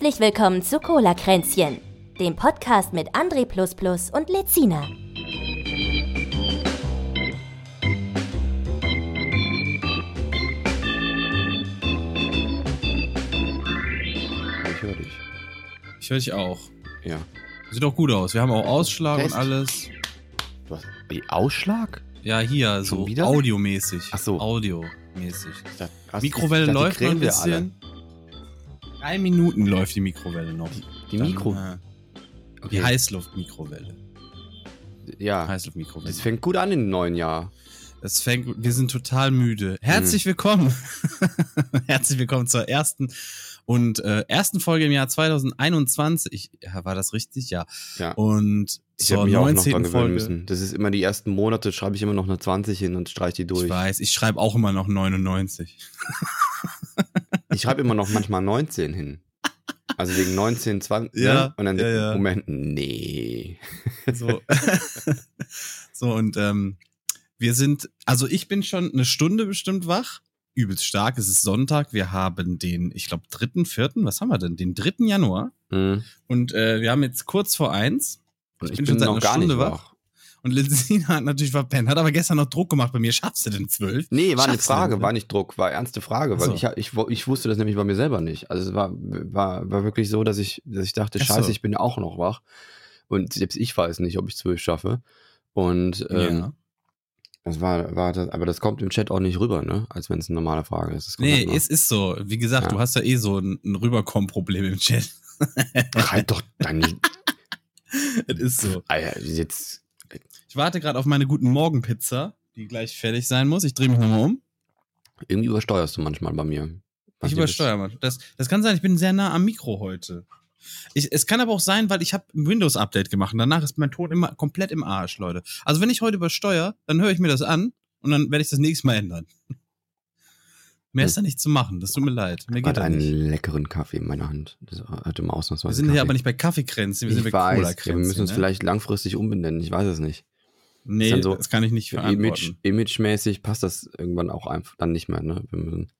Herzlich willkommen zu Cola Kränzchen, dem Podcast mit André und Lezina. Ich höre dich. Ich höre dich auch. Ja. Sieht doch gut aus. Wir haben auch Ausschlag Test. und alles. Was? Wie, Ausschlag? Ja, hier, so wieder? audiomäßig. Ach so. Audiomäßig. Mikrowelle läuft noch ein bisschen. Drei Minuten läuft die Mikrowelle noch. Die Dann, Mikro. äh, Okay. Die Heißluftmikrowelle. ja. Heißluftmikrowelle. Das fängt gut an im neuen Jahr. Das fängt, wir sind total müde. Herzlich willkommen. Herzlich willkommen zur ersten und äh, ersten Folge im Jahr 2021. Ja, war das richtig? Ja. Ja. Und Ich habe mich auch noch 19. dran gewöhnen müssen. Das ist immer die ersten Monate, schreibe ich immer noch eine 20 hin und streiche die durch. Ich weiß, ich schreibe auch immer noch 99. Ich schreibe immer noch manchmal 19 hin. Also wegen 19, 20. Ja, ne? Und dann ja, ja. Moment, nee. So, so und ähm, wir sind, also ich bin schon eine Stunde bestimmt wach. Übelst stark. Es ist Sonntag. Wir haben den, ich glaube, dritten, vierten, was haben wir denn? Den 3. Januar. Mhm. Und äh, wir haben jetzt kurz vor eins. Ich ich, bin bin, schon seit noch einer gar Stunde nicht wach. Und Lenzina hat natürlich verpennt, hat aber gestern noch Druck gemacht bei mir. Schaffst du denn zwölf? Nee, war eine Schaffst du Frage, war nicht Druck, war ernste Frage, weil so. ich, ich, ich wusste das nämlich bei mir selber nicht. Also es war, war, war wirklich so, dass ich, dass ich dachte, Ach so. scheiße, ich bin auch noch wach. Und selbst ich weiß nicht, ob ich zwölf schaffe. Und ähm, ja. das war, war das, aber das kommt im Chat auch nicht rüber, ne? Als wenn es eine normale Frage ist. Nee, halt es ist so. Wie gesagt, Ja. du hast ja eh so ein, ein Rüberkommen-Problem im Chat. halt doch dann nicht. Es ist so. Alter, jetzt. Ich warte gerade auf meine guten Morgenpizza, die gleich fertig sein muss. Ich drehe mich nochmal um. Irgendwie übersteuerst du manchmal bei mir. Ich übersteuere mal. Das, das kann sein, ich bin sehr nah am Mikro heute. Ich, es kann aber auch sein, weil ich habe ein Windows-Update gemacht und danach ist mein Ton immer komplett im Arsch, Leute. Also wenn ich heute übersteuere, dann höre ich mir das an und dann werde ich das nächste Mal ändern. Mehr ist da nicht zu machen, das tut mir leid. Mir Ich geht das einen nicht. leckeren Kaffee in meiner Hand. Das hat immer ausnahmsweise. Wir sind hier Kaffee. aber nicht bei Kaffeekränzen, wir sind ich bei weiß, Cola-Kränzen. wir müssen uns ne? vielleicht langfristig umbenennen. Ich weiß es nicht. Nee, dann so das kann ich nicht Image, verantworten. imagemäßig passt das irgendwann auch einfach dann nicht mehr. Ne? Wir müssen,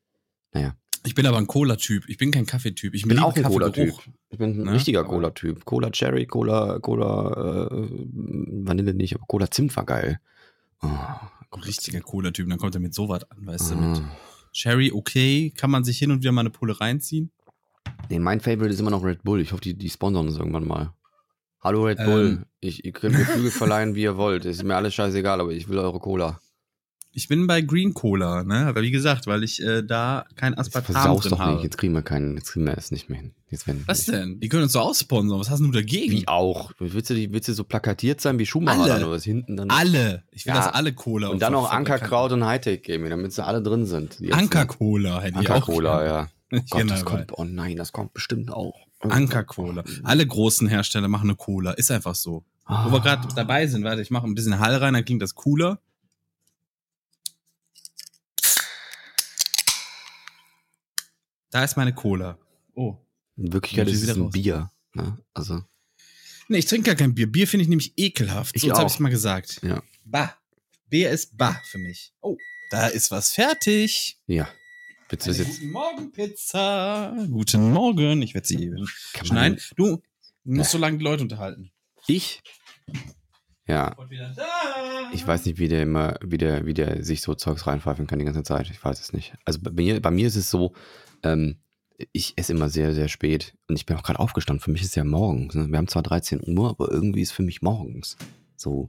naja. Ich bin aber ein Cola-Typ, ich bin kein Kaffeetyp. Ich bin auch ein Cola-Typ. Ich bin ein Ne? richtiger Cola-Typ. Cola Cherry, Cola, Cola, äh, Vanille nicht, aber Cola Zimt war geil. Oh, Cola Richtiger. Cola-Typ, dann kommt er mit sowas an, weißt du, mit Ah. Cherry, okay, kann man sich hin und wieder mal eine Pulle reinziehen. Nee, mein Favorite ist immer noch Red Bull. Ich hoffe, die, die sponsern uns irgendwann mal. Hallo Red Bull. Ähm. Ich, ihr könnt mir Flügel verleihen, wie ihr wollt. Ist mir alles scheißegal, aber ich will eure Cola. Ich bin bei Green Cola, ne? Aber wie gesagt, weil ich äh, da kein Jetzt Aspartam versaus drin doch habe. nicht. Jetzt kriegen wir keinen, jetzt kriegen wir es nicht mehr hin. Jetzt werden Was denn? Die können uns so aussponsern. Was hast du dagegen? Wie auch? Willst du, willst du so plakatiert sein wie Schumacher Alle. dann oder was hinten dann? Alle. Ich will, Ja. dass alle Cola Und dann von noch Ankerkraut und Hightech geben, damit sie alle drin sind. Jetzt, Anker-Cola hätte ich auch. Anker-Cola, ja. ja. Gott, das kommt, oh nein, das kommt bestimmt auch. Anker-Cola. Alle großen Hersteller machen eine Cola. Ist einfach so. Ah. Wo wir gerade dabei sind, warte, ich mache ein bisschen Hall rein, dann klingt das cooler. Da ist meine Cola. Oh. In Wirklichkeit ist es wieder ein raus. Bier. Ne? Also, Nee, ich trinke gar kein Bier. Bier finde ich nämlich ekelhaft. Ich so, jetzt habe ich mal gesagt. Ja. Bah. Bier ist bah für mich. Oh, da ist was fertig. ja. Das Eine jetzt? Guten Morgen, Pizza. Guten Morgen. Ich werde sie eben schneiden. Du musst so lange die Leute unterhalten. Ich? Ja. Ich weiß nicht, wie der immer, wie der, wie der sich so Zeugs reinpfeifen kann die ganze Zeit. Ich weiß es nicht. Also bei mir, bei mir ist es so, ähm, ich esse immer sehr, sehr spät. Und ich bin auch gerade aufgestanden. Für mich ist es ja morgens. Ne? Wir haben zwar 13 Uhr, aber irgendwie ist für mich morgens. So.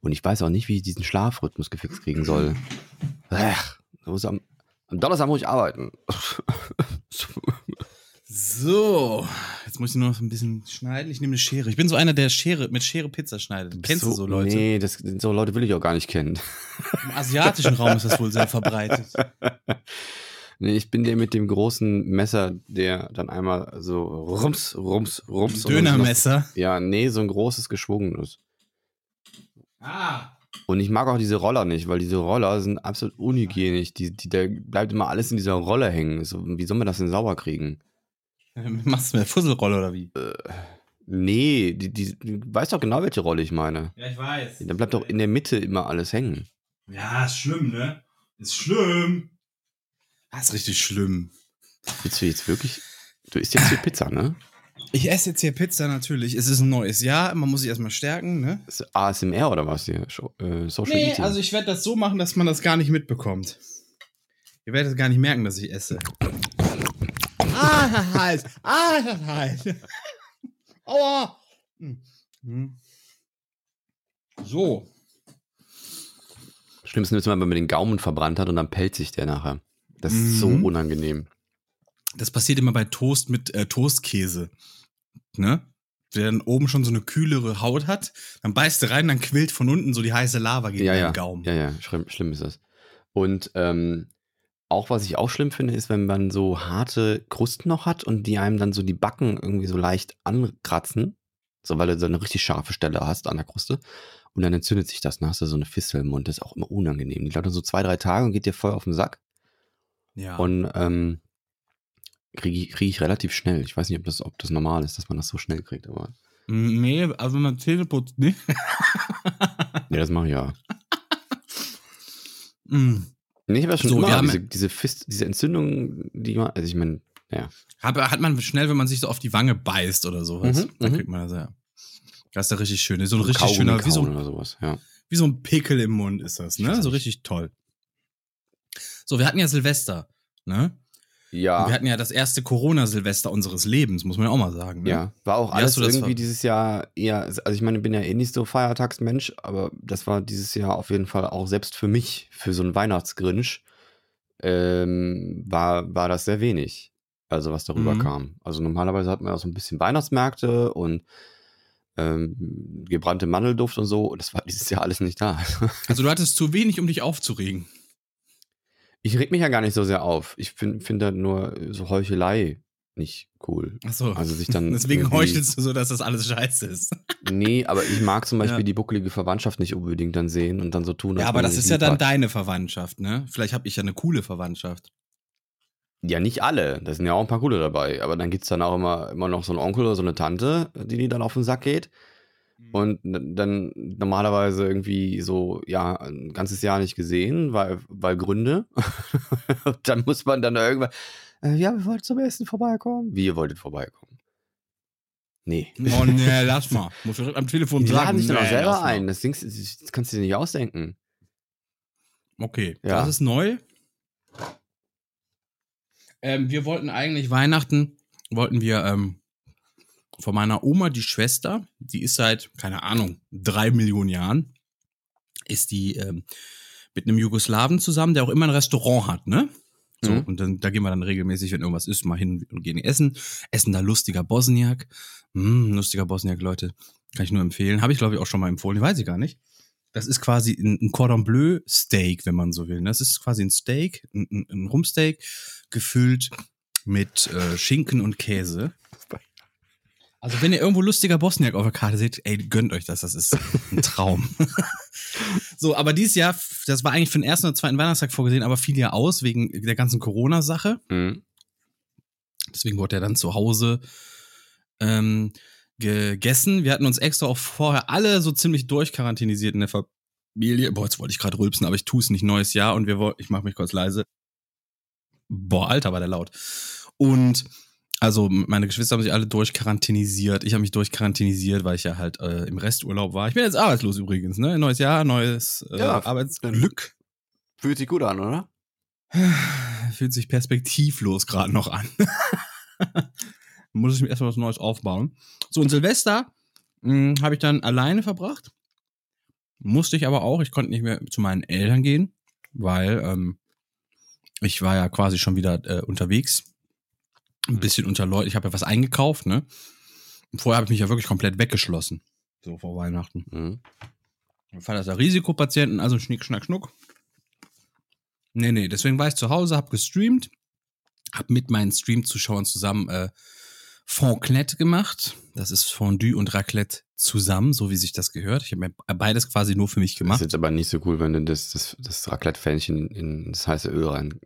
Und ich weiß auch nicht, wie ich diesen Schlafrhythmus gefixt kriegen soll. Ach, da muss am, am Donnerstag muss ich arbeiten. So, muss ich nur noch ein bisschen schneiden. Ich nehme eine Schere. Ich bin so einer, der Schere mit Schere Pizza schneidet. Kennst du so Leute? Nee, das, so Leute will ich auch gar nicht kennen. Im asiatischen Raum ist das wohl sehr verbreitet. Nee, ich bin der mit dem großen Messer, der dann einmal so rums, rums, rums. Dönermesser. noch- Ja, nee, so ein großes geschwungenes. Ah. Und ich mag auch diese Roller nicht, weil diese Roller sind absolut unhygienisch. Die, die, da bleibt immer alles in dieser Rolle hängen. So, wie soll man das denn sauber kriegen? Machst du mir Fusselrolle oder wie? Nee, die, die, du weißt doch genau, welche Rolle ich meine. Ja, ich weiß. Da bleibt doch in der Mitte immer alles hängen. Ja, ist schlimm, ne? Ist schlimm. Das ist richtig schlimm. Willst du jetzt wirklich Du isst jetzt hier Pizza, ne? Ich esse jetzt hier Pizza natürlich. Es ist ein neues Jahr, man muss sich erstmal stärken, ne? Ist ASMR oder was hier? Scho- äh, Social Nee, Eating. also ich werde das so machen, dass man das gar nicht mitbekommt. Ihr werdet gar nicht merken, dass ich esse. Ah, heiß. Ah, heiß. Aua. Hm. So. Schlimmsten ist, wenn man mit den Gaumen verbrannt hat und dann pellt sich der nachher. Das ist so Mhm. unangenehm. Das passiert immer bei Toast mit äh, Toastkäse. Ne? Der dann oben schon so eine kühlere Haut hat. Dann beißt du rein, dann quillt von unten so die heiße Lava gegen Ja, den ja. Gaumen. Ja, ja, schlimm, schlimm ist das. Und ähm, auch was ich auch schlimm finde, ist, wenn man so harte Krusten noch hat und die einem dann so die Backen irgendwie so leicht ankratzen. So, weil du so eine richtig scharfe Stelle hast an der Kruste. Und dann entzündet sich das, dann hast du so eine Fistel im Mund. Das ist auch immer unangenehm. Die dauert dann so zwei, drei Tage und geht dir voll auf den Sack. Ja. Und ähm, kriege ich, krieg ich relativ schnell. Ich weiß nicht, ob das, ob das normal ist, dass man das so schnell kriegt, aber. Nee, also man Zähne putzt, ne? Ja, das mache ich ja. Mm. Nee, ich habe schon So, immer diese, diese, Fist, diese Entzündung, die man, also ich meine, ja. Hat, hat man schnell, wenn man sich so auf die Wange beißt oder sowas. Mhm, dann mhm. kriegt man das ja. Das ist ja richtig schön. So ein richtig Kaugummi schöner, wie so, kauen oder sowas, ja. wie so ein Pickel im Mund ist das, ne? So richtig toll. So, wir hatten ja Silvester, ne? Und wir Ja, hatten ja das erste Corona-Silvester unseres Lebens, muss man ja auch mal sagen. Ne? ja. War auch Wie alles irgendwie ver- dieses Jahr eher, also ich meine, ich bin ja eh nicht so Feiertagsmensch, aber das war dieses Jahr auf jeden Fall auch selbst für mich, für so einen Weihnachtsgrinch, ähm, war, war das sehr wenig. Also was darüber Mhm. kam. Also normalerweise hat man auch so ein bisschen Weihnachtsmärkte und ähm, gebrannte Mandelduft und so. Und das war dieses Jahr alles nicht da. Also du hattest zu wenig, um dich aufzuregen. Ich reg mich ja gar nicht so sehr auf. Ich finde find halt nur so Heuchelei nicht cool. Achso. Also sich dann. Deswegen heuchelst du so, dass das alles scheiße ist. Nee, aber ich mag zum Beispiel Ja. die buckelige Verwandtschaft nicht unbedingt dann sehen und dann so tun. Ja, aber das ist ja dann hat. deine Verwandtschaft, ne? Vielleicht habe ich ja eine coole Verwandtschaft. Ja, nicht alle. Da sind ja auch ein paar coole dabei. Aber dann gibt's dann auch immer, immer noch so einen Onkel oder so eine Tante, die die dann auf den Sack geht. Mhm. Und dann normalerweise irgendwie so, ja, ein ganzes Jahr nicht gesehen, weil, weil Gründe. Dann muss man dann irgendwann, äh, ja, wir wollten zum Essen vorbeikommen. Wie, ihr wolltet vorbeikommen? Nee. Oh nee, lass mal. Muss direkt am Telefon Die sagen. laden sich dann auch nee, selber lass mal. ein. Das, Ding, das kannst du dir nicht ausdenken. Okay, Ja. das ist neu. Ähm, wir wollten eigentlich Weihnachten, wollten wir ähm, von meiner Oma, die Schwester, die ist seit, keine Ahnung, drei Millionen Jahren, ist die ähm, mit einem Jugoslawen zusammen, der auch immer ein Restaurant hat, ne? So, Mhm. und dann, da gehen wir dann regelmäßig, wenn irgendwas ist, mal hin und gehen essen. Essen da lustiger Bosniak. Mm, lustiger Bosniak, Leute. Kann ich nur empfehlen. Habe ich, glaube ich, auch schon mal empfohlen. Weiß ich gar nicht. Das ist quasi ein, ein Cordon Bleu Steak, wenn man so will. ne? Das ist quasi ein Steak, ein, ein, Rumpsteak, gefüllt mit äh, Schinken und Käse. Also wenn ihr irgendwo lustiger Bosniak auf der Karte seht, ey, gönnt euch das, das ist ein Traum. so, aber dieses Jahr, das war eigentlich für den ersten oder zweiten Weihnachtstag vorgesehen, aber fiel ja aus wegen der ganzen Corona-Sache. Mhm. Deswegen wurde er dann zu Hause ähm, gegessen. Wir hatten uns extra auch vorher alle so ziemlich durchquarantinisiert in der Familie. Boah, jetzt wollte ich gerade rülpsen, aber ich tue es nicht. Neues Jahr und wir wollten, ich mache mich kurz leise. Boah, Alter, war der laut. Und also meine Geschwister haben sich alle durchquarantinisiert. Ich habe mich durchquarantinisiert, weil ich ja halt äh, im Resturlaub war. Ich bin jetzt arbeitslos übrigens, ne? Neues Jahr, neues äh, Ja, Arbeitsglück. Fühlt sich gut an, oder? Fühlt sich perspektivlos gerade noch an. Muss ich mir erstmal was Neues aufbauen. So, und Silvester habe ich dann alleine verbracht. Musste ich aber auch. Ich konnte nicht mehr zu meinen Eltern gehen, weil ähm, ich war ja quasi schon wieder äh, unterwegs. Ein bisschen unter Leute. Ich habe ja was eingekauft, ne? Und vorher habe ich mich ja wirklich komplett weggeschlossen. So vor Weihnachten. Mhm. Mein Vater ist ja Risikopatienten, also Schnick, Schnack, Schnuck. Nee, nee, deswegen war ich zu Hause, hab gestreamt, hab mit meinen Stream-Zuschauern zusammen äh, Fondclette gemacht. Das ist Fondue und Raclette zusammen, so wie sich das gehört. Ich habe mir beides quasi nur für mich Das ist gemacht. jetzt aber nicht so cool, wenn du das, das, das Raclette-Fännchen in das heiße Öl rein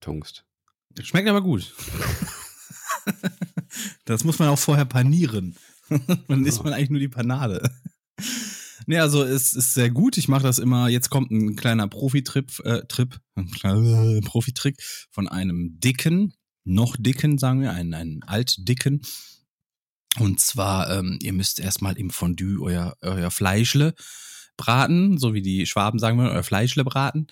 tunkst. Schmeckt aber gut. das muss man auch vorher panieren. Dann isst man eigentlich nur die Panade. Nee, also es ist sehr gut. Ich mache das immer. Jetzt kommt ein kleiner Profitrip, äh, Trip, ein kleiner Profitrick von einem dicken, noch dicken, sagen wir, einen, einen altdicken. Und zwar, ähm, ihr müsst erstmal im Fondue euer, euer Fleischle braten, so wie die Schwaben sagen wir, euer Fleischle braten.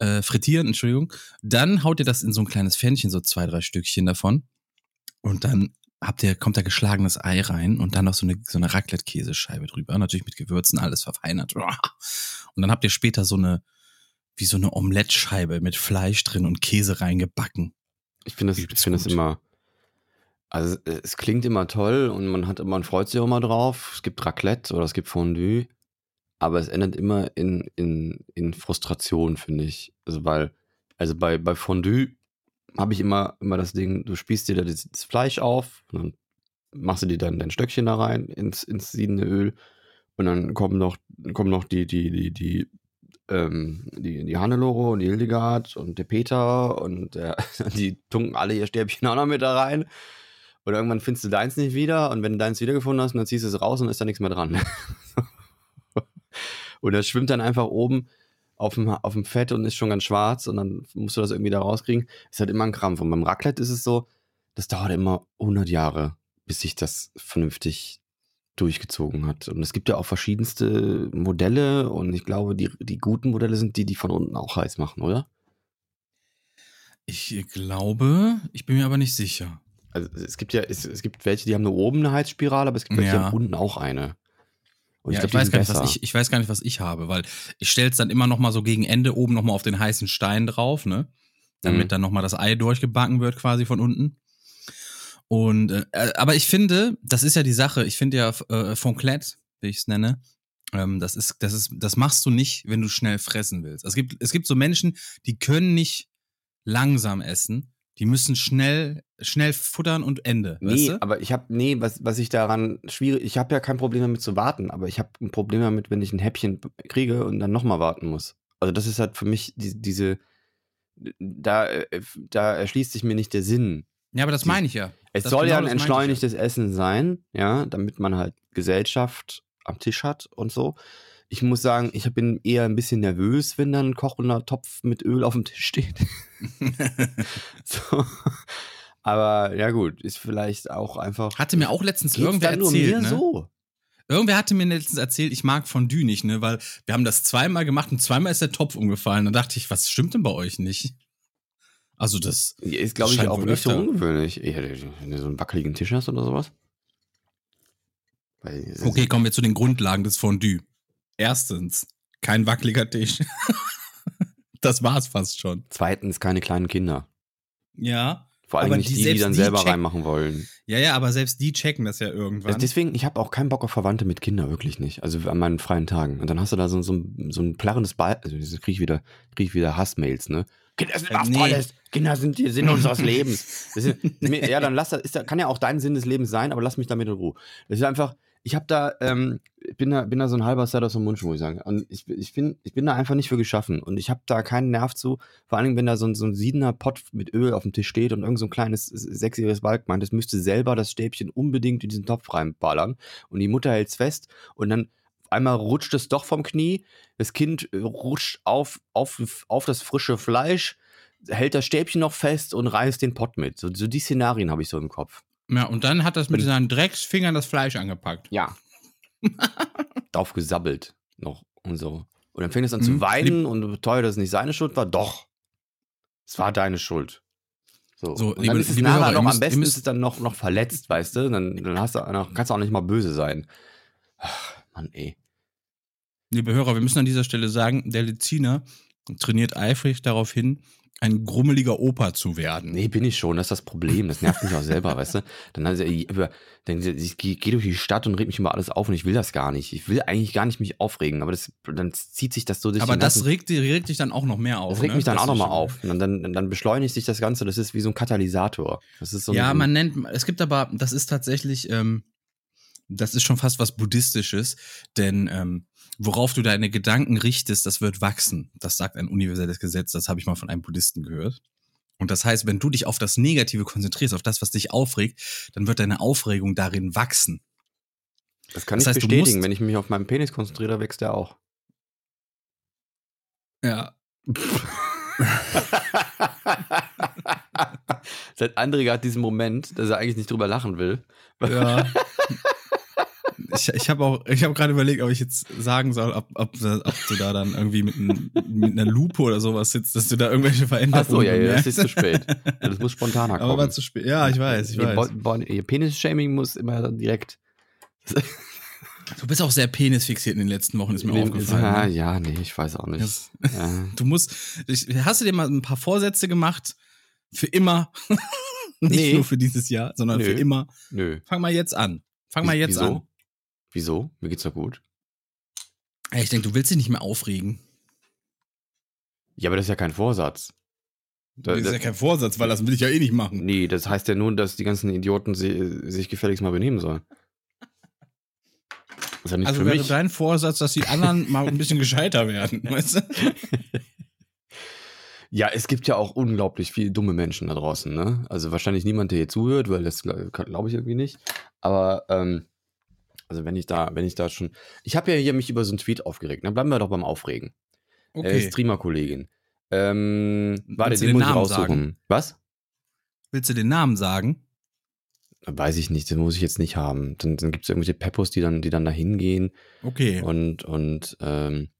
Äh, frittieren, Entschuldigung. Dann haut ihr das in so ein kleines Pfännchen, so zwei, drei Stückchen davon. Und dann habt ihr, kommt da geschlagenes Ei rein und dann noch so eine, so eine Raclette-Käsescheibe drüber. Natürlich mit Gewürzen, alles verfeinert. Und dann habt ihr später so eine, wie so eine Omelettscheibe mit Fleisch drin und Käse reingebacken. Ich finde das, ich finde das immer. Also es klingt immer toll und man hat man freut sich auch immer drauf. Es gibt Raclette oder es gibt Fondue, aber es endet immer in, in, in Frustration, finde ich. Also weil, also bei, bei Fondue habe ich immer, immer das Ding, du spießt dir da das, das Fleisch auf und dann machst du dir dann dein Stöckchen da rein ins, ins siedende Öl und dann kommen noch, kommen noch die, die, die, die, ähm, die, die Hannelore und die Hildegard und der Peter und der, die tunken alle ihr Stäbchen auch noch mit da rein. Und irgendwann findest du deins nicht wieder und wenn du deins wiedergefunden hast, dann ziehst du es raus und ist da nichts mehr dran. und das schwimmt dann einfach oben auf dem, auf dem Fett und ist schon ganz schwarz und dann musst du das irgendwie da rauskriegen. Ist halt immer ein Krampf. Und beim Raclette ist es so, das dauert immer 100 Jahre, bis sich das vernünftig durchgezogen hat. Und es gibt ja auch verschiedenste Modelle und ich glaube, die, die guten Modelle sind die, die von unten auch heiß machen, oder? Ich glaube, ich bin mir aber nicht sicher. Also es gibt ja, es, es gibt welche, die haben nur oben eine Heizspirale, aber es gibt welche, die Ja. haben unten auch eine. Und ja, glaub, ich, weiß nicht, ich, ich weiß gar nicht, was ich habe, weil ich stelle es dann immer noch mal so gegen Ende oben noch mal auf den heißen Stein drauf, ne? Damit Mhm. dann noch mal das Ei durchgebacken wird quasi von unten. Und äh, aber ich finde, das ist ja die Sache. Ich finde ja äh, Fonclette, wie ich es nenne, ähm, das ist, das ist, das machst du nicht, wenn du schnell fressen willst. Es gibt, es gibt so Menschen, die können nicht langsam essen. Die müssen schnell, schnell futtern und Ende. Nee, weißt du? aber ich habe, nee, was, was ich daran schwierig, ich habe ja kein Problem damit zu warten, aber ich habe ein Problem damit, wenn ich ein Häppchen kriege und dann nochmal warten muss. Also das ist halt für mich die, diese, da, äh, da erschließt sich mir nicht der Sinn. Ja, aber das meine ich ja. Es Das soll ja genau ein das meinte ich ja. entschleunigtes Essen sein, ja, damit man halt Gesellschaft am Tisch hat und so. Ich muss sagen, ich bin eher ein bisschen nervös, wenn dann ein kochender Topf mit Öl auf dem Tisch steht. so. Aber ja gut, ist vielleicht auch einfach. Hatte mir auch letztens irgendwer erzählt, ne? so? Irgendwer hatte mir letztens erzählt, ich mag Fondue nicht, ne, weil wir haben das zweimal gemacht und zweimal ist der Topf umgefallen. Dann dachte ich, was stimmt denn bei euch nicht? Also das, Ist, glaube ich, auch nicht so ungewöhnlich. Wenn du so einen wackeligen Tisch hast oder sowas. Okay, kommen wir zu den Grundlagen des Fondue. Erstens, kein wackeliger Tisch. das war's fast schon. Zweitens, keine kleinen Kinder. Ja. Vor allem Aber nicht die- die, die dann die selber checken- reinmachen wollen. Ja, ja, aber selbst die checken das ja irgendwann. Also deswegen, ich habe auch keinen Bock auf Verwandte mit Kindern, wirklich nicht. Also an meinen freien Tagen. Und dann hast du da so, so, ein- so ein plärrendes Ball, also das krieg ich wieder, krieg ich wieder Hassmails, ne? Kinder sind Äh, was nee. Tolles. Kinder sind die Sinn unseres Lebens. Ist, mir- ja, dann lass das, ist, kann ja auch dein Sinn des Lebens sein, aber lass mich damit in Ruhe. Das ist einfach, ich habe da, ähm, bin da, bin da so ein halber Setter vom Mund, muss ich sagen. Und ich, ich, bin, ich bin da einfach nicht für geschaffen. Und ich habe da keinen Nerv zu. Vor allem, wenn da so ein, so ein siedener Pott mit Öl auf dem Tisch steht und irgend so ein kleines sechsjähriges Balk meint, das müsste selber das Stäbchen unbedingt in diesen Topf reinballern. Und die Mutter hält's fest und dann einmal rutscht es doch vom Knie. Das Kind äh, rutscht auf, auf, auf das frische Fleisch, hält das Stäbchen noch fest und reißt den Pott mit. So, so die Szenarien habe ich so im Kopf. Ja, und dann hat das mit Und- seinen Drecksfingern das Fleisch angepackt. Ja. Drauf gesabbelt noch und so. Und dann fängt es an Mhm. zu weinen und beteuert, dass es nicht seine Schuld war. Doch. Es war deine Schuld. So, So, und dann liebe- ist es liebe Hörer, noch, müsst- am besten müsst- ist es dann noch, noch verletzt, weißt du? Dann, dann hast du, dann kannst du auch nicht mal böse sein. Ach, Mann, ey. Liebe Hörer, wir müssen an dieser Stelle sagen, der Leziner trainiert eifrig darauf hin, ein grummeliger Opa zu werden. Nee, bin ich schon, das ist das Problem. Das nervt mich auch selber, weißt du? Dann, also, ich, dann ich gehe geh durch die Stadt und reg mich über alles auf und ich will das gar nicht. Ich will eigentlich gar nicht mich aufregen, aber das, dann zieht sich das so durch Aber das regt, regt dich dann auch noch mehr auf. Das regt ne? mich dann Das auch nochmal auf. Und dann, dann, dann beschleunigt sich das Ganze. Das ist wie so ein Katalysator. Das ist so ja, man nennt, es gibt aber, das ist tatsächlich, ähm, das ist schon fast was Buddhistisches, denn ähm, worauf du deine Gedanken richtest, das wird wachsen. Das sagt ein universelles Gesetz, das habe ich mal von einem Buddhisten gehört. Und das heißt, wenn du dich auf das Negative konzentrierst, auf das, was dich aufregt, dann wird deine Aufregung darin wachsen. Das kann das ich heißt, bestätigen. Wenn ich mich auf meinen Penis konzentriere, wächst der auch. Ja. Seit André hat diesen Moment, dass er eigentlich nicht drüber lachen will. Ja. Ich, ich habe auch, ich habe gerade überlegt, ob ich jetzt sagen soll, ob, ob, ob du da dann irgendwie mit, ein, mit einer Lupe oder sowas sitzt, dass du da irgendwelche Veränderungen Ach so, ja, ja, das ist zu spät. Das muss spontaner kommen. Aber war zu spät. Ja, ich weiß, ich Ihr weiß. Ihr Penis-Shaming muss immer direkt. Du bist auch sehr penisfixiert in den letzten Wochen, ist mir aufgefallen. Ja, ne? ja, nee, ich weiß auch nicht. Das, Ja. du musst, ich, hast du dir mal ein paar Vorsätze gemacht? Für immer? Nicht Nee. nur für dieses Jahr, sondern Nö. für immer. Nö. Fang mal jetzt an. Fang mal jetzt Wieso? an. Wieso? Mir geht's doch gut. Ich denke, du willst dich nicht mehr aufregen. Ja, aber das ist ja kein Vorsatz. Da, Das ist ja kein Vorsatz, weil das will ich ja eh nicht machen. nee, das heißt ja nur, dass die ganzen Idioten si sich gefälligst mal benehmen sollen. Das ist ja Also wäre mich. dein Vorsatz, dass die anderen mal ein bisschen gescheiter werden. Weißt du? Ja, es gibt ja auch unglaublich viele dumme Menschen da draußen, ne? Also wahrscheinlich niemand, der hier zuhört, weil das glaube ich irgendwie nicht. Aber ähm, also wenn ich da, wenn ich da schon, ich habe ja hier mich über so einen Tweet aufgeregt. Dann bleiben wir doch beim Aufregen. Äh, Okay. Streamer-Kollegin. Ähm, warte, den den muss ich Namen raussuchen. sagen? Was? Willst du den Namen sagen? Weiß ich nicht, den muss ich jetzt nicht haben. Dann, dann gibt es irgendwelche Peppos, die dann, die dann da hingehen Okay. und, und, ähm,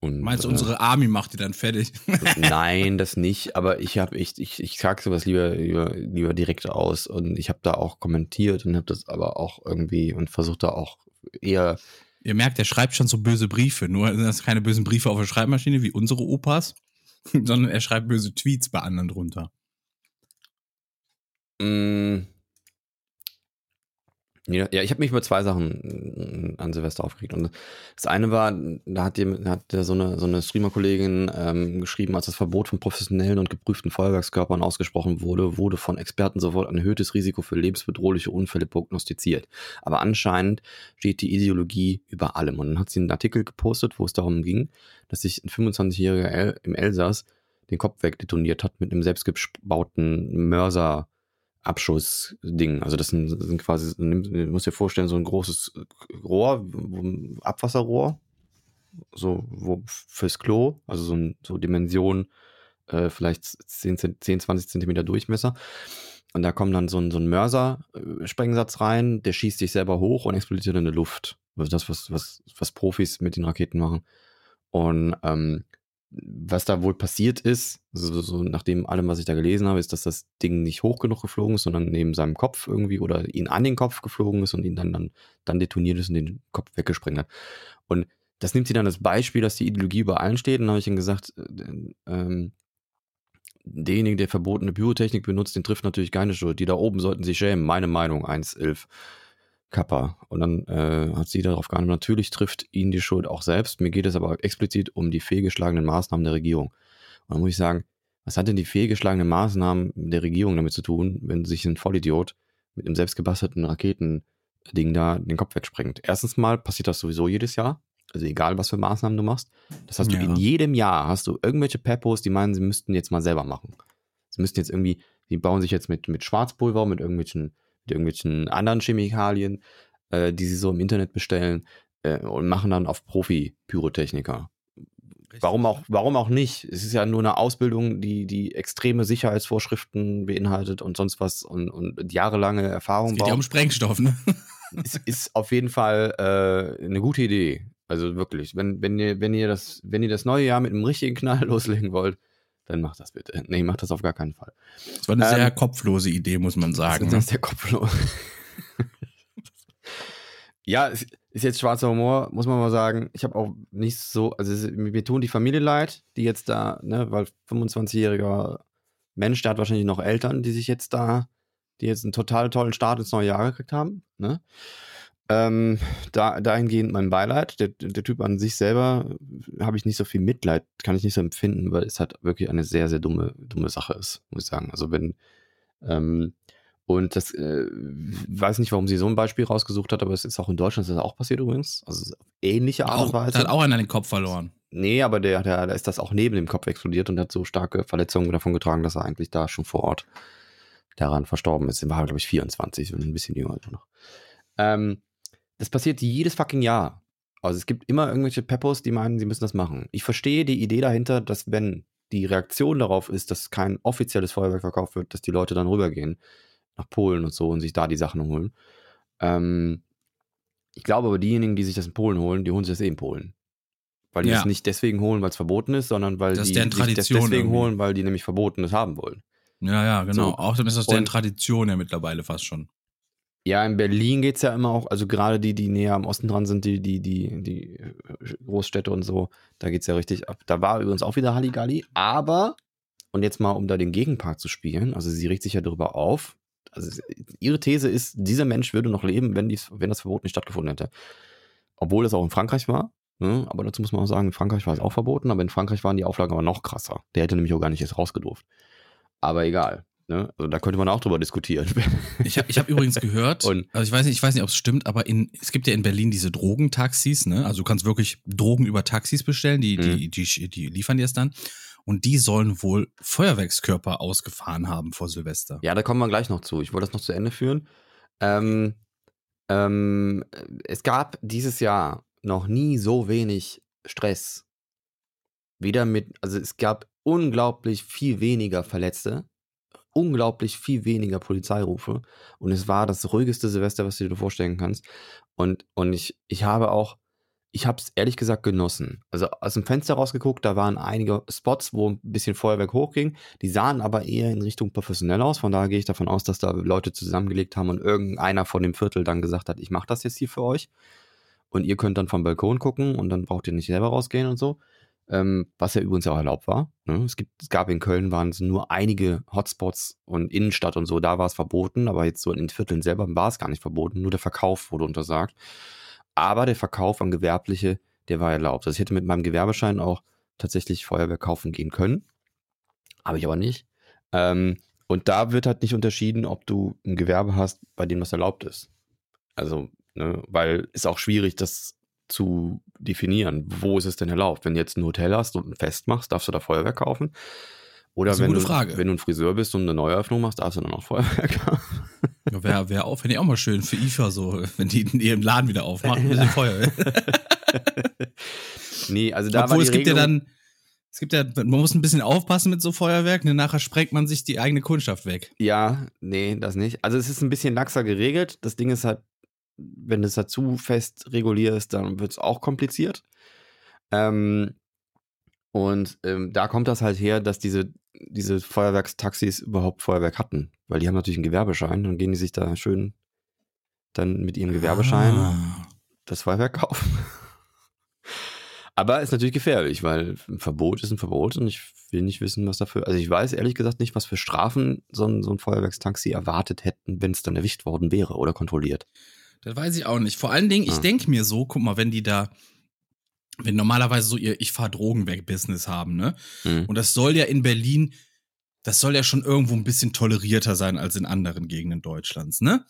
und Meinst du, äh, unsere Army macht die dann fertig? Nein, das nicht, aber ich habe ich, ich, ich sag sowas lieber, lieber, lieber direkt aus und ich habe da auch kommentiert und habe das aber auch irgendwie und versucht da auch eher, Ihr merkt, er schreibt schon so böse Briefe. Nur sind das keine bösen Briefe auf der Schreibmaschine wie unsere Opas, sondern er schreibt böse Tweets bei anderen drunter. mh, ja, ich habe mich über zwei Sachen äh, an Silvester aufgeregt. Und das eine war, da hat, jemand- hat so eine, so eine Streamer-Kollegin ähm, geschrieben, als das Verbot von professionellen und geprüften Feuerwerkskörpern ausgesprochen wurde, wurde von Experten sofort ein erhöhtes Risiko für lebensbedrohliche Unfälle prognostiziert. Aber anscheinend steht die Ideologie über allem. Und dann hat sie einen Artikel gepostet, wo es darum ging, dass sich ein 25-jähriger El im Elsass den Kopf wegdetoniert hat mit einem selbstgebauten Mörser. Abschussding. Also das sind, sind quasi, du musst dir vorstellen, so ein großes Rohr, Abwasserrohr, so wo fürs Klo, also so, ein, so Dimension, äh, vielleicht 10, Zent- 10, 20 Zentimeter Durchmesser. Und da kommt dann so ein, so ein Mörser-Sprengsatz rein, der schießt sich selber hoch und explodiert in der Luft. Also das, was, was, was Profis mit den Raketen machen. Und ähm, was da wohl passiert ist, so, so nach dem allem, was ich da gelesen habe, ist, dass das Ding nicht hoch genug geflogen ist, sondern neben seinem Kopf irgendwie oder ihn an den Kopf geflogen ist und ihn dann, dann, dann detoniert ist und den Kopf weggesprengt hat. Und das nimmt sie dann als Beispiel, dass die Ideologie über allen steht. Und dann habe ich ihm gesagt, äh, ähm, derjenige, der verbotene Pyrotechnik benutzt, den trifft natürlich keine Schuld. Die da oben sollten sich schämen. Meine Meinung, 1,11 Kappa. Und dann äh, hat sie darauf geantwortet, natürlich trifft ihn die Schuld auch selbst. Mir geht es aber explizit um die fehlgeschlagenen Maßnahmen der Regierung. Und dann muss ich sagen, was hat denn die fehlgeschlagenen Maßnahmen der Regierung damit zu tun, wenn sich ein Vollidiot mit einem selbstgebastelten Raketending da den Kopf wegsprengt? Erstens mal passiert das sowieso jedes Jahr. Also egal, was für Maßnahmen du machst. Das hast Ja. du in jedem Jahr, hast du irgendwelche Peppos, die meinen, sie müssten jetzt mal selber machen. Sie müssten jetzt irgendwie, die bauen sich jetzt mit, mit Schwarzpulver, mit irgendwelchen, mit irgendwelchen anderen Chemikalien, äh, die sie so im Internet bestellen äh, und machen dann auf Profi-Pyrotechniker. Warum auch, warum auch nicht? Es ist ja nur eine Ausbildung, die, die extreme Sicherheitsvorschriften beinhaltet und sonst was und, und jahrelange Erfahrung Es geht ja um braucht. Sprengstoff, ne? Es ist auf jeden Fall äh, eine gute Idee. Also wirklich, wenn, wenn, ihr, wenn, ihr das, wenn ihr das neue Jahr mit einem richtigen Knall loslegen wollt, dann macht das bitte. Nee, macht das auf gar keinen Fall. Das war eine Ähm, sehr kopflose Idee, muss man sagen. Das ne? ist der Kopf los. ja, es ist jetzt schwarzer Humor, muss man mal sagen. Ich habe auch nicht so, also es, mir tun die Familie leid, die jetzt da, ne, weil 25-jähriger Mensch, der hat wahrscheinlich noch Eltern, die sich jetzt da, die jetzt einen total tollen Start ins neue Jahr gekriegt haben, ne? Ähm, da, dahingehend mein Beileid. Der, der Typ an sich selber habe ich nicht so viel Mitleid, kann ich nicht so empfinden, weil es halt wirklich eine sehr, sehr dumme, dumme Sache ist, muss ich sagen. Also wenn, ähm, und das, äh, weiß nicht, warum sie so ein Beispiel rausgesucht hat, aber es ist auch in Deutschland ist das auch passiert übrigens. Also ist ähnliche Art und Weise. hat auch einer den Kopf verloren. Nee, aber der, der, da ist das auch neben dem Kopf explodiert und hat so starke Verletzungen davon getragen, dass er eigentlich da schon vor Ort daran verstorben ist. Er war, glaube ich, 24 und ein bisschen jünger noch. Ähm, das passiert jedes fucking Jahr. Also es gibt immer irgendwelche Peppos, die meinen, sie müssen das machen. Ich verstehe die Idee dahinter, dass wenn die Reaktion darauf ist, dass kein offizielles Feuerwerk verkauft wird, dass die Leute dann rübergehen nach Polen und so und sich da die Sachen holen. Ähm, ich glaube aber, diejenigen, die sich das in Polen holen, die holen sich das eh in Polen. Weil die Ja. es nicht deswegen holen, weil es verboten ist, sondern weil Das die sich das deswegen irgendwie. holen, weil die nämlich Verbotenes haben wollen. Ja, ja, genau. So. Auch dann ist das deren Tradition ja mittlerweile fast schon. Ja, in Berlin geht's ja immer auch, also gerade die, die näher am Osten dran sind, die, die, die, die äh, Großstädte und so, da geht's ja richtig ab. Da war übrigens auch wieder Halligalli, aber, und jetzt mal, um da den Gegenpart zu spielen, also sie regt sich ja darüber auf, also es- ihre These ist, dieser Mensch würde noch leben, wenn, dies, wenn das Verbot nicht stattgefunden hätte. Obwohl das auch in Frankreich war, ne? aber dazu muss man auch sagen, in Frankreich war es auch verboten, aber in Frankreich waren die Auflagen aber noch krasser. Der hätte nämlich auch gar nicht jetzt rausgedurft. Aber egal. Ne? Also da könnte man auch drüber diskutieren. Ich habe ich hab übrigens gehört, Und- also ich weiß nicht, ich weiß nicht, ob es stimmt, aber in, es gibt ja in Berlin diese Drogentaxis, ne? Also du kannst wirklich Drogen über Taxis bestellen, die, die, die, die liefern dir es dann. Und die sollen wohl Feuerwerkskörper ausgefahren haben vor Silvester. Ja, da kommen wir gleich noch zu. Ich wollte das noch zu Ende führen. Ähm, ähm, es gab dieses Jahr noch nie so wenig Stress. Wieder mit, also es gab unglaublich viel weniger Verletzte, unglaublich viel weniger Polizeirufe und es war das ruhigste Silvester, was du dir vorstellen kannst. Und, und ich, ich habe auch, ich habe es ehrlich gesagt genossen. Also aus dem Fenster rausgeguckt, da waren einige Spots, wo ein bisschen Feuerwerk hochging. Die sahen aber eher in Richtung professionell aus. Von daher gehe ich davon aus, dass da Leute zusammengelegt haben und irgendeiner von dem Viertel dann gesagt hat, ich mache das jetzt hier für euch. Und ihr könnt dann vom Balkon gucken und dann braucht ihr nicht selber rausgehen und so. Ähm, was ja übrigens auch erlaubt war. Ne? Es, gibt, es gab in Köln waren es nur einige Hotspots und Innenstadt und so, da war es verboten, aber jetzt so in den Vierteln selber war es gar nicht verboten, nur der Verkauf wurde untersagt. Aber der Verkauf an Gewerbliche, der war erlaubt. Also ich hätte mit meinem Gewerbeschein auch tatsächlich Feuerwerk kaufen gehen können. Habe ich aber nicht. Ähm, und da wird halt nicht unterschieden, ob du ein Gewerbe hast, bei dem das erlaubt ist. Also, ne, weil ist auch schwierig, das zu definieren. Wo ist es denn erlaubt? Wenn du jetzt ein Hotel hast und ein Fest machst, darfst du da Feuerwerk kaufen? Oder wenn, du, wenn du ein Friseur bist und eine Neueröffnung machst, darfst du dann auch Feuerwerk kaufen? Ja, Wäre wär auch, finde ich auch mal schön für IFA so, wenn die ihren Laden wieder aufmachen, ein bisschen Feuerwehr. nee, also da Obwohl war es gibt ja dann, es gibt ja, man muss ein bisschen aufpassen mit so Feuerwerken, denn nachher sprengt man sich die eigene Kundschaft weg. Ja, nee, das nicht. Also es ist ein bisschen laxer geregelt. Das Ding ist halt, wenn du es dazu fest regulierst, dann wird es auch kompliziert. Ähm, und ähm, da kommt das halt her, dass diese, diese Feuerwerkstaxis überhaupt Feuerwerk hatten. Weil die haben natürlich einen Gewerbeschein, dann gehen die sich da schön dann mit ihrem Gewerbeschein Ah. das Feuerwerk kaufen. Aber ist natürlich gefährlich, weil ein Verbot ist ein Verbot und ich will nicht wissen, was dafür. Also ich weiß ehrlich gesagt nicht, was für Strafen so ein, so ein Feuerwerkstaxi erwartet hätten, wenn es dann erwischt worden wäre oder kontrolliert. Das weiß ich auch nicht. Vor allen Dingen, ich Ah. denke mir so, guck mal, wenn die da, wenn normalerweise so ihr Ich fahr Drogen weg Business haben, ne? Mhm. Und das soll ja in Berlin, das soll ja schon irgendwo ein bisschen tolerierter sein als in anderen Gegenden Deutschlands, ne?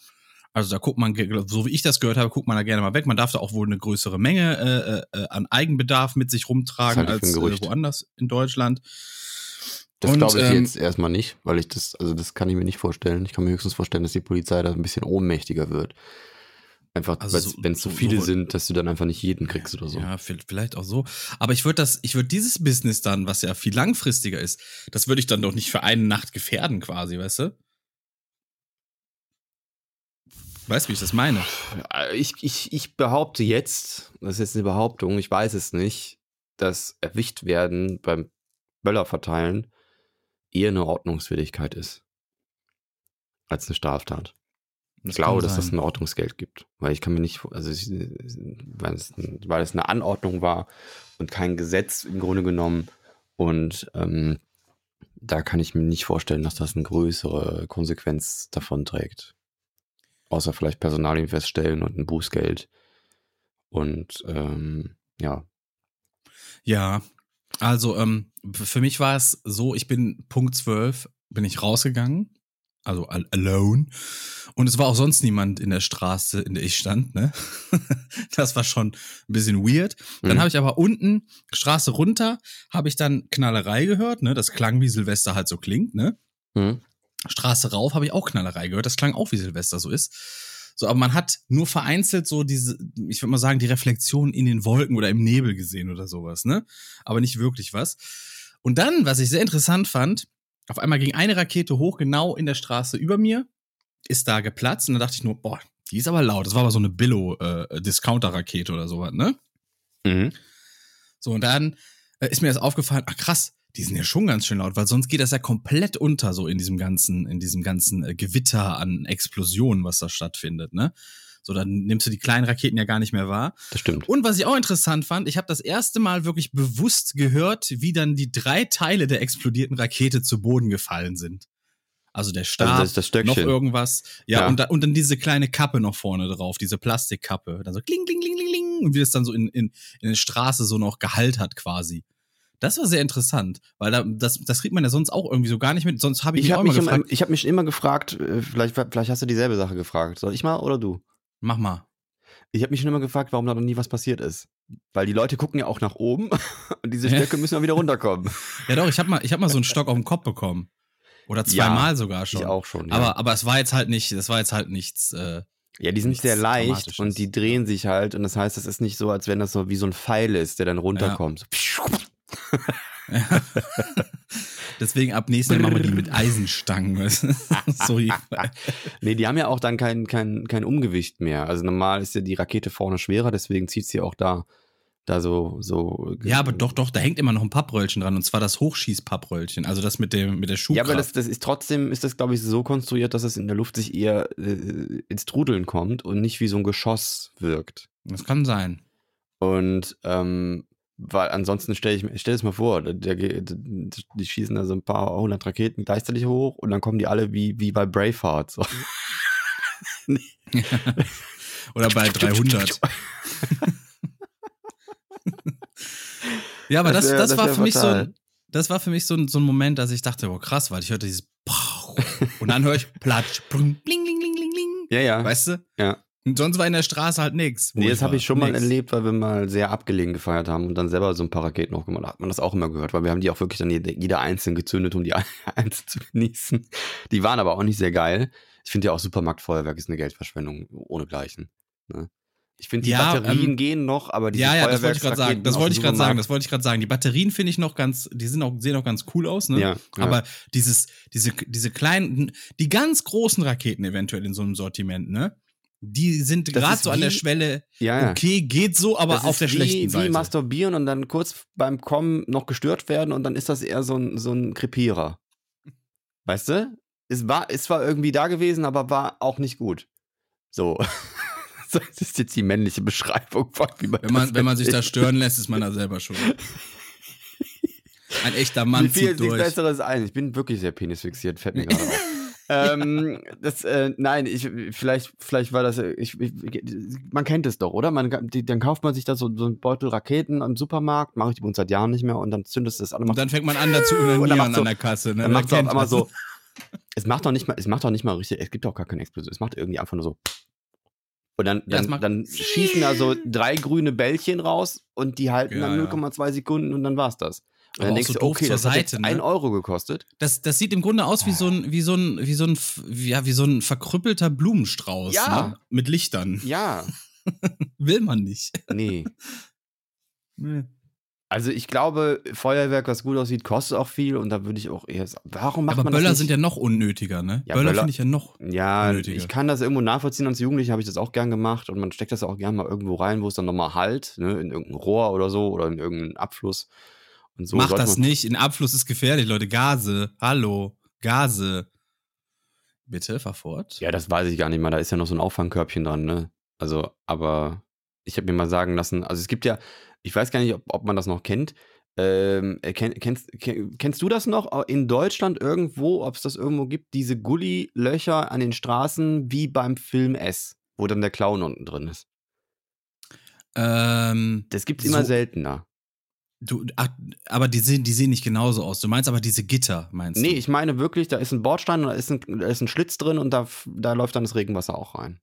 Also da guckt man, so wie ich das gehört habe, guckt man da gerne mal weg. Man darf da auch wohl eine größere Menge äh, äh, an Eigenbedarf mit sich rumtragen als äh, woanders in Deutschland. Das Und, glaube ich ähm, jetzt erstmal nicht, weil ich das, also das kann ich mir nicht vorstellen. Ich kann mir höchstens vorstellen, dass die Polizei da ein bisschen ohnmächtiger wird. Einfach, Also wenn es so so- viele so- sind, dass du dann einfach nicht jeden kriegst oder so. Ja, vi- vielleicht auch so. Aber ich würde das, ich würde dieses Business dann, was ja viel langfristiger ist, das würde ich dann doch nicht für eine Nacht gefährden, quasi, weißt du? Weißt du, wie ich das meine? Ich, ich, ich behaupte jetzt, das ist jetzt eine Behauptung, ich weiß es nicht, dass erwischt werden beim Böller verteilen eher eine Ordnungswidrigkeit ist. Als eine Straftat. Ich glaube, dass das ein Ordnungsgeld gibt. Weil ich kann mir nicht, also ich, weil, es, weil es eine Anordnung war und kein Gesetz im Grunde genommen. Und ähm, da kann ich mir nicht vorstellen, dass das eine größere Konsequenz davon trägt. Außer vielleicht Personalien feststellen und ein Bußgeld. Und ähm, ja. Ja, also ähm, für mich war es so, ich bin Punkt 12, bin ich rausgegangen, also al alone. Und es war auch sonst niemand in der Straße, in der ich stand, ne? das war schon ein bisschen weird. Dann Mhm. habe ich aber unten, Straße runter, habe ich dann Knallerei gehört, ne? Das klang wie Silvester halt so klingt, ne? Hm? Straße rauf habe ich auch Knallerei gehört. Das klang auch wie Silvester so ist. So, aber man hat nur vereinzelt so diese, ich würde mal sagen, die Reflexion in den Wolken oder im Nebel gesehen oder sowas, ne? Aber nicht wirklich was. Und dann, was ich sehr interessant fand, auf einmal ging eine Rakete hoch, genau in der Straße über mir, ist da geplatzt und dann dachte ich nur, boah, die ist aber laut. Das war aber so eine Billo-Discounter-Rakete oder sowas, ne? Mhm. So, und dann äh, ist mir das aufgefallen, ach krass, die sind ja schon ganz schön laut, weil sonst geht das ja komplett unter, so in diesem ganzen, in diesem ganzen äh, Gewitter an Explosionen, was da stattfindet, ne? So, dann nimmst du die kleinen Raketen ja gar nicht mehr wahr. Das stimmt. Und was ich auch interessant fand, ich habe das erste Mal wirklich bewusst gehört, wie dann die drei Teile der explodierten Rakete zu Boden gefallen sind. Also der Stab, Also das ist das noch irgendwas. Ja, Ja. Und, da, und dann diese kleine Kappe noch vorne drauf, diese Plastikkappe. Dann so kling, kling, kling, kling, kling. Und wie das dann so in, in, in der Straße so noch Gehalt hat quasi. Das war sehr interessant, weil da, das, das kriegt man ja sonst auch irgendwie so gar nicht mit. Sonst habe ich, Ich mich auch habe immer mich, gefragt, immer, ich hab mich immer gefragt, äh, vielleicht, vielleicht hast du dieselbe Sache gefragt. Soll ich mal oder du? Mach mal. Ich habe mich schon immer gefragt, warum da noch nie was passiert ist. Weil die Leute gucken ja auch nach oben und diese Ja. Stöcke müssen ja wieder runterkommen. Ja doch, ich habe mal, ich hab mal so einen Stock auf den Kopf bekommen. Oder Ja, zweimal sogar schon. Ich auch schon. Ja. Aber, aber es war jetzt halt nicht, das war jetzt halt nichts. Äh, ja, die sind sehr leicht und die drehen sich halt und das heißt, es ist nicht so, als wenn das so wie so ein Pfeil ist, der dann runterkommt. So. deswegen ab nächstes Mal machen wir die mit Eisenstangen. Sorry. Nee, die haben ja auch dann kein, kein, kein Umgewicht mehr. Also normal ist ja die Rakete vorne schwerer, deswegen zieht sie auch da, da so, so. Ja, aber doch, doch, da hängt immer noch ein Pappröllchen dran und zwar das Hochschießpappröllchen, also das mit dem mit der Ja, Schubkraft. aber das, das ist trotzdem, ist das, glaube ich, so konstruiert, dass es in der Luft sich eher äh, ins Trudeln kommt und nicht wie so ein Geschoss wirkt. das kann sein. Und ähm, weil ansonsten stell ich mir, stell es mal vor, der, der, die schießen da so ein paar hundert Raketen gleichzeitig hoch und dann kommen die alle wie, wie bei Braveheart. So. Oder bei 300. ja, aber das, Das das, wär- das war wär für mich so, fatal. ein- das war für mich so ein, so ein Moment, dass ich dachte, oh krass, weil ich hörte dieses und dann höre ich Platsch, bling, bling, bling, bling, bling. Ja, ja. Weißt du? Ja. Und sonst war in der Straße halt nichts. Nee, das habe ich schon mal erlebt, weil wir mal sehr abgelegen gefeiert haben und dann selber so ein paar Raketen hochgemacht. Da hat man das auch immer gehört, weil wir haben die auch wirklich dann jede, jeder einzeln gezündet, um die einzeln zu genießen. Die waren aber auch nicht sehr geil. Ich finde ja auch Supermarktfeuerwerk ist eine Geldverschwendung ohnegleichen. Ne? Ich finde, die Ja, Batterien ähm, gehen noch, aber diese Ja, ja, das wollte ich gerade sagen. Das wollte ich gerade sagen. Das wollte ich gerade sagen. Die Batterien finde ich noch ganz, die sind auch, sehen auch ganz cool aus, ne? Ja, ja. Aber dieses, diese, diese kleinen, die ganz großen Raketen eventuell in so einem Sortiment, ne? Die sind gerade so an der wie- auf ja, ja. okay, geht so, aber Das auf der wie, schlechten Wie Seite. masturbieren und dann kurz beim Kommen noch gestört werden und dann ist das eher so ein, so ein Krepierer. Weißt du? Es war, es war irgendwie da gewesen, aber war auch nicht gut. So. Das ist jetzt die männliche Beschreibung von wie man wenn man, wenn man sich da stören lässt, ist man da selber schuld. Ein echter Mir Mann jetzt zieht nichts durch. Besseres ein. Ich bin wirklich sehr penisfixiert, fällt mir gerade auf. Ähm, das, äh, nein, ich, vielleicht, vielleicht war das, äh, ich, ich, man kennt es doch, oder? Man, die, dann kauft man sich da so, so einen Beutel Raketen am Supermarkt, mache ich übrigens seit Jahren nicht mehr, und dann zündest du es an und Und dann fängt man an, dazu Und dann so- an der Kasse. Ne? Dann macht einmal das. so. Es macht doch nicht mal, es macht doch nicht mal richtig, es gibt doch gar keine Explosion. Es macht irgendwie einfach nur so. Und dann, Ja, dann, dann schießen da so drei grüne Bällchen raus und die halten Ja, dann ja. 0,2 Sekunden und dann war's das. Und dann denkst so du, okay, das hat jetzt Seite, ne? ein Euro gekostet. Das, das sieht im Grunde aus wie so ein, wie so ein, wie so ein, ja, wie so ein verkrüppelter Blumenstrauß. Ja. Ne? Mit Lichtern. Ja, Will man nicht. nee. Nee. Also ich glaube, Feuerwerk, was gut aussieht, kostet auch viel und da würde ich auch eher sagen, warum macht Aber man Böller das nicht? sind ja noch unnötiger, ne? Ja, Böller Böller- finde ich ja noch. Ja, unnötiger. ich kann das irgendwo nachvollziehen. Als Jugendlicher habe ich das auch gern gemacht und man steckt das auch gern mal irgendwo rein, wo es dann nochmal halt, ne, in irgendein Rohr oder so oder in irgendeinen Abfluss. Und so Macht sollte das nicht. In Abfluss ist gefährlich, Leute. Gase. Hallo. Gase. Bitte, fahr fort. Ja, das weiß ich gar nicht mal. Da ist ja noch so ein Auffangkörbchen dran, ne? Also, aber ich habe mir mal sagen lassen, also es gibt ja, ich weiß gar nicht, ob, ob man das noch kennt. Ähm, äh, kenn, kennst, kenn, kennst du das noch in Deutschland irgendwo, ob es das irgendwo gibt, diese Gully-Löcher an den Straßen wie beim Film S, wo dann der Clown unten drin ist? Ähm, Das gibt's immer So- seltener. Du, ach, aber die sehen, die sehen nicht genauso aus. Du meinst aber diese Gitter, meinst Nee, du? ich meine wirklich, da ist ein Bordstein und da ist ein, da ist ein Schlitz drin und da, da läuft dann das Regenwasser auch rein.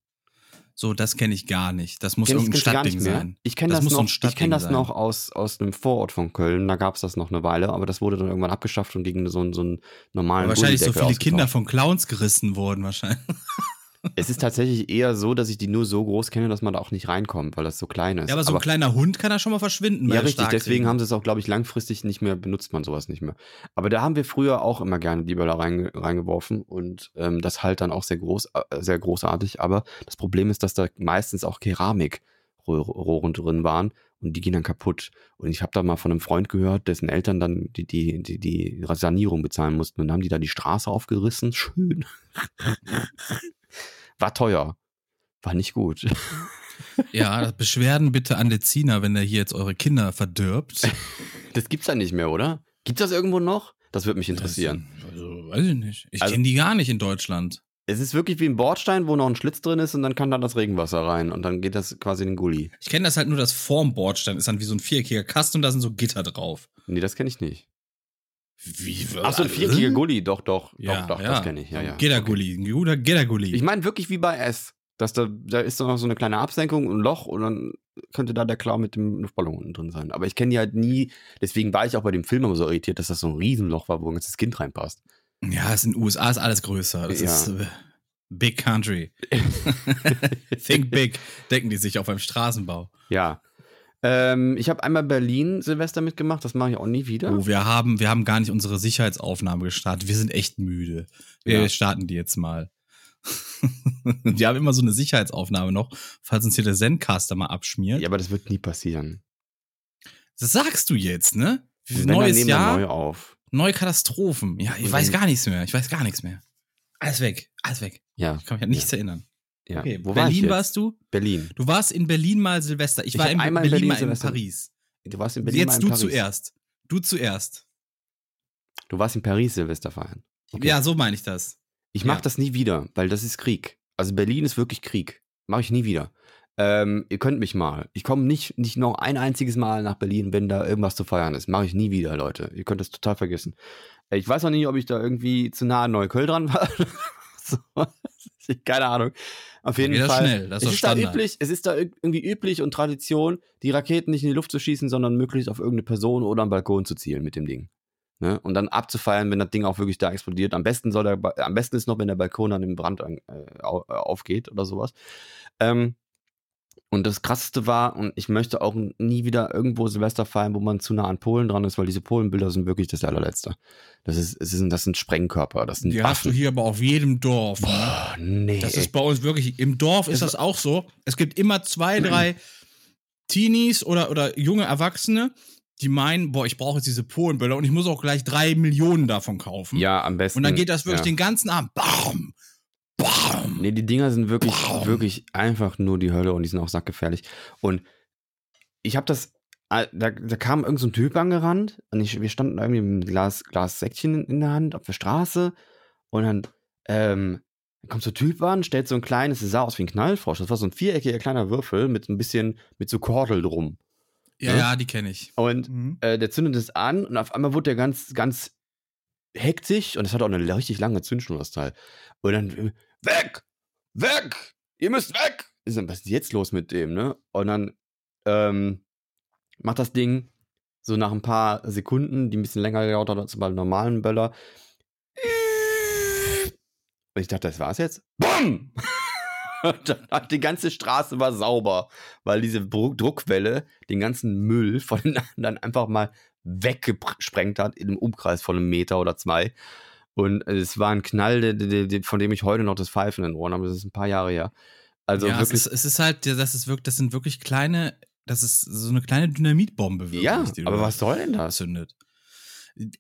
So, das kenne ich gar nicht. Das muss Kennst- irgendein Stadtding sein. Ich kenne Das das, so noch, ich kenn das sein. noch aus, aus einem Vorort von Köln. Da gab es das noch eine Weile, aber das wurde dann irgendwann abgeschafft und gegen so, einen- so einen normalen Weil wahrscheinlich so viele Kinder von Clowns gerissen wurden, wahrscheinlich. Es ist tatsächlich eher so, dass ich die nur so groß kenne, dass man da auch nicht reinkommt, weil das so klein ist. Ja, aber so ein kleiner Hund kann da schon mal verschwinden. Ja, richtig. Deswegen haben sie es auch, glaube ich, langfristig nicht mehr, benutzt man sowas nicht mehr. Aber da haben wir früher auch immer gerne die Böller reinge reingeworfen und ähm, das halt dann auch sehr groß, äh, sehr großartig. Aber das Problem ist, dass da meistens auch Keramikrohren drin waren und die gehen dann kaputt. Und ich habe da mal von einem Freund gehört, dessen Eltern dann die, die, die, die Sanierung bezahlen mussten. Und dann haben die da die Straße aufgerissen. Schön. War teuer. War nicht gut. Ja, Beschwerden bitte an Lezina, wenn er hier jetzt eure Kinder verdirbt. Das gibt's ja nicht mehr, oder? Gibt das irgendwo noch? Das würde mich interessieren. Also, weiß ich nicht. Ich Also- kenne die gar nicht in Deutschland. Es ist wirklich wie ein Bordstein, wo noch ein Schlitz drin ist und dann kann da das Regenwasser rein und dann geht das quasi in den Gully. Ich kenne das halt nur, das vorm Bordstein ist dann wie so ein viereckiger Kasten und da sind so Gitter drauf. Nee, das kenne ich nicht. Wie? Ach so, ein viereckiger Gully, doch, doch, Ja, doch, doch, ja. das kenne ich, ja, ja. Gittergully, ein guter Gittergully. Ich meine wirklich wie bei S. Dass da, da ist doch noch so eine kleine Absenkung, ein Loch und dann könnte da der Clown mit dem Luftballon unten drin sein. Aber ich kenne die halt nie, deswegen war ich auch bei dem Film immer so irritiert, dass das so ein Riesenloch war, wo ein ganzes Kind reinpasst. Ja, es in den USA ist alles größer. Das Ja. ist äh, Big Country. Think big, denken die sich auch beim Straßenbau. Ja. Ähm, ich habe einmal Berlin Silvester mitgemacht, das mache ich auch nie wieder. Oh, wir haben, wir haben gar nicht unsere Sicherheitsaufnahme gestartet. Wir sind echt müde. Wir Ja. starten die jetzt mal. wir haben immer so eine Sicherheitsaufnahme noch, falls uns hier der Zencaster mal abschmiert. Ja, aber das wird nie passieren. Das sagst du jetzt, ne? Wenn, Neues Jahr, neu auf. neue Katastrophen. Ja, ich Und weiß dann- gar nichts mehr. Ich weiß gar nichts mehr. Alles weg, alles weg. Ja, Ich kann mich an nichts erinnern. Ja. Okay, Wo war Berlin jetzt? warst du? Berlin. Du warst in Berlin mal Silvester. Ich, Ich war in einmal in Berlin, Berlin mal in Silvester. Paris. Du warst in Berlin Jetzt mal in du Paris. zuerst. Du zuerst. Du warst in Paris Silvester feiern. Okay. Ja, so meine ich das. Ich mach Ja. das nie wieder, weil das ist Krieg. Also Berlin ist wirklich Krieg. Mache ich nie wieder. Ähm, ihr könnt mich mal. Ich komme nicht, nicht noch ein einziges Mal nach Berlin, wenn da irgendwas zu feiern ist. Mache ich nie wieder, Leute. Ihr könnt das total vergessen. Äh, Ich weiß auch nicht, ob ich da irgendwie zu nah an Neukölln dran war. so, keine Ahnung. Auf jeden Fall. schnell, das ist es, ist da üblich, es ist da irg- irgendwie üblich und Tradition, die Raketen nicht in die Luft zu schießen, sondern möglichst auf irgendeine Person oder einen Balkon zu zielen mit dem Ding. Ne? Und dann abzufeiern, wenn das Ding auch wirklich da explodiert. Am besten soll der, am besten ist noch, wenn der Balkon dann im Brand an, äh, aufgeht oder sowas. Ähm, und das krasseste war, und ich möchte auch nie wieder irgendwo Silvester feiern, wo man zu nah an Polen dran ist, weil diese Polenbilder sind wirklich das allerletzte. Das ist, es sind, das sind Sprengkörper, das sind Die hast du Waffen. hier aber auf jedem Dorf. Boah, nee. Das ist bei uns wirklich, im Dorf ist Das das auch so. Es gibt immer zwei, drei Teenies oder, oder junge Erwachsene, die meinen, boah, ich brauche jetzt diese Polenbilder und ich muss auch gleich drei Millionen davon kaufen. ja, am besten. Und dann geht das wirklich ja. den ganzen Abend. Bam! Nee, die Dinger sind wirklich, wirklich einfach nur die Hölle und die sind auch sackgefährlich. Und ich habe das, äh, da, da kam irgend so ein Typ angerannt und ich, wir standen irgendwie mit einem Glas, Glas Säckchen in der Hand auf der Straße und dann ähm, kommt so ein Typ an, stellt so ein kleines, das sah aus wie ein Knallfrosch, das war so ein viereckiger kleiner Würfel mit so ein bisschen, mit so Kordel drum. Ja, Ne? ja, die kenne ich. Und Mhm. äh, der zündet es an und auf einmal wurde der ganz, ganz hektisch und es hat auch eine richtig lange Zündschnur, das Teil. Und dann, weg! Weg! Ihr müsst weg! Ich so, Was ist jetzt los mit dem, ne? Und dann ähm, macht das Ding so nach ein paar Sekunden, die ein bisschen länger gedauert hat als beim normalen Böller. Und ich dachte, das war's jetzt. Dann hat die ganze Straße war sauber, weil diese Druckwelle den ganzen Müll von den anderen einfach mal weggesprengt hat in einem Umkreis von einem Meter oder zwei. Und es war ein Knall, von dem ich heute noch das Pfeifen in den Ohren habe. Das ist ein paar Jahre her. Also ja, es wirklich. ist, es ist halt, das ist wirklich, das sind wirklich kleine, das ist so eine kleine Dynamitbombe wirklich. ja, aber was soll denn das? zündet.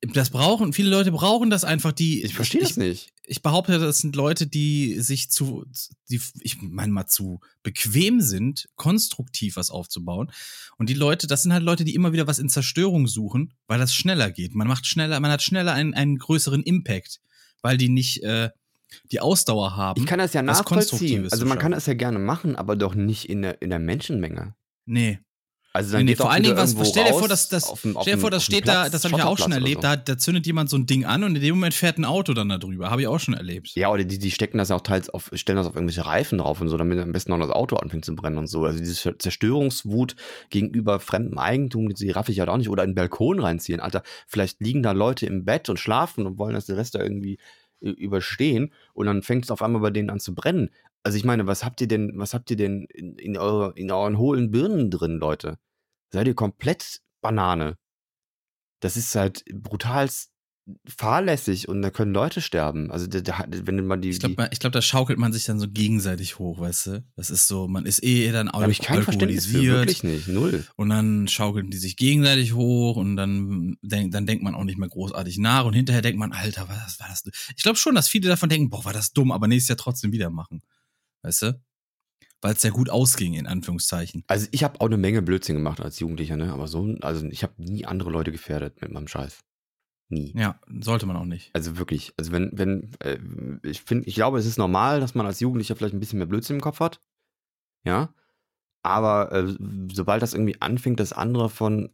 Das brauchen, viele Leute brauchen das einfach, die. Ich verstehe das nicht. ich behaupte, das sind Leute, die sich zu, die, ich meine mal zu bequem sind, konstruktiv was aufzubauen. Und die Leute, das sind halt Leute, die immer wieder was in Zerstörung suchen, weil das schneller geht. Man macht schneller, man hat schneller einen, einen größeren Impact, weil die nicht äh, die Ausdauer haben. Ich kann das ja was nachvollziehen. Also man kann das ja gerne machen, aber doch nicht in der, in der Menschenmenge. nee. Also dann Nee, geht vor allen Dingen, was, stell dir vor, dass das, auf dem- auf stell dir vor, das steht da, Platz, das habe ich ja auch schon erlebt, oder da, da zündet jemand so ein Ding an und in dem Moment fährt ein Auto dann da drüber. Habe ich auch schon erlebt. Ja, oder die, die stecken das ja auch teils auf, stellen das auf irgendwelche Reifen drauf und so, damit am besten auch das Auto anfängt zu brennen und so. Also diese Zerstörungswut gegenüber fremdem Eigentum, die raff ich halt auch nicht. Oder in den Balkon reinziehen. Alter, vielleicht liegen da Leute im Bett und schlafen und wollen das Silvester irgendwie äh, überstehen und dann fängt es auf einmal bei denen an zu brennen. Also ich meine, was habt ihr denn, was habt ihr denn in, in, eure, in euren hohlen Birnen drin, Leute? Seid ihr komplett Banane? Das ist halt brutal fahrlässig und da können Leute sterben. Also da, da, wenn man die. Ich glaube, glaub, da schaukelt man sich dann so gegenseitig hoch, weißt du? Das ist so, man ist eh dann auch ich kein Verständnis für, wirklich nicht, null. Und dann schaukeln die sich gegenseitig hoch und dann, denk, dann denkt man auch nicht mehr großartig nach und hinterher denkt man, Alter, was war das? Ich glaube schon, dass viele davon denken, boah, war das dumm, aber nächstes Jahr trotzdem wieder machen. Weißt du? Weil es ja gut ausging, in Anführungszeichen. Also ich habe auch eine Menge Blödsinn gemacht als Jugendlicher, ne? Aber so, also ich habe nie andere Leute gefährdet mit meinem Scheiß. Nie. Ja, sollte man auch nicht. Also wirklich. Also wenn, wenn, äh, ich finde, ich glaube, es ist normal, dass man als Jugendlicher vielleicht ein bisschen mehr Blödsinn im Kopf hat. Ja. Aber äh, sobald das irgendwie anfängt, dass andere von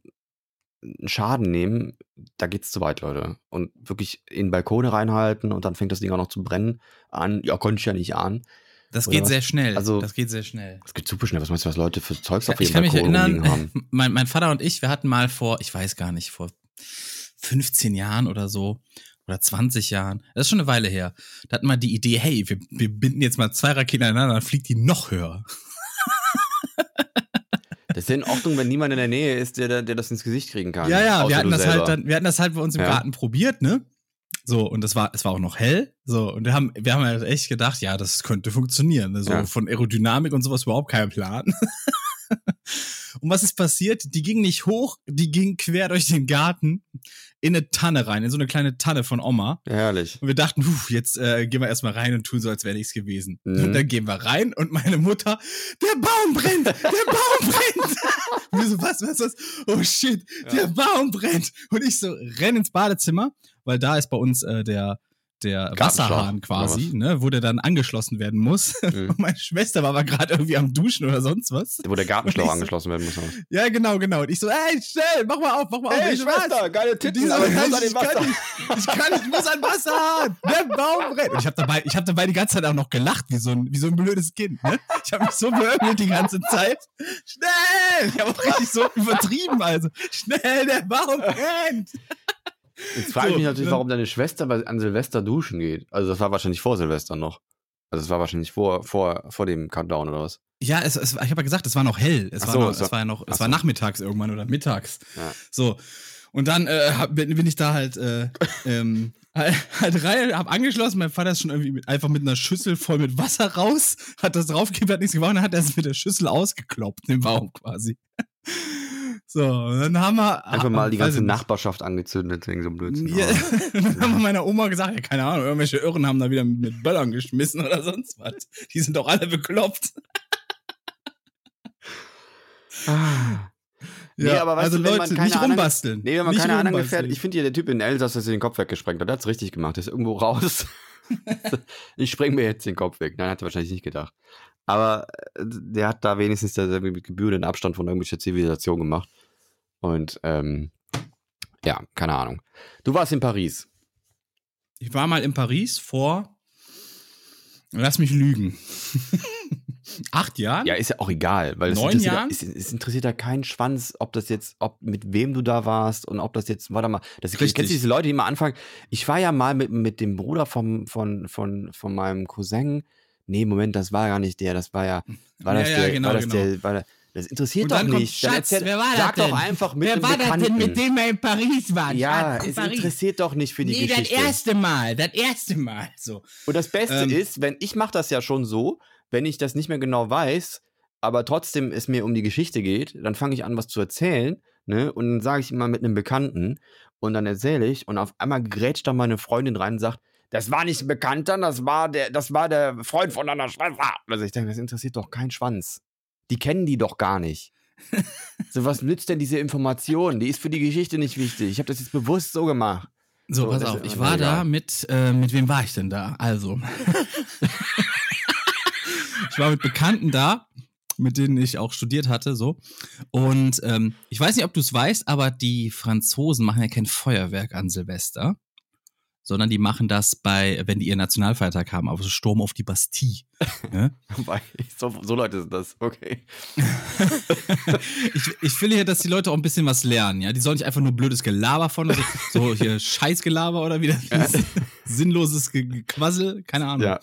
Schaden nehmen, da geht's zu weit, Leute. Und wirklich in Balkone reinhalten und dann fängt das Ding auch noch zu brennen an. Ja, konnte ich ja nicht ahnen. Das geht sehr schnell. Also, das geht sehr schnell. Das geht super schnell. Was meinst du, was Leute für Zeugs auf ja, ihrem Balkon erinnern, haben? Mein, mein Vater und ich, wir hatten mal vor, ich weiß gar nicht, vor 15 Jahren oder so oder 20 Jahren, das ist schon eine Weile her, da hatten wir die Idee, hey, wir, wir binden jetzt mal zwei Raketen aneinander, dann fliegt die noch höher. Das ist ja in Ordnung, wenn niemand in der Nähe ist, der, der das ins Gesicht kriegen kann. Ja, ja, wir hatten das halt dann, wir hatten das halt bei uns im ja. Garten probiert, ne? So, und das war, es war auch noch hell. So, und wir haben, wir haben halt echt gedacht, ja, das könnte funktionieren. Ne? So ja. von Aerodynamik und sowas überhaupt kein Plan. und was ist passiert? Die ging nicht hoch, die ging quer durch den Garten in eine Tanne rein, in so eine kleine Tanne von Oma. Herrlich. Und wir dachten, puh, jetzt äh, gehen wir erstmal rein und tun so, als wäre nichts gewesen. Mhm. Und dann gehen wir rein und meine Mutter, der Baum brennt, der Baum brennt. und wir so, was, was, was? Oh shit, ja. der Baum brennt. Und ich so, renn ins Badezimmer, weil da ist bei uns äh, der, der Wasserhahn quasi, ne, wo der dann angeschlossen werden muss. Mhm. Meine Schwester war aber gerade irgendwie am Duschen oder sonst was. Wo der Gartenschlauch angeschlossen werden muss. Ja, genau, genau. Und ich so, ey, schnell, mach mal auf, mach mal auf. Ey, Schwester, was? geile Titten, so, aber ich muss an den Wasser. Kann ich, kann nicht, ich muss an Wasser Der Baum brennt. Und ich habe dabei, ich hab dabei die ganze Zeit auch noch gelacht, wie so ein, wie so ein blödes Kind, ne? Ich habe mich so beömmelt die ganze Zeit. Schnell! Ich habe auch richtig so übertrieben, also. Schnell, der Baum brennt! Jetzt frage so, ich mich natürlich, warum deine Schwester an Silvester duschen geht. Also das war wahrscheinlich vor Silvester noch. Also es war wahrscheinlich vor, vor, vor dem Countdown oder was? Ja, es, es, ich habe ja gesagt, es war noch hell. Es, war, noch, es, war, war ja noch, es war nachmittags irgendwann oder mittags. Ja. So. Und dann äh, bin, bin, ich da halt, äh, ähm, halt, halt rein, hab angeschlossen. Mein Vater ist schon irgendwie mit, einfach mit einer Schüssel voll mit Wasser raus, hat das draufgegeben, hat nichts gemacht, dann hat er es mit der Schüssel ausgekloppt, den Baum quasi. So, dann haben wir. Einfach mal die ganze Nachbarschaft angezündet wegen so einem Blödsinn. Ja, dann haben wir meiner Oma gesagt, ja, keine Ahnung, irgendwelche Irren haben da wieder mit Böllern geschmissen oder sonst was. Die sind doch alle bekloppt. Ah. Ja, nee, aber weißt also du, Leute, nicht anderen, rumbasteln. Nee, wenn man keine anderen gefährdet. Ich finde hier der Typ in Elsass, der sich den Kopf weggesprengt hat, der hat's richtig gemacht. Der ist irgendwo raus. ich spreng mir jetzt den Kopf weg. Nein, hat er wahrscheinlich nicht gedacht. Aber äh, der hat da wenigstens der, mit gebührenden Abstand von irgendwelcher Zivilisation gemacht. Und ähm, ja, keine Ahnung. Du warst in Paris. Ich war mal in Paris vor, lass mich lügen, acht Jahren? Ja, ist ja auch egal, weil Neun es, Jahren? es, es interessiert ja keinen Schwanz, ob das jetzt, ob mit wem du da warst und ob das jetzt, warte mal, das Richtig. kennst du diese Leute, die immer anfangen. Ich war ja mal mit, mit dem Bruder vom, von, von, von meinem Cousin nee, Moment, das war gar nicht der, das war ja, war das ja, der, ja, genau, war das genau. der, war der, das interessiert doch nicht. Schatz, erzähl, wer war sag das denn? doch einfach mit Wer war das denn, mit dem wir in Paris waren? Ja, Schatz, es Paris. interessiert doch nicht für die nee, Geschichte. das erste Mal, das erste Mal, so. Und das Beste ähm, ist, wenn, ich mache das ja schon so, wenn ich das nicht mehr genau weiß, aber trotzdem es mir um die Geschichte geht, dann fange ich an, was zu erzählen, ne, und dann sage ich immer mit einem Bekannten, und dann erzähle ich, und auf einmal grätscht da meine Freundin rein und sagt, das war nicht ein Bekannter, das war der, das war der Freund von deiner Schwester. Also ich denke, das interessiert doch keinen Schwanz. Die kennen die doch gar nicht. so, was nützt denn diese Information? Die ist für die Geschichte nicht wichtig. Ich habe das jetzt bewusst so gemacht. So, so pass auf, ich war da mit, äh, mit wem war ich denn da? Also. ich war mit Bekannten da, mit denen ich auch studiert hatte, so. Und ähm, ich weiß nicht, ob du es weißt, aber die Franzosen machen ja kein Feuerwerk an Silvester sondern die machen das bei, wenn die ihren Nationalfeiertag haben, also Sturm auf die Bastille. Ne? so, so Leute sind das, okay. ich, ich will hier, dass die Leute auch ein bisschen was lernen, ja. Die sollen nicht einfach nur blödes Gelaber von, so, so hier Scheißgelaber oder wie das ist. Sinnloses Gequassel, keine Ahnung. Ja.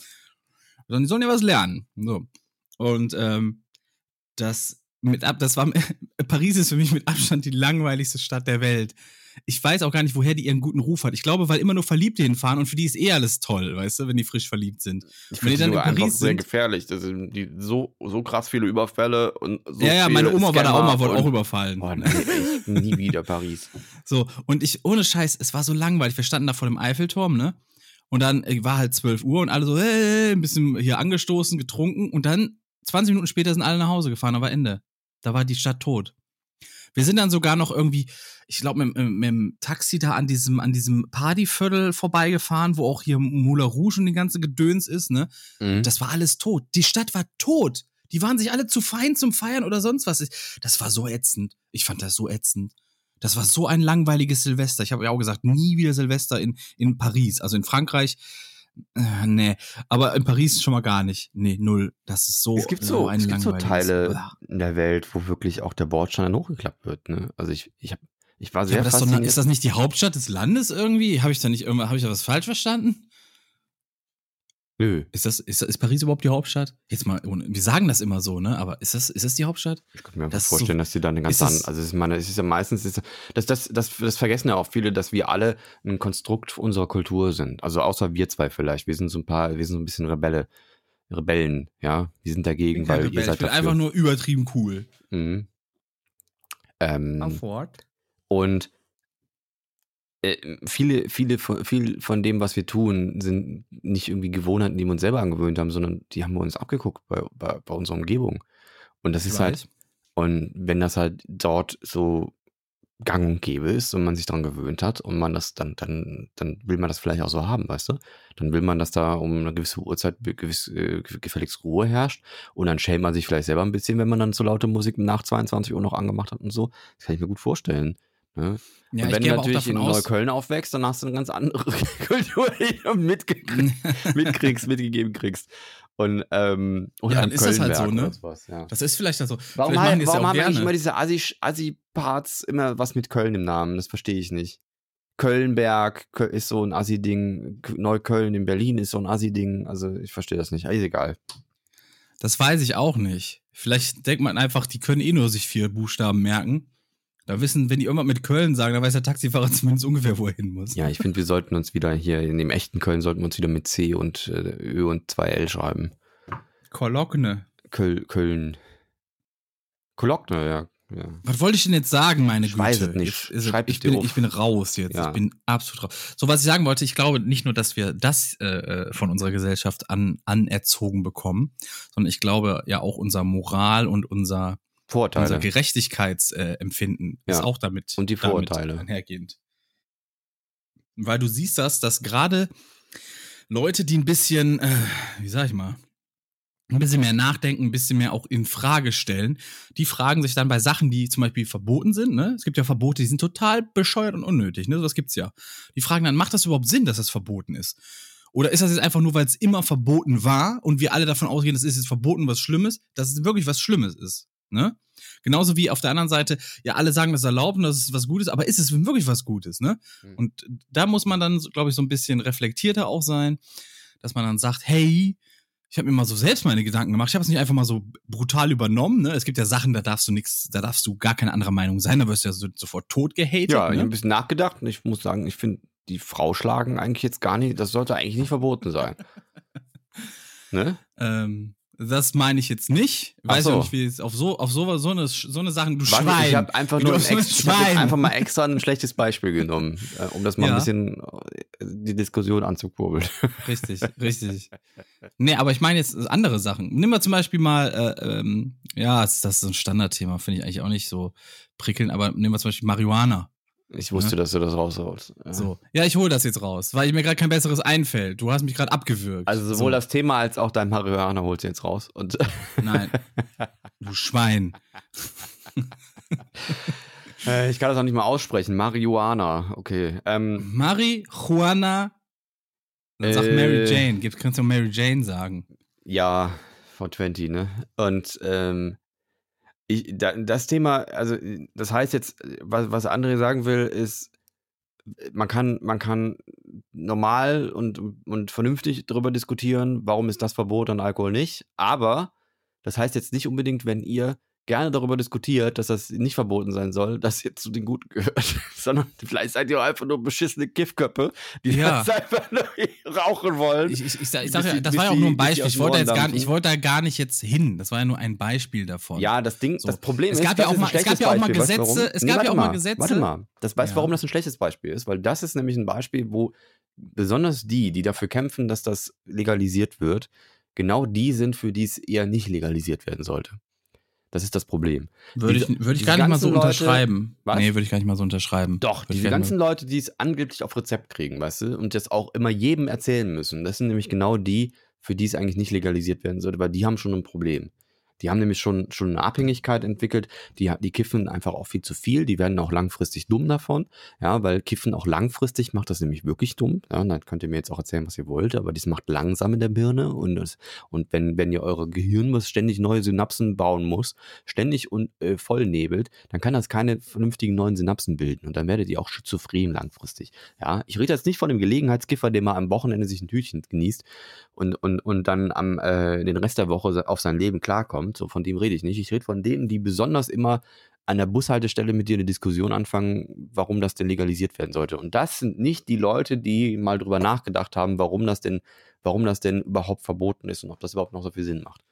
sondern die sollen ja was lernen. So. Und ähm, das mit ab, das war Paris ist für mich mit Abstand die langweiligste Stadt der Welt. Ich weiß auch gar nicht, woher die ihren guten Ruf hat. Ich glaube, weil immer nur Verliebte hinfahren und für die ist eh alles toll, weißt du, wenn die frisch verliebt sind. Ich finde dann in einfach Paris sehr sind- gefährlich. Das sind die so, so krass viele Überfälle und so ja, ja, meine Oma war da auch Scammer mal, wurde auch überfallen. Oh, nee, echt, nie wieder Paris. So, und ich, ohne Scheiß, es war so langweilig. Wir standen da vor dem Eiffelturm, ne? Und dann äh, war halt 12 Uhr und alle so, hey, ein bisschen hier angestoßen, getrunken und dann 20 Minuten später sind alle nach Hause gefahren, aber Ende. Da war die Stadt tot. Wir sind dann sogar noch irgendwie, ich glaube, mit, mit, mit dem Taxi da an diesem, an diesem Partyviertel vorbeigefahren, wo auch hier Moulin Rouge und die ganze Gedöns ist, ne? Mhm. Das war alles tot. Die Stadt war tot. Die waren sich alle zu fein zum Feiern oder sonst was. Das war so ätzend. Ich fand das so ätzend. Das war so ein langweiliges Silvester. Ich habe ja auch gesagt, nie wieder Silvester in, in Paris. Also in Frankreich, äh, nee. Aber in Paris schon mal gar nicht. Nee, null. Das ist so, es gibt so, ein es gibt so Teile Blah. in der Welt, wo wirklich auch der Bordstein hochgeklappt wird. Ne? Also ich, ich, hab, ich war Ja, sehr aber das ist, doch, ist das nicht die Hauptstadt des Landes irgendwie? Habe ich da nicht irgendwas, habe ich da was falsch verstanden? Nö, Ist das, ist, ist Paris überhaupt die Hauptstadt? Jetzt mal, ohne- wir sagen das immer so, ne? Aber ist das, ist das die Hauptstadt? ich kann mir einfach Das ist so- vorstellen, dass die dann eine ganz andere, also es ist meine, es ist ja meistens, ist, das, das, das, das vergessen ja auch viele, dass wir alle ein Konstrukt unserer Kultur sind. Also außer wir zwei vielleicht. Wir sind so ein paar, wir sind so ein bisschen Rebelle, Rebellen, ja. Wir sind dagegen, weil ihr seid ich bin dafür. einfach nur übertrieben cool. Mhm. Ähm, Ford. Und äh, viele, viele, von- viel von dem, was wir tun, sind nicht irgendwie Gewohnheiten, die wir uns selber angewöhnt haben, sondern die haben wir uns abgeguckt bei, bei, bei unserer Umgebung. Und das ist halt, und wenn das halt dort so gang und gäbe ist und man sich daran gewöhnt hat und man das dann, dann, dann will man das vielleicht auch so haben, weißt du? Dann will man, dass da um eine gewisse Uhrzeit gewiss, äh, gefälligst Ruhe herrscht und dann schämt man sich vielleicht selber ein bisschen, wenn man dann so laute Musik nach 22 Uhr noch angemacht hat und so. Das kann ich mir gut vorstellen. Ne? Ja, und wenn du natürlich in. Neukölln aufwächst, dann hast du eine ganz andere Kultur, die du mitkriegst, mitgegeben kriegst. Und, ähm, oder Ja, dann ist das halt so, ne? sowas, ja. Das ist vielleicht also. Warum, vielleicht halt, warum ja haben eigentlich gerne. immer diese Assi- Assi-Parts immer was mit Köln im Namen? Das verstehe ich nicht. Kölnberg Kö- ist so ein Assi-Ding, Neukölln in Berlin ist so ein Assi-Ding. Also ich verstehe das nicht. Ist egal. Das weiß ich auch nicht. Vielleicht denkt man einfach, die können eh nur sich vier Buchstaben merken. Da wissen, wenn die irgendwas mit Köln sagen, dann weiß der Taxifahrer zumindest ungefähr, wo er hin muss. Ja, ich finde, wir sollten uns wieder hier in dem echten Köln sollten wir uns wieder mit C und äh, Ö und 2L schreiben. Kologne. Köl Köln. Kologne, ja. ja. Was wollte ich denn jetzt sagen, meine Ich Güte? weiß es nicht. Ist Schreib ich, dir bin, auf. ich bin raus jetzt. Ja. Ich bin absolut raus. So, was ich sagen wollte, ich glaube nicht nur, dass wir das äh, äh, von unserer Gesellschaft an, anerzogen bekommen, sondern ich glaube ja auch unser Moral und unser, unser Vorteile. Gerechtigkeitsempfinden äh, ist Ja. auch damit, Und die Vorurteile. damit einhergehend. Weil du siehst das, dass gerade Leute, die ein bisschen, äh, wie sag ich mal, ein bisschen mehr nachdenken, ein bisschen mehr auch in Frage stellen, die fragen sich dann bei Sachen, die zum Beispiel verboten sind, ne? Es gibt ja Verbote, die sind total bescheuert und unnötig, ne? Das gibt's ja. Die fragen dann, macht das überhaupt Sinn, dass das verboten ist? Oder ist das jetzt einfach nur, weil es immer verboten war und wir alle davon ausgehen, das ist jetzt verboten, was Schlimmes, dass es wirklich was Schlimmes ist, ne? Genauso wie auf der anderen Seite, ja, alle sagen, das ist erlaubt und das ist was Gutes, aber ist es wirklich was Gutes, ne? Mhm. Und da muss man dann, glaube ich, so ein bisschen reflektierter auch sein, dass man dann sagt, hey, ich habe mir mal so selbst meine Gedanken gemacht. Ich habe es nicht einfach mal so brutal übernommen. Ne? Es gibt ja Sachen, da darfst du nichts, da darfst du gar keine andere Meinung sein. Da wirst du ja so, sofort tot gehatet. Ja, ich habe ein ne? bisschen nachgedacht und ich muss sagen, ich finde die Frau schlagen eigentlich jetzt gar nicht, das sollte eigentlich nicht verboten sein. ne? ähm, das meine ich jetzt nicht. Weiß so. ich nicht, wie es auf so auf so, so eine so eine Sachen. Du Warte, Schwein. Ich habe einfach, nur ein so ein ex- ich hab einfach mal extra ein schlechtes Beispiel genommen, äh, um das mal Ja. ein bisschen äh, die Diskussion anzukurbeln. Richtig, richtig. Nee, aber ich meine jetzt andere Sachen. Nimm mal zum Beispiel mal, äh, ähm, ja, das, das ist so ein Standardthema, finde ich eigentlich auch nicht so prickelnd, aber nehmen wir zum Beispiel Marihuana. Ich wusste, dass du das rausholst. Ja. So. Ja, ich hole das jetzt raus, weil mir gerade kein besseres einfällt. Du hast mich gerade abgewürgt. Also sowohl so. das Thema als auch dein Marihuana holst du jetzt raus. Und Nein. Du Schwein. äh, ich kann das auch nicht mal aussprechen. Marihuana, okay. Ähm, Marihuana. Dann sag Äh. Mary Jane. Kannst du Mary Jane sagen? Ja, 420, ne? Und ähm, ich, da, das Thema, also das heißt jetzt, was, was André sagen will, ist, man kann, man kann normal und, und vernünftig darüber diskutieren, warum ist das Verbot an Alkohol nicht. Aber das heißt jetzt nicht unbedingt, wenn ihr gerne darüber diskutiert, dass das nicht verboten sein soll, dass ihr zu den Guten gehört, sondern vielleicht seid ihr auch einfach nur beschissene Kiffköppe, die Ja. das einfach nur rauchen wollen. Ich, ich, ich, sag- ich sag ja, die- das war ja auch nur ein Beispiel. Ich wollte, jetzt gar, ich wollte da gar nicht jetzt hin. Das war ja nur ein Beispiel davon. Ja, das Ding, So. das Problem Es ist, gab ja das auch ist mal- es gab ja auch mal. Weißt Gesetze- warum? es Nee, gab ja auch mal mal, Gesetze. Warte mal, das weißt du, Ja. warum das ein schlechtes Beispiel ist? Weil das ist nämlich ein Beispiel, wo besonders die, die dafür kämpfen, dass das legalisiert wird, genau die sind, für die es eher nicht legalisiert werden sollte. Das ist das Problem. würde ich, würde ich gar nicht mal so Leute- unterschreiben. Was? Nee, würde ich gar nicht mal so unterschreiben. Doch, Würde diese ganzen Leute, die es angeblich auf Rezept kriegen, weißt du, und das auch immer jedem erzählen müssen, das sind nämlich genau die, für die es eigentlich nicht legalisiert werden sollte, weil die haben schon ein Problem. Die haben nämlich schon, schon eine Abhängigkeit entwickelt, die, die kiffen einfach auch viel zu viel, die werden auch langfristig dumm davon, ja, weil Kiffen auch langfristig macht das nämlich wirklich dumm, ja, und dann könnt ihr mir jetzt auch erzählen, was ihr wollt, aber das macht langsam in der Birne und, das, und wenn, wenn ihr eure Gehirn was ständig neue Synapsen bauen muss, ständig und äh, vollnebelt, dann kann das keine vernünftigen neuen Synapsen bilden und dann werdet ihr auch schizophren langfristig. Ja, ich rede jetzt nicht von dem Gelegenheitskiffer, der mal am Wochenende sich ein Tütchen genießt und, und, und dann am äh, den Rest der Woche auf sein Leben klarkommt. So von dem rede ich nicht. Ich rede von denen, die besonders immer an der Bushaltestelle mit dir eine Diskussion anfangen, warum das denn legalisiert werden sollte. Und das sind nicht die Leute, die mal drüber nachgedacht haben, warum das denn, warum das denn überhaupt verboten ist und ob das überhaupt noch so viel Sinn macht.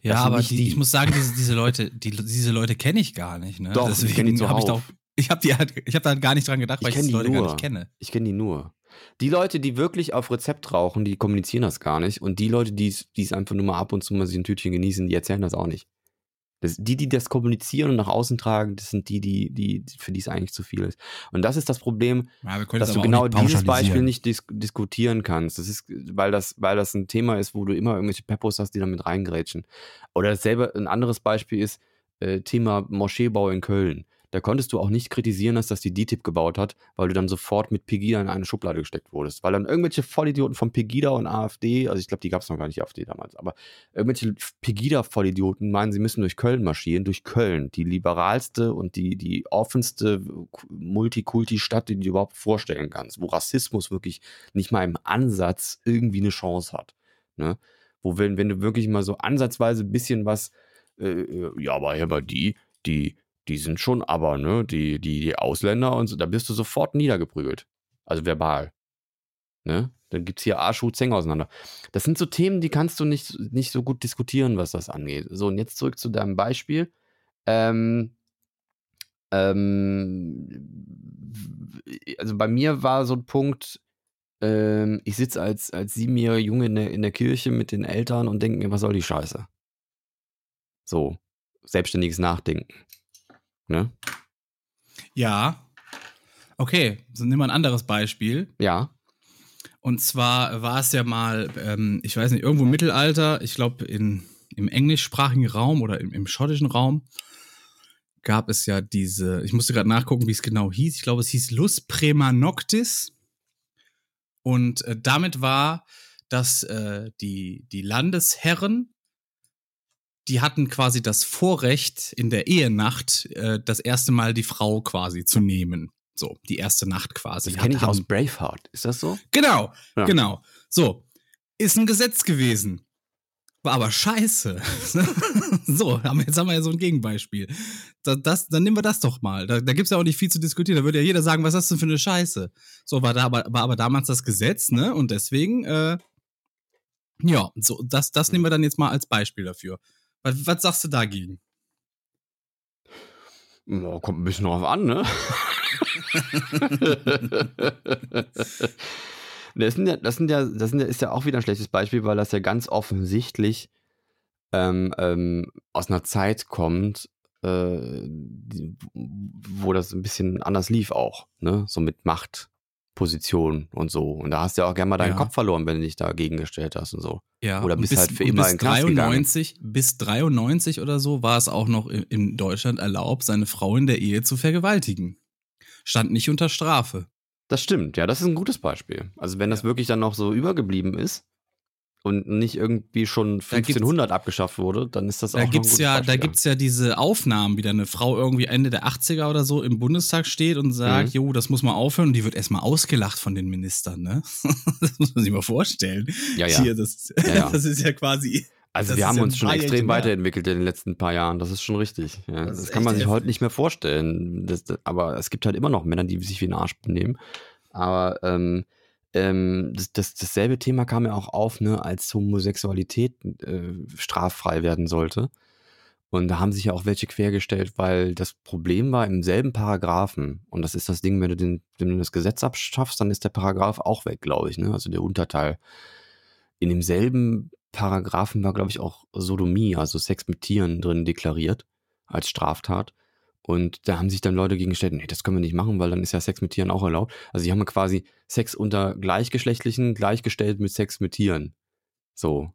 Ja, aber die, die. ich muss sagen, diese, diese Leute, die, diese Leute kenne ich gar nicht. Ne? Doch, ich kenn die Deswegen habe ich doch, zuhauf. ich habe die halt, ich habe da gar nicht dran gedacht, Ich weil ich diese die Leute gar nur. nicht kenne. Ich kenne die nur. Die Leute, die wirklich auf Rezept rauchen, die kommunizieren das gar nicht. Und die Leute, die es einfach nur mal ab und zu mal sich ein Tütchen genießen, die erzählen das auch nicht. Das, die, die das kommunizieren und nach außen tragen, das sind die, die, die, für die es eigentlich zu viel ist. Und das ist das Problem, Ja, dass das du genau dieses Beispiel nicht dis diskutieren kannst. Das ist, weil das, weil das ein Thema ist, wo du immer irgendwelche Peppos hast, die damit reingrätschen. Oder dasselbe, ein anderes Beispiel ist äh, Thema Moscheebau in Köln. Da konntest du auch nicht kritisieren, dass das die DTIP gebaut hat, weil du dann sofort mit Pegida in eine Schublade gesteckt wurdest. Weil dann irgendwelche Vollidioten von Pegida und AfD, also ich glaube, die gab es noch gar nicht, AfD damals, aber irgendwelche Pegida-Vollidioten meinen, sie müssen durch Köln marschieren, durch Köln, die liberalste und die, die offenste Multikulti-Stadt, die du dir überhaupt vorstellen kannst, wo Rassismus wirklich nicht mal im Ansatz irgendwie eine Chance hat. Ne? Wo, wenn, wenn du wirklich mal so ansatzweise ein bisschen was, äh, äh, ja, aber, aber die, die, die sind schon aber, ne, die, die, die Ausländer und so, da bist du sofort niedergeprügelt. Also verbal. Ne? Dann gibt es hier Arsch, Zänger auseinander. Das sind so Themen, die kannst du nicht, nicht so gut diskutieren, was das angeht. So, und jetzt zurück zu deinem Beispiel. Ähm, ähm, also bei mir war so ein Punkt, ähm, ich sitze als, als siebenjähriger Junge in der, in der Kirche mit den Eltern und denke mir, was soll die Scheiße? So, selbstständiges Nachdenken. Ne? Ja. Okay, so nehmen wir ein anderes Beispiel. Ja. Und zwar war es ja mal, ähm, ich weiß nicht, irgendwo im Mittelalter, ich glaube im englischsprachigen Raum oder im, im schottischen Raum, gab es ja diese, ich musste gerade nachgucken, wie es genau hieß. Ich glaube, es hieß Lus Prema Noctis. Und äh, damit war, dass äh, die, die Landesherren, die hatten quasi das Vorrecht, in der Ehenacht äh, das erste Mal die Frau quasi zu nehmen. So, die erste Nacht quasi. Das kenne ich aus Braveheart. Ist das so? Genau, Ja. genau. So, ist ein Gesetz gewesen. War aber scheiße. so, jetzt haben wir ja so ein Gegenbeispiel. Da, das, dann nehmen wir das doch mal. Da, da gibt es ja auch nicht viel zu diskutieren. Da würde ja jeder sagen, was ist das denn für eine Scheiße? So, war, da aber, war aber damals das Gesetz, ne? Und deswegen, äh, ja, so, das, das nehmen wir dann jetzt mal als Beispiel dafür. Was, was sagst du dagegen? Ja, kommt ein bisschen drauf an, ne? das, sind ja, das, sind ja, das sind ja, ist ja auch wieder ein schlechtes Beispiel, weil das ja ganz offensichtlich ähm, ähm, aus einer Zeit kommt, äh, wo das ein bisschen anders lief auch, ne? So mit Machtposition und so. Und da hast du ja auch gerne mal deinen Ja. Kopf verloren, wenn du dich dagegen gestellt hast und so. Ja, Oder bist halt für immer bis in Knast gegangen. 93, bis 93 oder so war es auch noch in, in Deutschland erlaubt, seine Frau in der Ehe zu vergewaltigen. Stand nicht unter Strafe. Das stimmt, ja, das ist ein gutes Beispiel. Also wenn das Ja. wirklich dann noch so übergeblieben ist und nicht irgendwie schon Da gibt's- 1500 abgeschafft wurde, dann ist das auch Da ein gibt's ja, da Beispiel. gibt's ja diese Aufnahmen, wie da eine Frau irgendwie Ende der 80er oder so im Bundestag steht und sagt, Mhm. jo, das muss mal aufhören und die wird erstmal ausgelacht von den Ministern, ne? das muss man sich mal vorstellen. Ja, ja. Hier, das, Ja, ja. das ist ja quasi. Also Das wir haben uns schon extrem weiterentwickelt in den letzten paar Jahren. Das ist schon richtig. Ja, Das das kann man sich heute nicht mehr vorstellen. Das, aber es gibt halt immer noch Männer, die sich wie ein Arsch benehmen. Aber ähm, ähm, das, das, dasselbe Thema kam ja auch auf, ne, als Homosexualität äh, straffrei werden sollte. Und da haben sich ja auch welche quergestellt, weil das Problem war im selben Paragraphen. Und das ist das Ding, wenn du, den, wenn du das Gesetz abschaffst, dann ist der Paragraph auch weg, glaube ich. Ne? Also der Unterteil. In demselben Paragraphen war, glaube ich, auch Sodomie, also Sex mit Tieren drin deklariert als Straftat. Und da haben sich dann Leute gegengestellt, nee, das können wir nicht machen, weil dann ist ja Sex mit Tieren auch erlaubt. Also die haben quasi Sex unter Gleichgeschlechtlichen gleichgestellt mit Sex mit Tieren. So.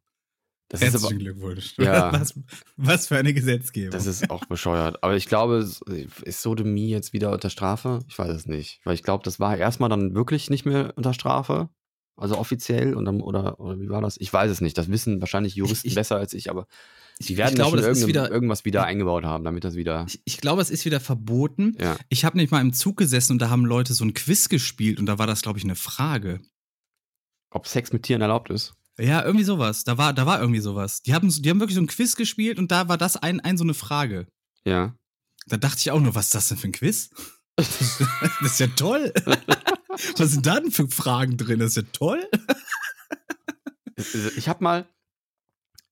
Das ist aber, Herzlichen Glückwunsch. Ja. Was, was für eine Gesetzgebung. das ist auch bescheuert. Aber ich glaube, es- ist Sodomie jetzt wieder unter Strafe? Ich weiß es nicht. Weil ich glaube, das war erstmal dann wirklich nicht mehr unter Strafe. Also offiziell und dann, oder, oder wie war das? Ich weiß es nicht. Das wissen wahrscheinlich Juristen ich- besser als ich, aber die ich werden glaube, da schon wieder- irgendwas wieder eingebaut haben, damit das wieder. ich, ich glaube, es ist wieder verboten. Ja. Ich habe nicht mal im Zug gesessen und da haben Leute so ein Quiz gespielt und da war das, glaube ich, eine Frage. Ob Sex mit Tieren erlaubt ist? Ja, irgendwie sowas. Da war, da war irgendwie sowas. Die haben, die haben wirklich so ein Quiz gespielt und da war das ein, ein so eine Frage. Ja. Da dachte ich auch nur, was ist das denn für ein Quiz? das ist ja toll. was sind da denn für Fragen drin? Das ist ja toll. Ich habe mal,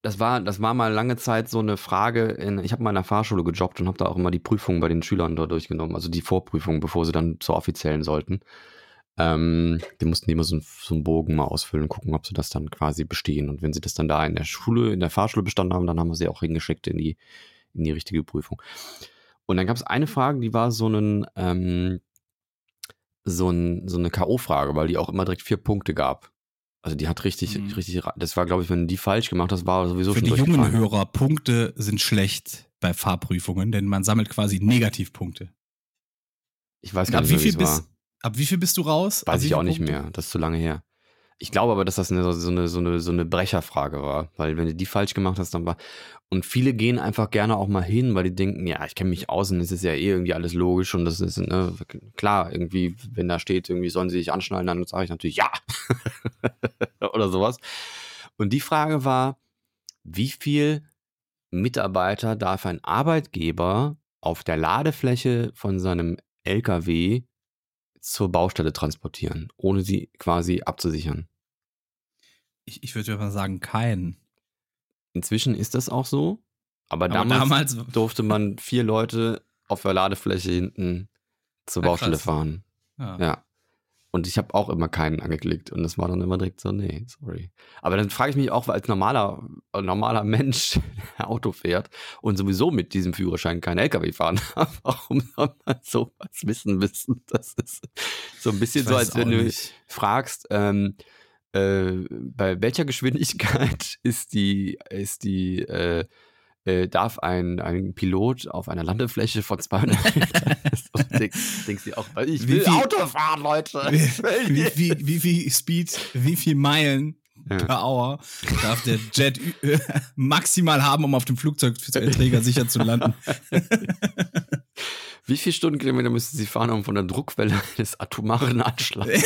das war, das war mal lange Zeit so eine Frage, in, ich habe mal in der Fahrschule gejobbt und habe da auch immer die Prüfungen bei den Schülern dort durchgenommen, also die Vorprüfungen, bevor sie dann zur offiziellen sollten. Ähm, die mussten immer so, so einen Bogen mal ausfüllen gucken, ob sie das dann quasi bestehen. Und wenn sie das dann da in der Schule, in der Fahrschule bestanden haben, dann haben wir sie auch hingeschickt in die, in die richtige Prüfung. Und dann gab es eine Frage, die war so ein, ähm, so, ein, so eine K.O.-Frage, weil die auch immer direkt vier Punkte gab. Also die hat richtig, Mhm. richtig, das war, glaube ich, wenn du die falsch gemacht hast, war sowieso Für schon die jungen. Hörer, Punkte sind schlecht bei Fahrprüfungen, denn man sammelt quasi Negativpunkte. Ich weiß gar ab nicht wie viel bist, ab wie viel bist du raus? Weiß ich auch nicht Punkte? mehr. Das ist zu lange her. Ich glaube aber, dass das eine, so, eine, so, eine, so eine Brecherfrage war. Weil wenn du die falsch gemacht hast, dann war. Und viele gehen einfach gerne auch mal hin, weil die denken, ja, ich kenne mich aus und es ist ja eh irgendwie alles logisch und das ist, ne, klar, irgendwie, wenn da steht, irgendwie sollen sie sich anschnallen, dann sage ich natürlich ja. Oder sowas. Und die Frage war, wie viel Mitarbeiter darf ein Arbeitgeber auf der Ladefläche von seinem LKW zur Baustelle transportieren, ohne sie quasi abzusichern. Ich, ich würde mal sagen, keinen. Inzwischen ist das auch so, aber, Aber damals, damals- durfte man vier Leute auf der Ladefläche hinten zur Ah, Baustelle krass. fahren. Ja. Ja. Und ich habe auch immer keinen angeklickt und das war dann immer direkt so, nee, sorry. Aber dann frage ich mich auch, weil als normaler, äh, normaler Mensch der Auto fährt und sowieso mit diesem Führerschein kein LKW fahren darf, warum soll man sowas wissen müssen? Das ist so ein bisschen so, als wenn du nicht. fragst, ähm, äh, bei welcher Geschwindigkeit ist die, ist die, äh, äh, darf ein, ein Pilot auf einer Landefläche von 200 Metern denkst, dir auch, ich Wie will viel- Auto fahren, Leute. Wie, nicht. wie, wie viel Speed, wie viel Meilen Ja. per Hour darf der Jet ü- maximal haben, um auf dem Flugzeugträger sicher zu landen? Wie viele Stundenkilometer müssen Sie fahren, um von der Druckwelle des atomaren Anschlags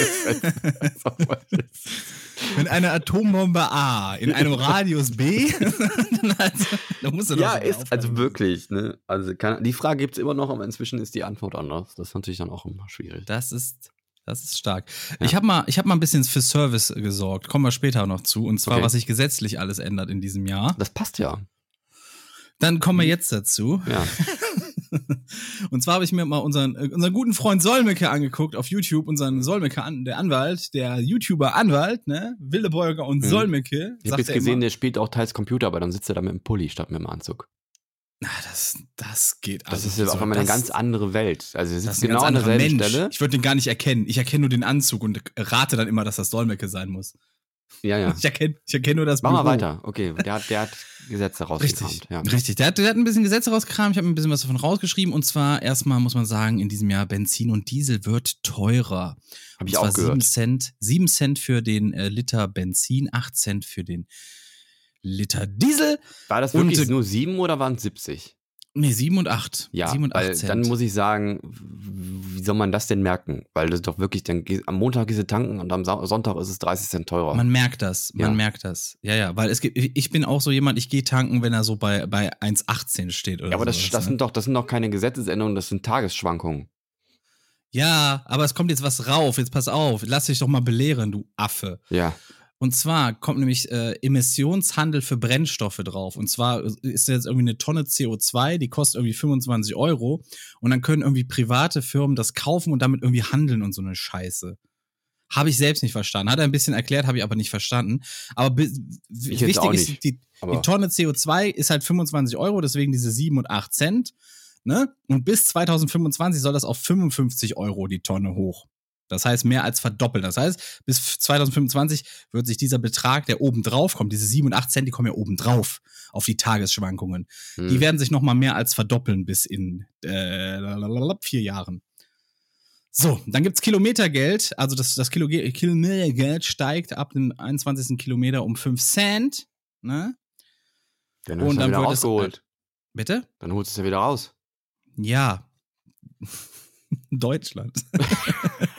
Wenn eine Atombombe A in einem Radius B, dann, also, dann muss er doch Ja, ist also wirklich. Ne? Also kann, die Frage gibt es immer noch, aber inzwischen ist die Antwort anders. Das ist natürlich dann auch immer schwierig. Das ist, das ist stark. Ich habe mal, ich hab mal ein bisschen für Service gesorgt. Kommen wir später noch zu. Und zwar, Okay. was sich gesetzlich alles ändert in diesem Jahr. Das passt ja. Dann kommen wir jetzt dazu. Ja. Und zwar habe ich mir mal unseren, äh, unseren guten Freund Solmecke angeguckt auf YouTube, unseren Solmecke, der Anwalt, der YouTuber Anwalt, ne? Willeborger und Mhm. Solmecke. Ich habe jetzt gesehen, immer, der spielt auch teils Computer, aber dann sitzt er da mit dem Pulli statt mit dem Anzug. na, das, das geht Das also, ist ja wie auf einmal eine ganz andere Welt. Also das sitzt ist genau ganz an derselben. Stelle. Ich würde den gar nicht erkennen. Ich erkenne nur den Anzug und rate dann immer, dass das Solmecke sein muss. Ja, ja. Ich erkenne ich erkenn nur das Mach mal Büro. weiter. Okay, der hat, der hat Gesetze Richtig, rausgekramt. Ja. richtig. Der hat, der hat ein bisschen Gesetze rausgekramt. Ich habe ein bisschen was davon rausgeschrieben. Und zwar erstmal muss man sagen, in diesem Jahr Benzin und Diesel wird teurer. Habe ich und zwar auch gehört. 7 Cent, 7 Cent für den äh, Liter Benzin, 8 Cent für den Liter Diesel. War das Und, wirklich äh, nur sieben oder waren es 70? Nee, 7 und 8. Ja, 7 und 8 weil Cent. dann muss ich sagen, wie soll man das denn merken? Weil das doch wirklich, dann am Montag du tanken und am Sonntag ist es 30 Cent teurer. Man merkt das, man Ja. merkt das. Ja, ja, weil es gibt, ich bin auch so jemand, ich gehe tanken, wenn er so bei, bei 1,18 steht oder ja, aber das, sowas, das, ne? sind doch, das sind doch keine Gesetzesänderungen, das sind Tagesschwankungen. Ja, aber es kommt jetzt was rauf, jetzt pass auf, lass dich doch mal belehren, du Affe. Ja. Und zwar kommt nämlich äh, Emissionshandel für Brennstoffe drauf. Und zwar ist jetzt irgendwie eine Tonne CO2, die kostet irgendwie 25 Euro. Und dann können irgendwie private Firmen das kaufen und damit irgendwie handeln und so eine Scheiße. Habe ich selbst nicht verstanden. Hat er ein bisschen erklärt, habe ich aber nicht verstanden. Aber wichtig ist, die, die Tonne CO2 ist halt 25 Euro, deswegen diese 7 und 8 Cent. Ne? Und bis 2025 soll das auf 55 Euro die Tonne hoch. Das heißt, mehr als verdoppeln. Das heißt, bis 2025 wird sich dieser Betrag, der oben drauf kommt, diese 7 und 8 Cent, die kommen ja oben drauf auf die Tagesschwankungen. hm. Die werden sich noch mal mehr als verdoppeln bis in äh, vier Jahren. So, dann gibt's Kilometergeld. Also das, das Kilo Kilometergeld steigt ab dem 21. Kilometer um 5 Cent. Ne? dann und dann wieder wird es- rausgeholt. Bitte? Dann holst du es ja wieder raus. Ja. Deutschland.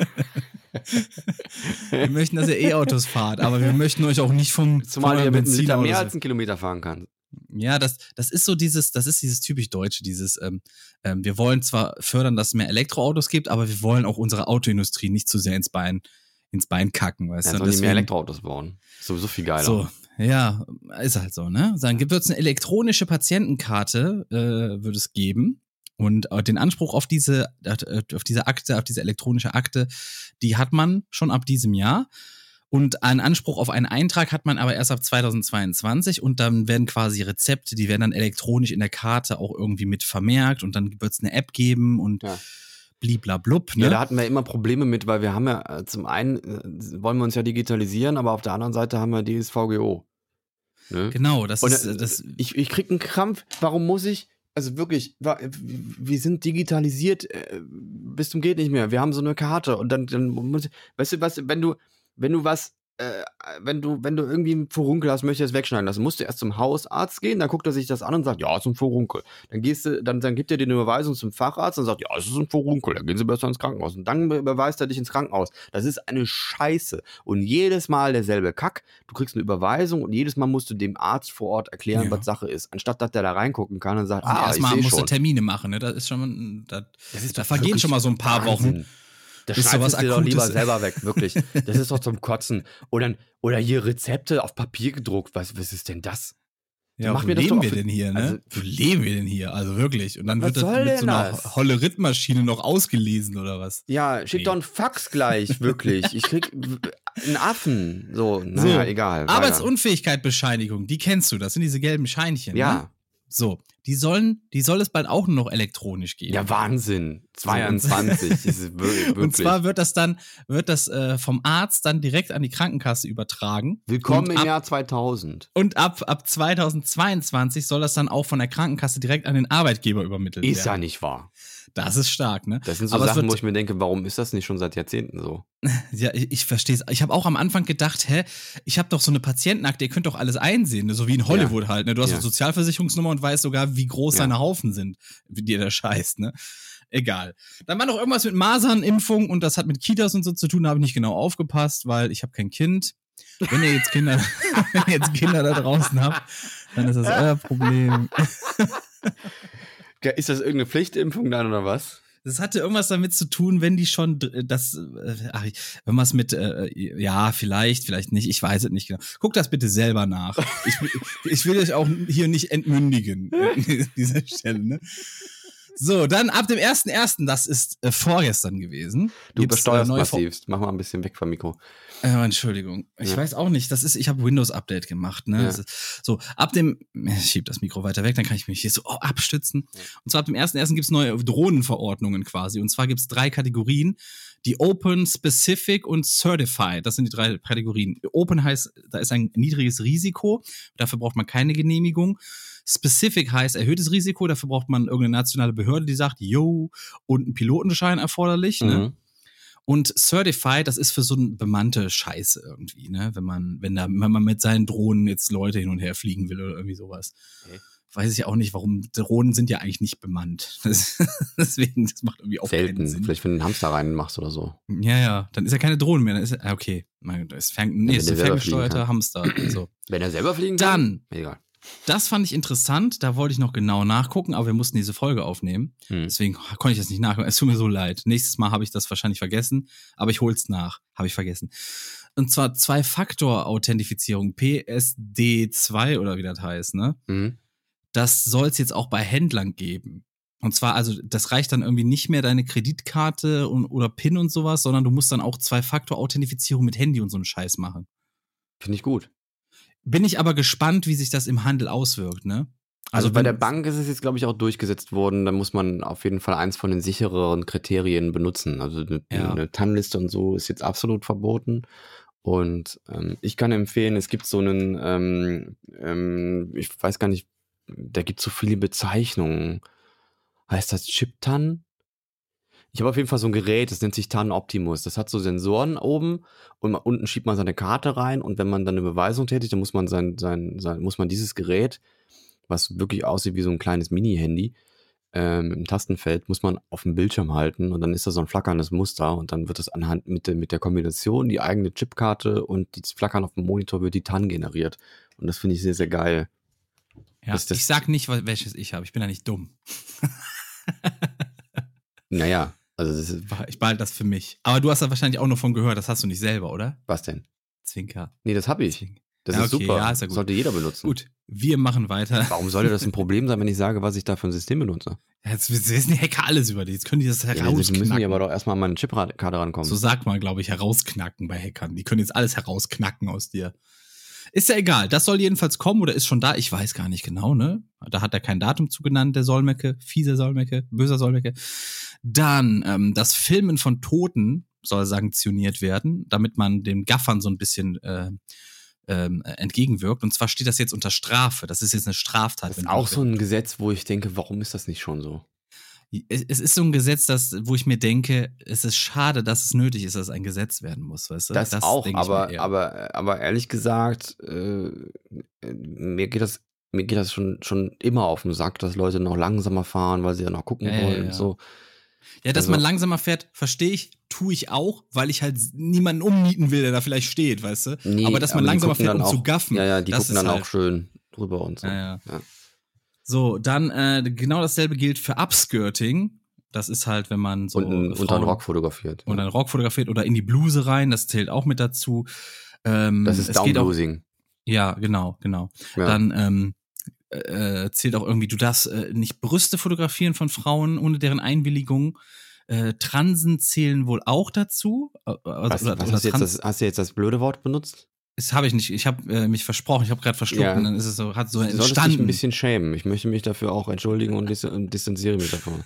wir möchten, dass ihr E-Autos fahrt, aber wir möchten euch auch nicht vom Zumal ja mit Liter mehr als einen Kilometer fahren kannst. Ja, das, das ist so dieses, das ist dieses typisch Deutsche, dieses, ähm, ähm, wir wollen zwar fördern, dass es mehr Elektroautos gibt, aber wir wollen auch unsere Autoindustrie nicht zu sehr ins Bein, ins Bein kacken, weißt Ja, du? sollen die mehr Deswegen- Elektroautos bauen. Sowieso viel geiler. So, ja, ist halt so, ne? Dann gibt es eine elektronische Patientenkarte, äh, wird es geben. Und äh, den Anspruch auf diese, äh, auf diese Akte, auf diese elektronische Akte, die hat man schon ab diesem Jahr. Und einen Anspruch auf einen Eintrag hat man aber erst ab 2022 und dann werden quasi Rezepte, die werden dann elektronisch in der Karte auch irgendwie mit vermerkt und dann wird es eine App geben und Ja. bliblablub. Ne? Ja, da hatten wir immer Probleme mit, weil wir haben ja äh, zum einen wollen wir uns ja digitalisieren, aber auf der anderen Seite haben wir DSVGO. Ne? genau, das Und ist das. ich, ich krieg einen Krampf. Warum muss ich? Also wirklich, wa- wir sind digitalisiert äh, bis zum geht nicht mehr. Wir haben so eine Karte und dann, dann weißt du was, wenn du, wenn du was, äh, wenn du, wenn du irgendwie einen Furunkel hast, möchtest du das wegschneiden lassen, musst du erst zum Hausarzt gehen, dann guckt er sich das an und sagt, ja, ist ein Furunkel. Dann gehst du, dann, dann gibt er dir eine Überweisung zum Facharzt und sagt, ja, es ist ein Furunkel, dann gehen sie besser ins Krankenhaus. Und dann überweist er dich ins Krankenhaus. Das ist eine Scheiße. Und jedes Mal derselbe Kack. Du kriegst eine Überweisung und jedes Mal musst du dem Arzt vor Ort erklären, Ja. was Sache ist. Anstatt dass der da reingucken kann und sagt, Und ah, ich erstmal sehe musst du schon. Termine machen, ne? Das ist schon, das, Das ist da vergehen schon mal so ein paar Wahnsinn. Wochen. Das schreibst sowas dir doch lieber selber weg, wirklich. Das ist doch zum Kotzen. Oder, oder hier Rezepte auf Papier gedruckt. Was, was ist denn das? Ja, mach wo mir das leben doch wir denn hier, ne? also- wo leben wir denn hier? Also wirklich. Und dann wird das mit so einer das? holle Rittmaschine noch ausgelesen oder was? Ja, schick Nee. doch einen Fax gleich, wirklich. Ich krieg einen Affen. So, naja, So, egal. weiter. Arbeitsunfähigkeitbescheinigung, die kennst du, das sind diese gelben Scheinchen. Ne? Ja. So, die sollen, die soll es bald auch nur noch elektronisch geben. Ja, Wahnsinn. 22. das ist wir- wirklich. Und zwar wird das dann, wird das äh, vom Arzt dann direkt an die Krankenkasse übertragen. Willkommen und im ab, Jahr 2000. Und ab, ab 2022 soll das dann auch von der Krankenkasse direkt an den Arbeitgeber übermittelt Ist ja werden. nicht wahr. Das ist stark, ne? Das sind so Aber Sachen, wo ich mir denke, warum ist das nicht schon seit Jahrzehnten so? Ja, ich, ich verstehe es. Ich habe auch am Anfang gedacht, hä, ich habe doch so eine Patientenakte, ihr könnt doch alles einsehen, ne? so wie in Hollywood halt. Ne? Du hast Ja. eine Sozialversicherungsnummer und weißt sogar, wie groß Ja. deine Haufen sind, wie dir der scheißt, ne? Egal. Dann war noch irgendwas mit Masernimpfung und das hat mit Kitas und so zu tun, da habe ich nicht genau aufgepasst, weil ich habe kein Kind. Wenn ihr jetzt Kinder, wenn ihr jetzt Kinder da draußen habt, dann ist das euer Problem. Ist das irgendeine Pflichtimpfung dann oder was? Das hatte irgendwas damit zu tun, wenn die schon das, äh, ach, irgendwas mit, äh, ja, vielleicht, vielleicht nicht, ich weiß es nicht genau. Guckt das bitte selber nach. Ich, ich will euch auch hier nicht entmündigen an dieser Stelle, ne? So, dann ab dem 1.1., das ist äh, vorgestern gewesen. Du gibt's, besteuerst massivst. Mach mal ein bisschen weg vom Mikro. Äh, Entschuldigung. Ich Ja. weiß auch nicht. Das ist, ich habe Windows-Update gemacht. Ne? Ja. Ist, so, ab dem, ich schieb das Mikro weiter weg, dann kann ich mich hier so oh, abstützen. Und zwar ab dem 1.1. gibt es neue Drohnenverordnungen quasi. Und zwar gibt es drei Kategorien. Die Open, Specific und Certified, das sind die drei Kategorien. Open heißt, da ist ein niedriges Risiko, dafür braucht man keine Genehmigung. Specific heißt erhöhtes Risiko, dafür braucht man irgendeine nationale Behörde, die sagt, yo, und ein Pilotenschein erforderlich. Ne? Und Certified, das ist für so eine bemannte Scheiße irgendwie, ne? Wenn man, wenn da, wenn man mit seinen Drohnen jetzt Leute hin und her fliegen will oder irgendwie sowas. Okay. Weiß ich auch nicht, warum Drohnen sind ja eigentlich nicht bemannt. Das, deswegen, das macht irgendwie auch Selten. keinen Sinn. Vielleicht, wenn du einen Hamster reinmachst oder so. Ja, ja, dann ist ja keine Drohne mehr. Dann ist ja, okay. Mein Gott, es fängt, nee, es ist ein ferngesteuerter. Hamster. So. Wenn er selber fliegen Dann, kann? Egal. Das fand ich interessant. Da wollte ich noch genau nachgucken, aber wir mussten diese Folge aufnehmen. Hm. Deswegen konnte ich das nicht nachgucken. Es tut mir so leid. Nächstes Mal habe ich das wahrscheinlich vergessen, aber ich hol's nach. Habe ich vergessen. Und zwar Zwei-Faktor-Authentifizierung, PSD2 oder wie das heißt, ne? Mhm. Das soll es jetzt auch bei Händlern geben. Und zwar, also, das reicht dann irgendwie nicht mehr deine Kreditkarte und, oder PIN und sowas, sondern du musst dann auch Zwei-Faktor-Authentifizierung mit Handy und so einen Scheiß machen. Finde ich gut. Bin ich aber gespannt, wie sich das im Handel auswirkt, ne? Also, bei wenn- der Bank ist es jetzt, glaube ich, auch durchgesetzt worden. Da muss man auf jeden Fall eins von den sichereren Kriterien benutzen. Also eine, Ja. eine TAN-Liste und so ist jetzt absolut verboten. Und ähm, ich kann empfehlen, es gibt so einen, ähm, ähm, ich weiß gar nicht, da gibt es so viele Bezeichnungen. Heißt das Chip-TAN? Ich habe auf jeden Fall so ein Gerät, das nennt sich TAN Optimus. Das hat so Sensoren oben und unten schiebt man seine Karte rein und wenn man dann eine Beweisung tätigt, dann muss man sein, sein, sein muss man dieses Gerät, was wirklich aussieht wie so ein kleines Mini-Handy, ähm, im Tastenfeld, muss man auf dem Bildschirm halten und dann ist da so ein flackerndes Muster und dann wird das anhand mit der, mit der Kombination, die eigene Chipkarte und das Flackern auf dem Monitor wird die TAN generiert. Und das finde ich sehr, sehr geil. ja, ich sag nicht, welches ich habe. Ich bin da nicht dumm. Naja, also das ist, Ich behalte das für mich. Aber du hast da wahrscheinlich auch noch von gehört. Das hast du nicht selber, oder? was denn? Zwinker. Nee, das habe ich. Zwinker. Das Ja, ist okay, super. ja, ist ja gut. Sollte jeder benutzen. Gut, wir machen weiter. Warum sollte das ein Problem sein, wenn ich sage, was ich da für ein System benutze? Jetzt wissen die Hacker alles über dich. Jetzt können die das Ja, herausknacken. Sie müssen ja aber doch erstmal an meine Chipkarte rankommen. so sagt man, glaube ich, herausknacken bei Hackern. Die können jetzt alles herausknacken aus dir. Ist ja egal. Das soll jedenfalls kommen oder ist schon da. Ich weiß gar nicht genau, ne? Da hat er kein Datum zugenannt, der Solmecke. Fieser Solmecke, böser Solmecke. Dann, ähm, das Filmen von Toten soll sanktioniert werden, damit man den Gaffern so ein bisschen äh, ähm, entgegenwirkt. Und zwar steht das jetzt unter Strafe. Das ist jetzt eine Straftat. das ist auch so ein Gesetz, wo ich denke, warum ist das nicht schon so? es, ist so ein Gesetz, das, wo ich mir denke, es ist schade, dass es nötig ist, dass es ein Gesetz werden muss, weißt du? Das, auch, ich mir aber, aber, aber ehrlich gesagt, äh, mir geht das, mir geht das schon, schon immer auf den Sack, dass Leute noch langsamer fahren, weil sie ja noch gucken Ja, ja, wollen. ja. So. Ja, dass also- man langsamer fährt, verstehe ich, tue ich auch, weil ich halt niemanden ummieten will, der da vielleicht steht, weißt du? Nee, aber dass man die langsamer fährt, um zu auch- gaffen. Ja, ja, die das gucken ist dann halt- auch schön drüber und so. Ja, ja. So, dann äh, genau dasselbe gilt für Upskirting. Das ist halt, wenn man so und ein, unter den Rock fotografiert. und einen Rock fotografiert oder in die Bluse rein, das zählt auch mit dazu. Ähm, das ist Downblusing. Ja, genau, genau. Ja. Dann ähm, äh, zählt auch irgendwie, du darfst äh, nicht Brüste fotografieren von Frauen ohne deren Einwilligung. Äh, Transen zählen wohl auch dazu. Also, was, oder, was oder hast, du jetzt das, hast du jetzt das blöde Wort benutzt? Das habe ich nicht. Ich habe äh, mich versprochen. Ich habe gerade verschluckt Ja. und dann ist es so, hat so Du solltest dich entstanden. ein bisschen schämen. Ich möchte mich dafür auch entschuldigen und, dis und distanziere mich davon.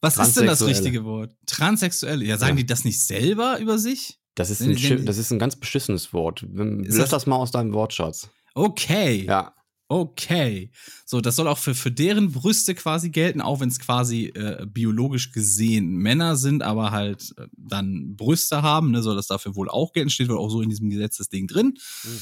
Was ist denn das richtige Wort? Transsexuelle. Ja, sagen Ja. die das nicht selber über sich? Das ist, ein, das ist ein ganz beschissenes Wort. Lösch das- das, mal aus deinem Wortschatz. Okay. Ja. Okay. So, das soll auch für, für deren Brüste quasi gelten, auch wenn es quasi äh, biologisch gesehen Männer sind, aber halt äh, dann Brüste haben, ne, soll das dafür wohl auch gelten, steht wohl auch so in diesem Gesetzesding drin. Mhm.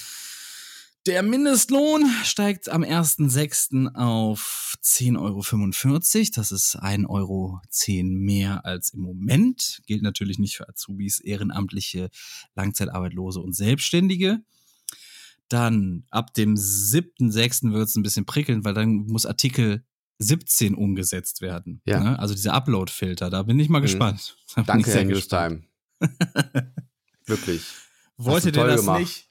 Der Mindestlohn steigt am 1.6. auf 10,45 Euro. Das ist 1,10 Euro mehr als im Moment. Gilt natürlich nicht für Azubis, Ehrenamtliche, Langzeitarbeitslose und Selbstständige. Dann ab dem 7.6. wird es ein bisschen prickeln, weil dann muss Artikel 17 umgesetzt werden. Ja. Ne? Also dieser Upload-Filter, da bin ich mal Mhm. gespannt. Da Danke, Herr. Newstime. Wirklich. Wollte der das gemacht. nicht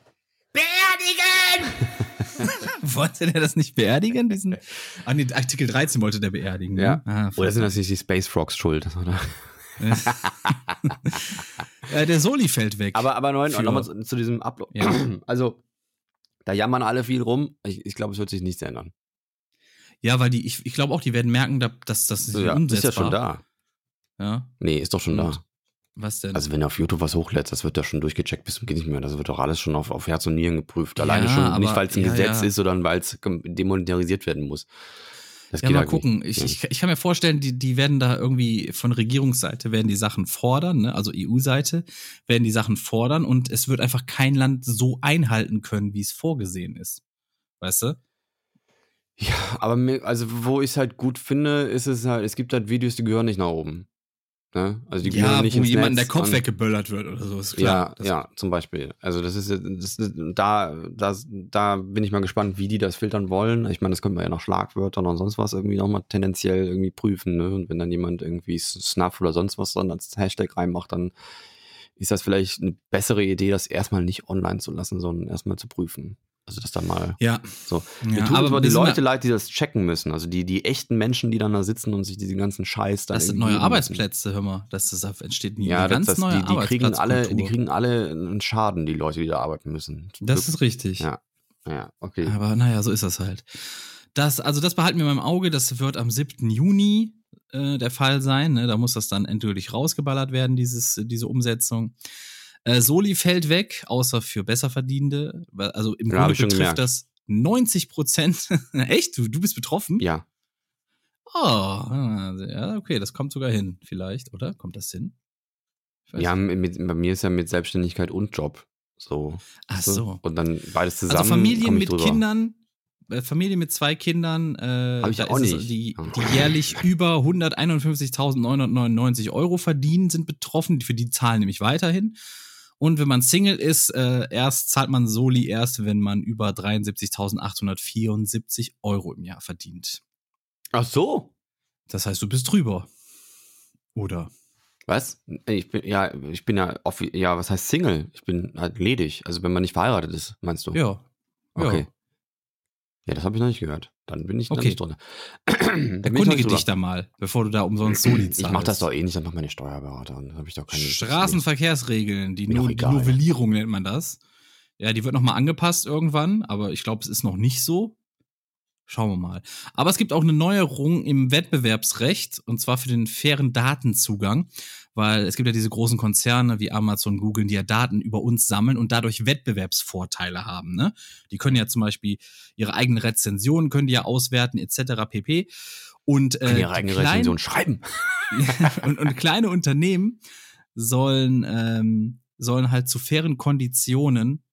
beerdigen? wollte der das nicht beerdigen? Diesen ah, nee, Artikel 13 wollte der beerdigen. Ja. Ne? Ah, Oder sind das nicht die Space Frogs schuld? Oder? äh, der Soli fällt weg. Aber, aber nochmal zu, zu diesem Upload. Ja. Also, da jammern alle viel rum. Ich, ich glaube, es wird sich nichts ändern. ja, weil die, ich, ich glaube auch, die werden merken, da- dass das nicht Ja, ist umsetzbar ja schon da. Ja. Nee, ist doch schon Und- da. Was denn? Also wenn du auf YouTube was hochlädst, das wird ja schon durchgecheckt bis zum geht nicht mehr. Das wird doch alles schon auf, auf Herz und Nieren geprüft. Alleine Ja, schon aber- nicht, weil es ein ja, Gesetz ja. ist, sondern weil es demonetarisiert werden muss. Das ja, mal halt gucken. Ich, ich, ich kann mir vorstellen, die, die werden da irgendwie von Regierungsseite werden die Sachen fordern, ne? also EU-Seite werden die Sachen fordern und es wird einfach kein Land so einhalten können, wie es vorgesehen ist. Weißt du? Ja, aber mir, also wo ich es halt gut finde, ist es halt, es gibt halt Videos, die gehören nicht nach oben. Ne? Also die gehören nicht wo jemand der Kopf weggeböllert wird oder so, ist klar. Ja, ja, zum Beispiel. Also das ist, das ist da, das, da bin ich mal gespannt, wie die das filtern wollen. Ich meine, das könnte man ja nach Schlagwörtern und sonst was irgendwie nochmal tendenziell irgendwie prüfen. Ne? Und wenn dann jemand irgendwie Snuff oder sonst was dann als Hashtag reinmacht, dann ist das vielleicht eine bessere Idee, das erstmal nicht online zu lassen, sondern erstmal zu prüfen. Also das dann mal Ja. so. Mir ja tut aber die Leute leid, die das checken müssen. Also die, die echten Menschen, die dann da sitzen und sich diesen ganzen Scheiß dann Das sind neue müssen. Arbeitsplätze, hör mal. Das, das entsteht nie Ja, ganz das, neue die, die kriegen alle, die kriegen alle einen Schaden, die Leute, die da arbeiten müssen. Das ist richtig. Ja. Ja, okay. Aber naja, so ist das halt. Das, also das behalten wir mal im Auge. Das wird am 7. Juni äh, der Fall sein. Ne? Da muss das dann endgültig rausgeballert werden, dieses, diese Umsetzung. Äh, Soli fällt weg, außer für Besserverdienende. Also im Ja, Grunde betrifft gemerkt. das 90 Prozent. Echt? Du, du bist betroffen? Ja, Oh, ja, okay, das kommt sogar hin, vielleicht, oder? Kommt das hin? Ja mit, bei mir ist ja mit Selbstständigkeit und Job so. Ach so. Und dann beides zusammen. Also Familien mit drüber. Kindern, äh, Familie mit zwei Kindern, äh, Hab ich auch es, nicht. die, Ah. die jährlich über 151.999 Euro verdienen, sind betroffen. Für die zahlen nämlich weiterhin. Und wenn man Single ist, äh, erst zahlt man Soli erst, wenn man über 73.874 Euro im Jahr verdient. Ach so. Das heißt, du bist drüber. Oder? Was? Ich bin, ja, ich bin ja, ja, was heißt Single? Ich bin halt ledig. Also wenn man nicht verheiratet ist, meinst du? Ja. Okay. Ja, das habe ich noch nicht gehört. Dann bin ich Okay. nicht drunter. Noch Erkundige dich da mal, bevor du da umsonst Soli zahlst. Ich mache das doch eh nicht, dann macht meine Steuerberater. Dann habe ich doch keine. Straßenverkehrsregeln, die, no die. Novellierung nennt man das. Ja, die wird nochmal angepasst irgendwann, aber ich glaube, es ist noch nicht so. Schauen wir mal. Aber es gibt auch eine Neuerung im Wettbewerbsrecht, und zwar für den fairen Datenzugang, weil es gibt ja diese großen Konzerne wie Amazon, Google, die ja Daten über uns sammeln und dadurch Wettbewerbsvorteile haben. Ne? Die können ja zum Beispiel ihre eigenen Rezensionen, können die ja auswerten, etc. pp. Und äh, ihre eigene kleinen- Rezension schreiben. und, und kleine Unternehmen sollen, ähm, sollen halt zu fairen Konditionen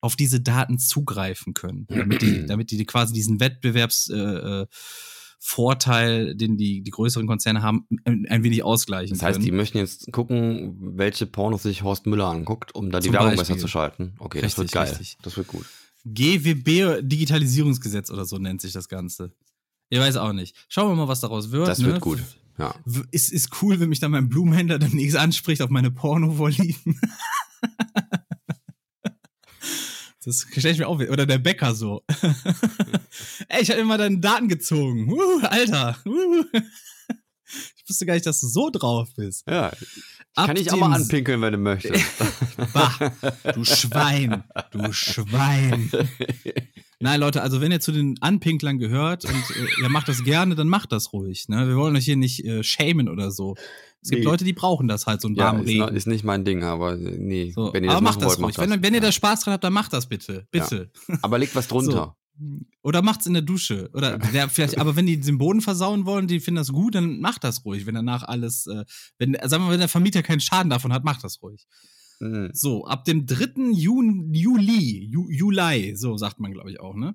auf diese Daten zugreifen können, damit die, damit die quasi diesen Wettbewerbsvorteil, äh, Vorteil, den die, die größeren Konzerne haben, ein, ein wenig ausgleichen Das heißt, können. die möchten jetzt gucken, welche Pornos sich Horst Müller anguckt, um da die Zum Werbung Beispiel. besser zu schalten. Okay, das wird Richtig, geil. richtig. Das wird gut. GWB Digitalisierungsgesetz oder so nennt sich das Ganze. Ich weiß auch nicht. Schauen wir mal, was daraus wird. Das ne? wird gut. Ja. Ist, ist cool, wenn mich dann mein Blumenhändler demnächst anspricht auf meine Porno-Vorlieben. Das stell ich mir auch Oder der Bäcker so. Ey, ich habe immer deine Daten gezogen. Uh, Alter. Uh. Ich wusste gar nicht, dass du so drauf bist. Ja. Ab Kann ich auch mal anpinkeln, wenn du möchtest. Bah, du Schwein. Du Schwein. Nein, Leute, also wenn ihr zu den Anpinklern gehört und äh, ihr macht das gerne, dann macht das ruhig. Ne? Wir wollen euch hier nicht äh, shamen oder so. Es gibt Nee. Leute, die brauchen das halt, so ja, warmen ist, Regen. ist nicht mein Ding, aber äh, nee. So, wenn ihr aber das macht das wollt, ruhig. macht das. Wenn, wenn ihr ja. da Spaß dran habt, dann macht das bitte. Bitte. Aber legt was drunter. Oder macht's in der Dusche. Oder der, vielleicht, aber wenn die den Boden versauen wollen, die finden das gut, dann macht das ruhig. Wenn danach alles, äh, wenn, sagen wir mal, wenn der Vermieter keinen Schaden davon hat, macht das ruhig. Mhm. So, ab dem 3. Juni, Juli, Ju, Juli, so sagt man, glaube ich, auch, ne?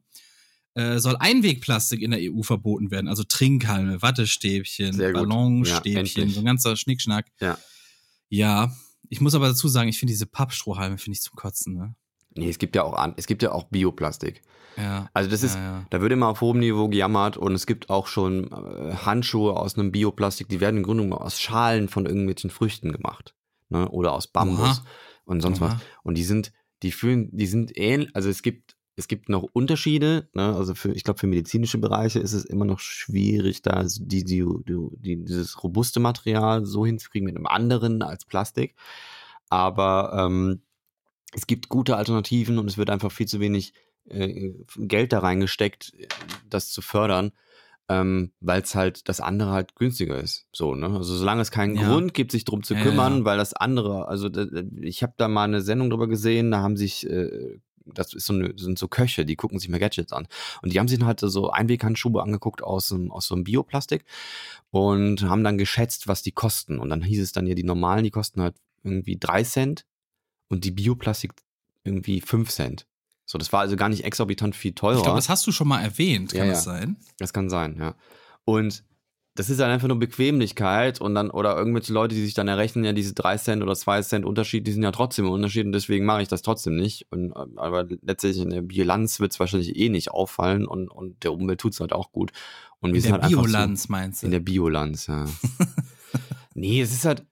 Äh, soll Einwegplastik in der EU verboten werden. Also Trinkhalme, Wattestäbchen. Ja, Ballonstäbchen, endlich. so ein ganzer Schnickschnack. Ja. Ja. Ich muss aber dazu sagen, ich finde diese Pappstrohhalme, finde ich zum Kotzen, ne? Nee, es gibt ja auch an, es gibt ja auch Bioplastik. Ja. Also das ist, ja, ja. da wird immer auf hohem Niveau gejammert und es gibt auch schon äh, Handschuhe aus einem Bioplastik, die werden im Grunde genommen aus Schalen von irgendwelchen Früchten gemacht. Ne? Oder aus Bambus Oha. und sonst was. Oha. Und die sind, die fühlen, die sind ähnlich, also es gibt, es gibt noch Unterschiede, ne? Also für, ich glaube, für medizinische Bereiche ist es immer noch schwierig, da die, die, die, die, dieses robuste Material so hinzukriegen mit einem anderen als Plastik. Aber ähm, es gibt gute Alternativen und es wird einfach viel zu wenig äh, Geld da reingesteckt, das zu fördern. ähm, weil es halt das andere halt günstiger ist. So, ne? Also solange es keinen Ja. Grund gibt, sich drum zu kümmern, ja. weil das andere, also ich habe da mal eine Sendung drüber gesehen, da haben sich, äh, das ist so eine, sind so Köche, die gucken sich mal Gadgets an. Und die haben sich dann halt so Einweghandschuhe angeguckt aus, aus so einem Bioplastik und haben dann geschätzt, was die kosten. Und dann hieß es dann ja, die normalen, die kosten halt irgendwie drei Cent und die Bioplastik irgendwie fünf Cent. So, das war also gar nicht exorbitant viel teurer. Ich glaube, das hast du schon mal erwähnt, kann Ja, das ja. sein? Das kann sein, ja. Und das ist halt einfach nur Bequemlichkeit und dann, oder irgendwelche Leute, die sich dann errechnen, ja, diese 3 Cent oder 2 Cent Unterschied, die sind ja trotzdem ein Unterschied und deswegen mache ich das trotzdem nicht. Und, äh, aber letztlich in der Bilanz wird es wahrscheinlich eh nicht auffallen und, und der Umwelt tut es halt auch gut. Und wir In sind der halt Biolanz meinst So, du? in der Biolanz, ja. nee, es ist halt,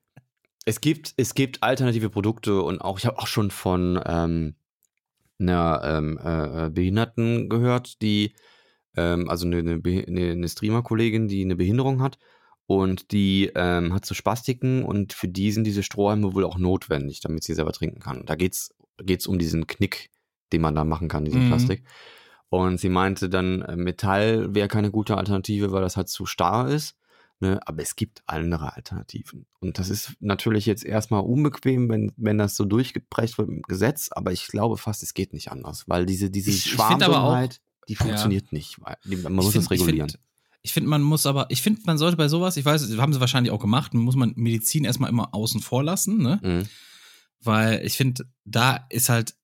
es gibt, es gibt alternative Produkte und auch, ich habe auch schon von ähm, einer ähm, äh, äh, Behinderten gehört, die, ähm, also eine, eine, eine, eine Streamer-Kollegin, die eine Behinderung hat und die ähm, hat so Spastiken und für die sind diese Strohhalme wohl auch notwendig, damit sie selber trinken kann. Da geht's geht's um diesen Knick, den man da machen kann, diesen Mhm. Plastik. Und sie meinte dann, äh, Metall wäre keine gute Alternative, weil das halt zu starr ist. Ne? Aber es gibt andere Alternativen. Und das ist natürlich jetzt erstmal unbequem, wenn, wenn das so durchgeprägt wird im Gesetz, aber ich glaube fast, es geht nicht anders, weil diese, diese Ich- Schwarmdummheit, die funktioniert nicht. Weil die, man muss find- das regulieren. Ich finde, find, man muss aber, ich finde, man sollte bei sowas, ich weiß, haben sie wahrscheinlich auch gemacht, muss man Medizin erstmal immer außen vor lassen, ne? Mhm. Weil ich finde, da ist halt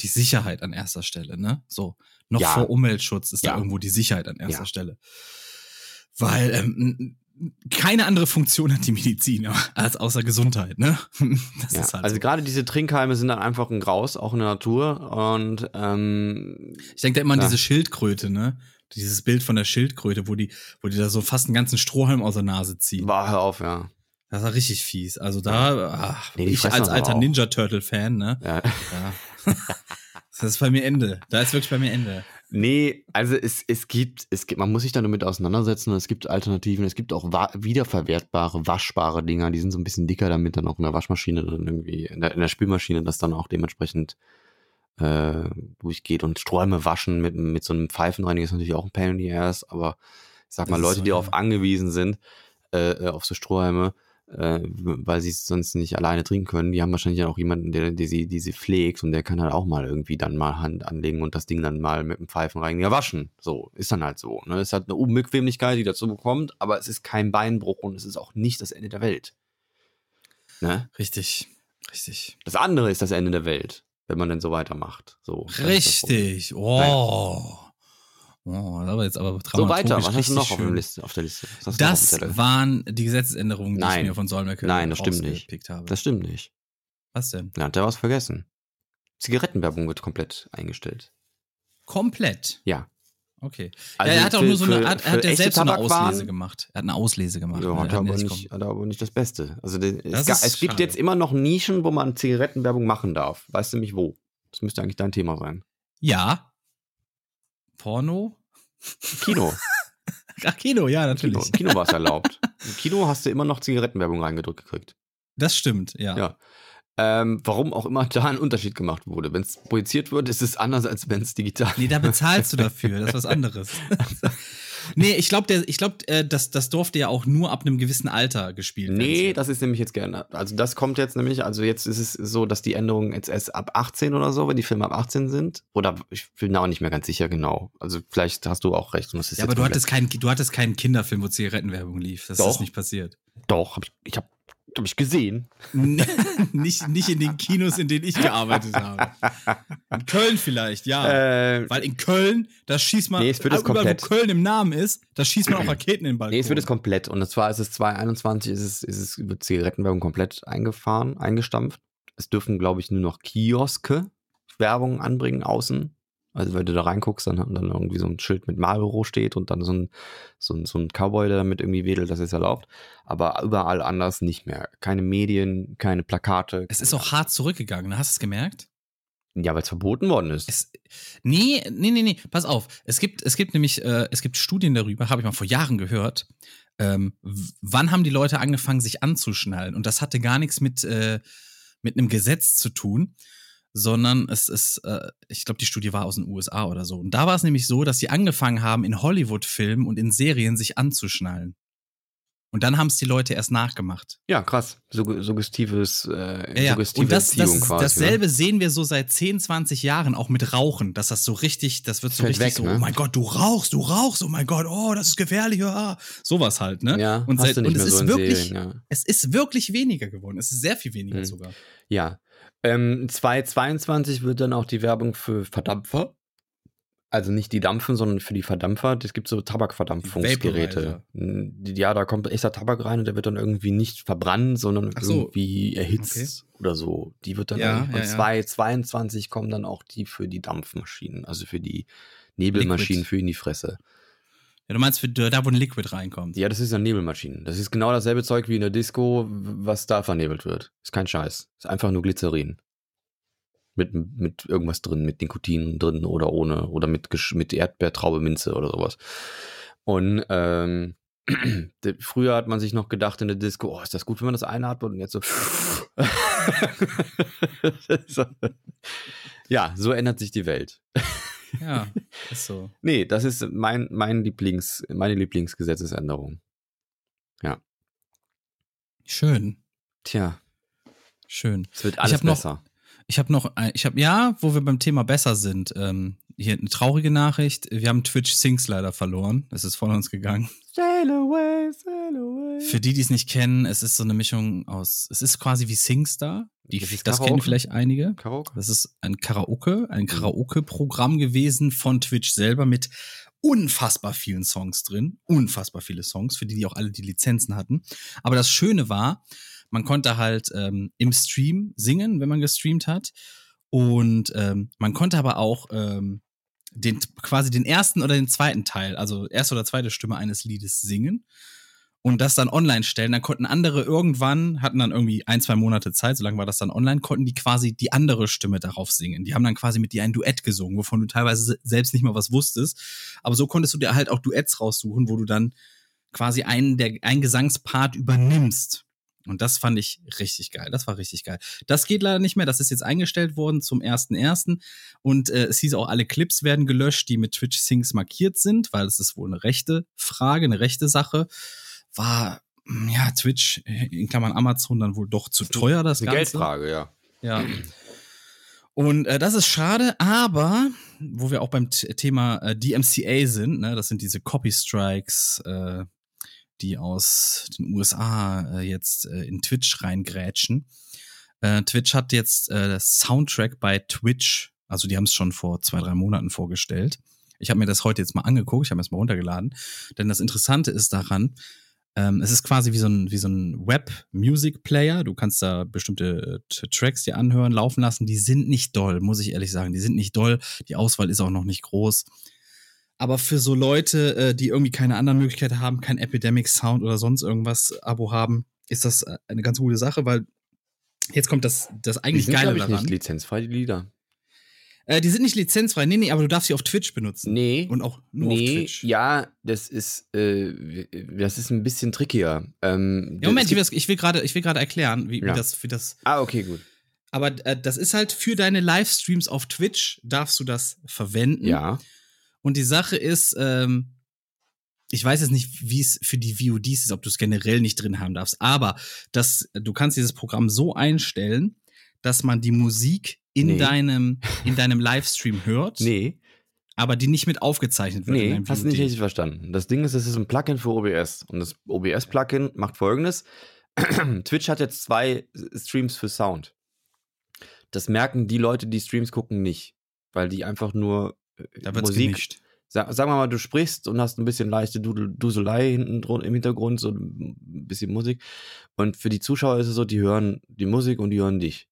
die Sicherheit an erster Stelle, ne? So. Noch Ja. vor Umweltschutz ist Ja. da irgendwo die Sicherheit an erster Ja. Stelle. Weil ähm, keine andere Funktion hat die Medizin als außer Gesundheit, ne? Das Ja, ist halt also so. gerade diese Trinkhalme sind dann einfach ein Graus, auch in der Natur. Und ähm, Ich denke da immer an Ja. diese Schildkröte, ne? Dieses Bild von der Schildkröte, wo die, wo die da so fast einen ganzen Strohhalm aus der Nase ziehen. war hör auf, ja. Das war richtig fies. Also da, ach, Nee, ich als alter. Ninja Turtle Fan, ne? ja. Ja. das ist bei mir Ende. Da ist wirklich bei mir Ende. Nee, also es, es gibt, es gibt, man muss sich da nur mit auseinandersetzen und es gibt Alternativen. Es gibt auch wiederverwertbare, waschbare Dinger, die sind so ein bisschen dicker, damit dann auch in der Waschmaschine dann irgendwie, in der, in der Spülmaschine das dann auch dementsprechend äh, durchgeht. Und Sträume waschen mit, mit so einem Pfeifenreiniger ist natürlich auch ein Pain in the ass, aber ich sag Das mal, ist Leute, so, die ja. darauf angewiesen sind, äh, äh, auf so Strohhalme, äh, weil sie es sonst nicht alleine trinken können, die haben wahrscheinlich auch jemanden, der, der sie, die sie pflegt und der kann halt auch mal irgendwie dann mal Hand anlegen und das Ding dann mal mit dem Pfeifenreiniger waschen. So, ist dann halt so. Ne? Es hat eine Unbequemlichkeit, die dazu bekommt, aber es ist kein Beinbruch und es ist auch nicht das Ende der Welt. Ne? Richtig. Richtig. Das andere ist das Ende der Welt, wenn man denn so weitermacht. So, das ist das Problem. Richtig. Oh. Aber jetzt aber So weiter, was hast du noch auf, der Liste, auf der Liste? Das Zettel? waren die Gesetzesänderungen, die Nein. ich mir von Solmecke Nein, das stimmt nicht. habe. Das stimmt nicht. Was denn? Da hat er was vergessen. Zigarettenwerbung wird komplett eingestellt. Komplett. Ja. Okay. Also ja, er hat auch für- nur so eine, er für hat ja echte selbst eine Auslese gemacht. Er hat eine Auslese gemacht. Ja, ne? hat, Er er aber nicht hat er aber nicht das Beste. Also es, Das ga- ist es gibt jetzt immer noch Nischen, wo man Zigarettenwerbung machen darf. Weißt du nämlich wo? Das müsste eigentlich dein Thema sein. Ja. Porno? Kino. Ach, Kino, ja, Kino, natürlich. Kino war es erlaubt. Im Kino hast du immer noch Zigarettenwerbung reingedrückt gekriegt. Das stimmt, ja. Ja. Ähm, warum auch immer da ein Unterschied gemacht wurde. Wenn es projiziert wird, ist es anders, als wenn es digital Nee, da bezahlst du dafür. Das ist was anderes. nee, ich glaube, ich glaub, äh, das, das durfte ja auch nur ab einem gewissen Alter gespielt werden. Nee, das ist nämlich jetzt geändert. Also das kommt jetzt nämlich, also jetzt ist es so, dass die Änderungen jetzt erst ab 18 oder so, wenn die Filme ab 18 sind. Oder ich bin auch nicht mehr ganz sicher genau. Also vielleicht hast du auch recht. Ja, aber du hattest, kein, du hattest keinen Kinderfilm, wo Zigarettenwerbung lief. Das Doch. ist nicht passiert. Doch, hab ich, ich habe hab ich gesehen. nicht, nicht in den Kinos, in denen ich gearbeitet habe. In Köln vielleicht, ja. Äh, Weil in Köln, da schießt man, Nee, es wird überall, komplett. wo Köln im Namen ist, da schießt man auch Raketen in den Balkon. nee, es wird jetzt komplett. Und zwar ist es 2021, ist es, ist es wird Zigarettenwerbung komplett eingefahren, eingestampft. Es dürfen, glaube ich, nur noch Kioske Werbung anbringen außen. Also wenn du da reinguckst, dann hat dann irgendwie so ein Schild mit Marlboro steht und dann so ein, so ein, so ein Cowboy, der damit irgendwie wedelt, das ist erlaubt. Aber überall anders nicht mehr. Keine Medien, keine Plakate. es ist auch hart zurückgegangen, hast du es gemerkt? Ja, weil es verboten worden ist. Es, nee, nee, nee, nee, pass auf. Es gibt, es gibt nämlich, äh, es gibt Studien darüber, habe ich mal vor Jahren gehört. Ähm, wann haben die Leute angefangen, sich anzuschnallen? Und das hatte gar nichts mit, äh, mit einem Gesetz zu tun, sondern es ist, äh, ich glaube, die Studie war aus den USA oder so. Und da war es nämlich so, dass sie angefangen haben, in Hollywood-Filmen und in Serien sich anzuschnallen. Und dann haben es die Leute erst nachgemacht. Ja, krass. Sug suggestives, äh, Ja, ja. suggestive Und das, Erziehung das, quasi. dasselbe Ne? sehen wir so seit 10, 20 Jahren auch mit Rauchen, dass das so richtig, das wird so Fällt richtig weg, so, ne? oh mein Gott, du rauchst, du rauchst, oh mein Gott, oh, das ist gefährlich, ah. sowas halt, ne? Ja, und hast seit- du nicht und es so ist wirklich- Serien, ja. Es ist wirklich weniger geworden. Es ist sehr viel weniger Mhm. sogar. Ja. Ähm, 2022 wird dann auch die Werbung für Verdampfer. Also nicht die Dampfen, sondern für die Verdampfer. Es gibt so Tabakverdampfungsgeräte. Ja, da kommt echter Tabak rein und der wird dann irgendwie nicht verbrannt, sondern so. irgendwie erhitzt oder so. Die wird dann Ja, und ja. 2022 kommen dann auch die für die Dampfmaschinen, also für die Nebelmaschinen Liquid. für in die Fresse. Ja, du meinst für da, wo ein Liquid reinkommt. Ja, das ist ja Nebelmaschinen. Das ist genau dasselbe Zeug wie in der Disco, was da vernebelt wird. Ist kein Scheiß. Ist einfach nur Glycerin. Mit, mit irgendwas drin, mit Nikotin drin oder ohne. Oder mit, mit Erdbeertraube, Minze oder sowas. Und ähm, früher hat man sich noch gedacht in der Disco, oh, ist das gut, wenn man das einatmet? Und jetzt so. Ja, so ändert sich die Welt. Ja, ist so. Nee, das ist mein, mein Lieblings, meine Lieblingsgesetzesänderung. Schön, Tja, schön. es wird Ich alles noch- besser. Ich habe noch, ein- ich habe ja, wo wir beim Thema besser sind, ähm, hier eine traurige Nachricht. Wir haben Twitch Sings leider verloren. Es ist von uns gegangen. Sail away, sail away. Für die, die es nicht kennen, es ist so eine Mischung aus, es ist quasi wie Singstar. Die, Das das kennen vielleicht einige. Karaoke? Das ist ein Karaoke, Mhm. ein Karaoke-Programm gewesen von Twitch selber mit unfassbar vielen Songs drin. Unfassbar viele Songs, für die, die auch alle die Lizenzen hatten. Aber das Schöne war, man konnte halt ähm, im Stream singen, wenn man gestreamt hat. Und ähm, man konnte aber auch ähm, den, quasi den ersten oder den zweiten Teil, also erste oder zweite Stimme eines Liedes singen und das dann online stellen. Dann konnten andere irgendwann, hatten dann irgendwie ein, zwei Monate Zeit, so lange war das dann online, konnten die quasi die andere Stimme darauf singen. Die haben dann quasi mit dir ein Duett gesungen, wovon du teilweise se- selbst nicht mal was wusstest. Aber so konntest du dir halt auch Duetts raussuchen, wo du dann quasi einen, der, einen Gesangspart übernimmst. Und das fand ich richtig geil. Das war richtig geil. Das geht leider nicht mehr. Das ist jetzt eingestellt worden zum 1.1. Und äh, es hieß auch, alle Clips werden gelöscht, die mit Twitch Sings markiert sind, weil es ist wohl eine rechte Frage, eine rechte Sache. War, mm, ja, Twitch, äh, in Klammern Amazon, dann wohl doch zu teuer, das Eine Ganze. Geldfrage, ja. Ja. Und äh, das ist schade, aber wo wir auch beim Thema äh, DMCA sind, ne, das sind diese Copy Strikes, äh, die aus den USA äh, jetzt äh, in Twitch reingrätschen. Twitch hat jetzt das Soundtrack bei Twitch, also die haben es schon vor zwei, drei Monaten vorgestellt. Ich habe mir das heute jetzt mal angeguckt, ich habe es mal runtergeladen. Denn das Interessante ist daran, ähm, es ist quasi wie so ein, wie so ein Web-Music-Player. Du kannst da bestimmte äh, Tracks dir anhören, laufen lassen. Die sind nicht doll, muss ich ehrlich sagen. Die sind nicht doll. Die Auswahl ist auch noch nicht groß. Aber für so Leute, äh, die irgendwie keine anderen Möglichkeiten haben, kein Epidemic Sound oder sonst irgendwas Abo haben, ist das äh, eine ganz gute Sache, weil jetzt kommt das, das Die eigentlich sind, Geile ich, daran. nicht lizenzfrei, die Lieder. Äh, die sind nicht lizenzfrei. Nee, nee, aber du darfst sie auf Twitch benutzen. Nee. Und auch nur auf nee, Twitch. ja, das ist, äh, das ist ein bisschen trickier. Ähm, Ja, Moment, ich ich will gerade, ich will gerade erklären, wie, Ja. wie das, wie das. Ah, okay, gut. Aber äh, das ist halt für deine Livestreams auf Twitch darfst du das verwenden. Ja. Und die Sache ist, ähm, ich weiß jetzt nicht, wie es für die VODs ist, ob du es generell nicht drin haben darfst, aber das, du kannst dieses Programm so einstellen, dass man die Musik in Nee. deinem, in deinem Livestream hört, Nee, aber die nicht mit aufgezeichnet wird. in nee, hast du nicht richtig verstanden. Das Ding ist, es ist ein Plugin für OBS. Und das OBS-Plugin macht folgendes. Twitch hat jetzt zwei Streams für Sound. Das merken die Leute, die Streams gucken, nicht. Weil die einfach nur äh, Da wird's Musik gemischt. Sag, sagen wir mal, du sprichst und hast ein bisschen leichte Duselei hinten drun, im Hintergrund, so ein bisschen Musik. Und für die Zuschauer ist es so, die hören die Musik und die hören dich.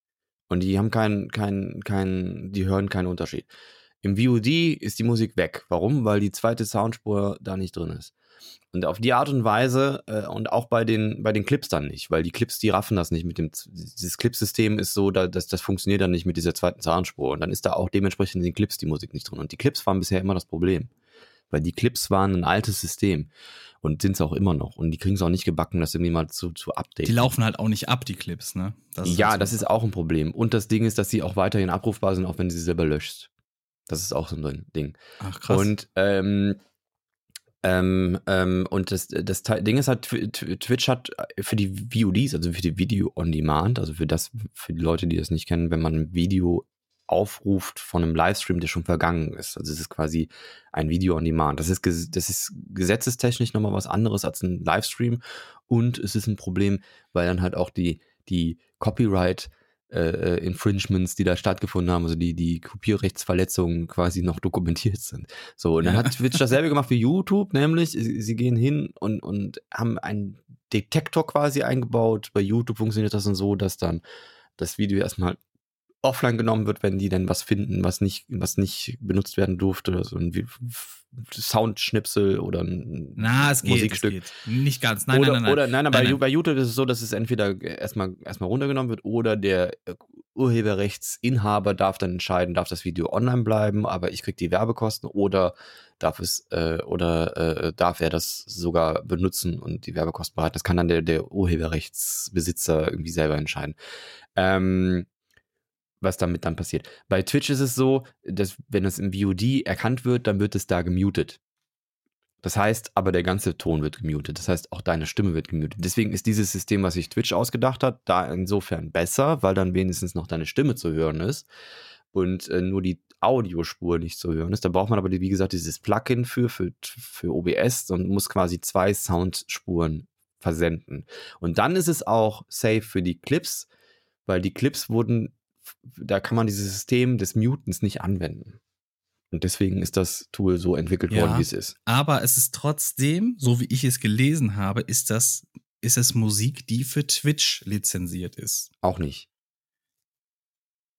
Und die haben keinen, keinen, keinen, die hören keinen Unterschied. Im VOD ist die Musik weg. Warum? Weil die zweite Soundspur da nicht drin ist. Und auf die Art und Weise äh, und auch bei den, bei den Clips dann nicht, weil die Clips, die raffen das nicht mit dem, dieses Clipsystem ist so, da, das, das funktioniert dann nicht mit dieser zweiten Soundspur. Und dann ist da auch dementsprechend in den Clips die Musik nicht drin. Und die Clips waren bisher immer das Problem. Weil die Clips waren ein altes System. Und sind es auch immer noch. Und die kriegen es auch nicht gebacken, das irgendwie mal zu, zu updaten. Die laufen halt auch nicht ab, die Clips, ne? Das ja, das ist auch ein Problem. Und das Ding ist, dass sie auch weiterhin abrufbar sind, auch wenn du sie selber löschst. Das ist auch so ein Ding. Ach, krass. Und ähm, ähm, ähm, und das, das Ding ist halt, Tw- Tw- Twitch hat für die VODs, also für die Video on Demand, also für das, für die Leute, die das nicht kennen, wenn man ein Video aufruft von einem Livestream, der schon vergangen ist. Also es ist quasi ein Video on Demand. Das ist, das ist gesetzestechnisch nochmal was anderes als ein Livestream und es ist ein Problem, weil dann halt auch die, die Copyright äh, Infringements, die da stattgefunden haben, also die, die Kopierrechtsverletzungen quasi noch dokumentiert sind. So, und dann hat Twitch dasselbe gemacht wie YouTube, nämlich sie, sie gehen hin und, und haben einen Detektor quasi eingebaut. Bei YouTube funktioniert das dann so, dass dann das Video erstmal offline genommen wird, wenn die dann was finden, was nicht, was nicht benutzt werden durfte, so ein wie- Soundschnipsel oder ein Na, es geht. Musikstück. Es geht. Nicht ganz. Nein, oder, nein, nein, nein. Oder nein, aber Nein, bei, nein. bei YouTube ist es so, dass es entweder erstmal erstmal runtergenommen wird oder der äh, Urheberrechtsinhaber darf dann entscheiden, darf das Video online bleiben, aber ich krieg die Werbekosten oder darf es äh, oder äh, darf er das sogar benutzen und die Werbekosten behalten. Das kann dann der, der Urheberrechtsbesitzer irgendwie selber entscheiden. Ähm, was damit dann passiert. Bei Twitch ist es so, dass wenn es im VOD erkannt wird, dann wird es da gemutet. Das heißt, aber der ganze Ton wird gemutet. Das heißt, auch deine Stimme wird gemutet. Deswegen ist dieses System, was sich Twitch ausgedacht hat, da insofern besser, weil dann wenigstens noch deine Stimme zu hören ist und äh, nur die Audiospur nicht zu hören ist. Da braucht man aber, wie gesagt, dieses Plugin für, für, für OBS und muss quasi zwei Soundspuren versenden. Und dann ist es auch safe für die Clips, weil die Clips wurden, da kann man dieses System des Mutens nicht anwenden. Und deswegen ist das Tool so entwickelt Ja. worden, wie es ist. Aber es ist trotzdem, so wie ich es gelesen habe, ist das, ist es Musik, die für Twitch lizenziert ist. Auch nicht.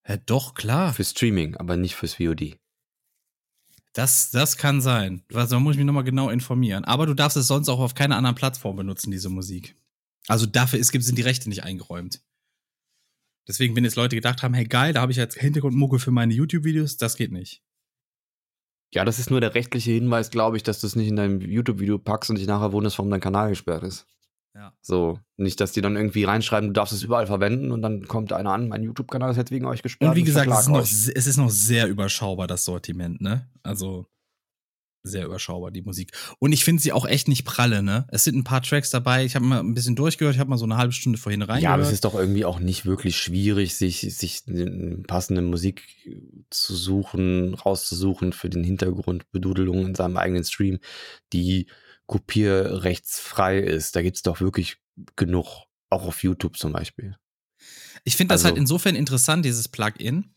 Ja, doch, klar. Für Streaming, aber nicht fürs VOD. Das, das kann sein. Also, da muss ich mich nochmal genau informieren. Aber du darfst es sonst auch auf keiner anderen Plattform benutzen, diese Musik. Also dafür ist, sind die Rechte nicht eingeräumt. Deswegen, wenn jetzt Leute gedacht haben, hey geil, da habe ich jetzt Hintergrundmucke für meine YouTube-Videos, das geht nicht. Ja, das ist nur der rechtliche Hinweis, glaube ich, dass du es nicht in deinem YouTube-Video packst und dich nachher wunderst, warum dein Kanal gesperrt ist. Ja. So, nicht, dass die dann irgendwie reinschreiben, du darfst es überall verwenden und dann kommt einer an, mein YouTube-Kanal ist jetzt wegen euch gesperrt. Und wie gesagt, es ist, noch, es ist noch sehr überschaubar, das Sortiment, ne? Also sehr überschaubar, die Musik. Und ich finde sie auch echt nicht pralle, ne? Es sind ein paar Tracks dabei, ich habe mal ein bisschen durchgehört, ich habe mal so eine halbe Stunde vorhin reingehört. Ja, aber es ist doch irgendwie auch nicht wirklich schwierig, sich, sich eine passende Musik zu suchen, rauszusuchen für den Hintergrund, Bedudelung in seinem eigenen Stream, die kopierrechtsfrei ist. Da gibt's doch wirklich genug. Auch auf YouTube zum Beispiel. Ich finde das Also- halt insofern interessant, dieses Plugin.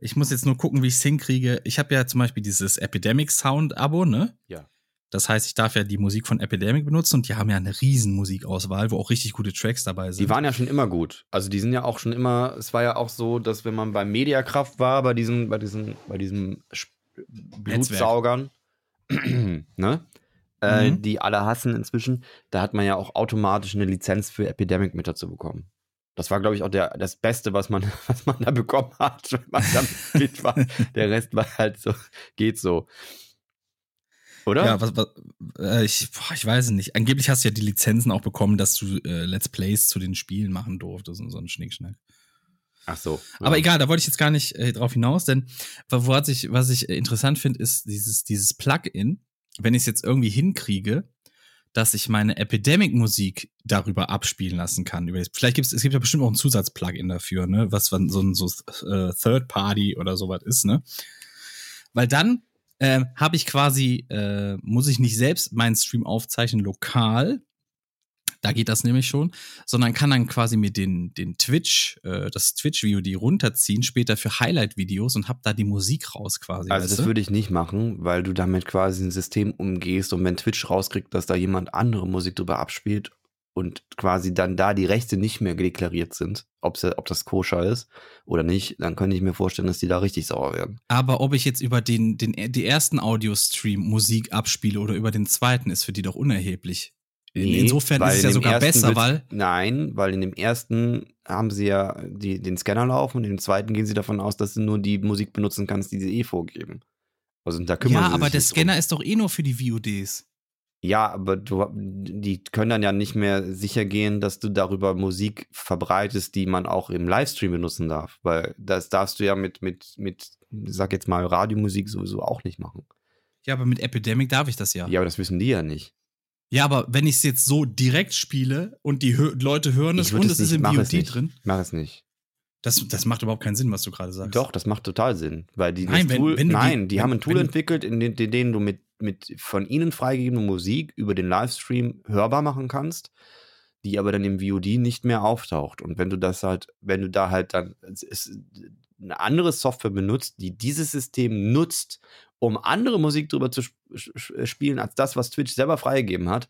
Ich muss jetzt nur gucken, wie ich es hinkriege. Ich habe ja zum Beispiel dieses Epidemic Sound Abo, ne? Ja. Das heißt, ich darf ja die Musik von Epidemic benutzen und die haben ja eine riesen Musikauswahl, wo auch richtig gute Tracks dabei sind. Die waren ja schon immer gut. Also die sind ja auch schon immer, es war ja auch so, dass wenn man bei Mediakraft war, bei diesen, bei diesen, bei diesen Blutsaugern, ne? Äh, Mhm. die alle hassen inzwischen, da hat man ja auch automatisch eine Lizenz für Epidemic mit dazu bekommen. Das war, glaube ich, auch der, das Beste, was man, was man da bekommen hat, wenn man da Mitglied war. Der Rest war halt so, geht so. Oder? Ja, was, was, äh, ich, boah, ich weiß es nicht. Angeblich hast du ja die Lizenzen auch bekommen, dass du äh, Let's Plays zu den Spielen machen durftest und so ein Schnickschnack. Ach so. Aber ja. egal, da wollte ich jetzt gar nicht äh, drauf hinaus, denn was ich, was ich interessant finde, ist dieses, dieses Plugin, wenn ich es jetzt irgendwie hinkriege, dass ich meine Epidemic-Musik darüber abspielen lassen kann. Vielleicht gibt es, gibt ja bestimmt auch ein Zusatzplugin dafür, ne, was so ein so, äh, Third Party oder sowas ist, ne? Weil dann ähm, habe ich quasi, äh, muss ich nicht selbst meinen Stream aufzeichnen lokal, da geht das nämlich schon, sondern kann dann quasi mir den, den Twitch, äh, das Twitch-VOD runterziehen, später für Highlight-Videos und hab da die Musik raus quasi. Also weißt das würde ich nicht machen, weil du damit quasi ein System umgehst und wenn Twitch rauskriegt, dass da jemand andere Musik drüber abspielt und quasi dann da die Rechte nicht mehr deklariert sind, ob's, ob das koscher ist oder nicht, dann könnte ich mir vorstellen, dass die da richtig sauer werden. Aber ob ich jetzt über den, den, die ersten Audio-Stream Musik abspiele oder über den zweiten, ist für die doch unerheblich. In, Nee, insofern ist es ja sogar besser, weil. Nein, weil in dem ersten haben sie ja die, den Scanner laufen und in dem zweiten gehen sie davon aus, dass du nur die Musik benutzen kannst, die sie eh vorgeben. Also da kümmern Ja, sie aber sich der Scanner ist doch eh nur für die VODs. Ja, aber du, die können dann ja nicht mehr sicher gehen, dass du darüber Musik verbreitest, die man auch im Livestream benutzen darf. Weil das darfst du ja mit, mit, mit, sag jetzt mal, Radiomusik sowieso auch nicht machen. Ja, aber mit Epidemic darf ich das ja. Ja, aber das wissen die ja nicht. Ja, aber wenn ich es jetzt so direkt spiele und die Hö Leute hören es und es es ist im es nicht. drin, Mach es nicht. das, das macht überhaupt keinen Sinn, was du gerade sagst. Doch, das macht total Sinn. Weil die, Nein, wenn- Tool, wenn die- nein, die wenn- haben ein Tool entwickelt, in den, in denen du mit, mit von ihnen freigegebene Musik über den Livestream hörbar machen kannst, die aber dann im VOD nicht mehr auftaucht. Und wenn du das halt, wenn du da halt dann es ist eine andere Software benutzt, die dieses System nutzt, um andere Musik drüber zu sp sp- spielen, als das, was Twitch selber freigegeben hat,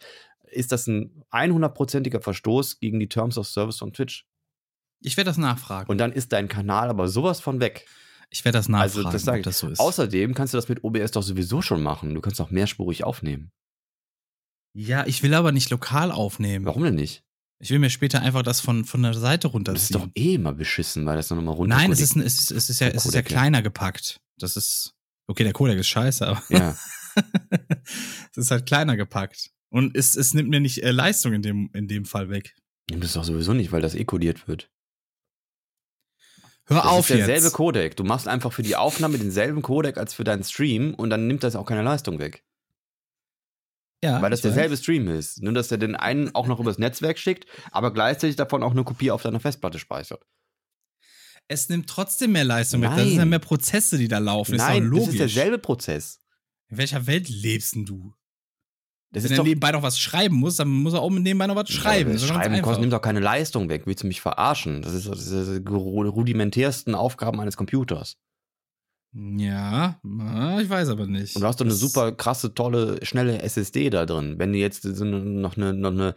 ist das ein 100%iger Verstoß gegen die Terms of Service von Twitch. Ich werde das nachfragen. Und dann ist dein Kanal aber sowas von weg. ich werde das nachfragen, Also, das sag ob ich. das so ist. Außerdem kannst du das mit OBS doch sowieso schon machen. Du kannst auch mehrspurig aufnehmen. ja, ich will aber nicht lokal aufnehmen. Warum denn nicht? Ich will mir später einfach das von, von der Seite Das ist runterziehen. doch eh immer beschissen, weil das dann nochmal runter. Nein, es ist, es, ist, es, ist ja, es ist ja. kleiner gepackt. Das ist. Okay, der Codec ist scheiße, aber Ja, es ist halt kleiner gepackt. Und es, es nimmt mir nicht äh, Leistung in dem, in dem Fall weg. nimm das doch sowieso nicht, weil das eh kodiert wird. Hör Das auf ist derselbe jetzt. Codec. Du machst einfach für die Aufnahme denselben Codec als für deinen Stream und dann nimmt das auch keine Leistung weg. Ja, weil das ich weiß. derselbe Stream ist. Nur, dass er den einen auch noch übers Netzwerk schickt, aber gleichzeitig davon auch eine Kopie auf deiner Festplatte speichert. Es nimmt trotzdem mehr Leistung weg. Das sind ja Nein. mehr Prozesse, die da laufen. ist Nein, doch das logisch. ist derselbe Prozess. In welcher Welt lebst denn du? Das Wenn ist er doch nebenbei noch was schreiben muss, dann muss er auch nebenbei noch was schreiben. Ja, Das ist doch Schreiben kostet, nimmt doch keine Leistung weg. Willst du mich verarschen? Das ist, das ist die rudimentärsten Aufgaben eines Computers. Ja, ich weiß aber nicht. Und du hast doch eine super krasse, tolle, schnelle SSD da drin. Wenn du jetzt noch eine, noch eine,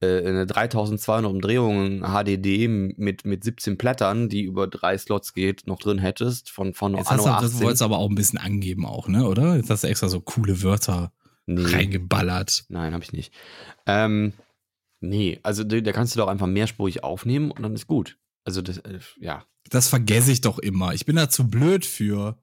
äh, eine 3200 Umdrehungen HDD mit, mit 17 Blättern, die über drei Slots geht, noch drin hättest, von, von Jetzt Anno hast du, das 18. wolltest du aber auch ein bisschen angeben auch, ne, oder? Jetzt hast du extra so coole Wörter nee, reingeballert. nein, habe ich nicht. Ähm, nee, also da da kannst du doch einfach mehrspurig aufnehmen und dann ist gut. Also das, äh, ja. Das vergesse ich doch immer. Ich bin da zu blöd für.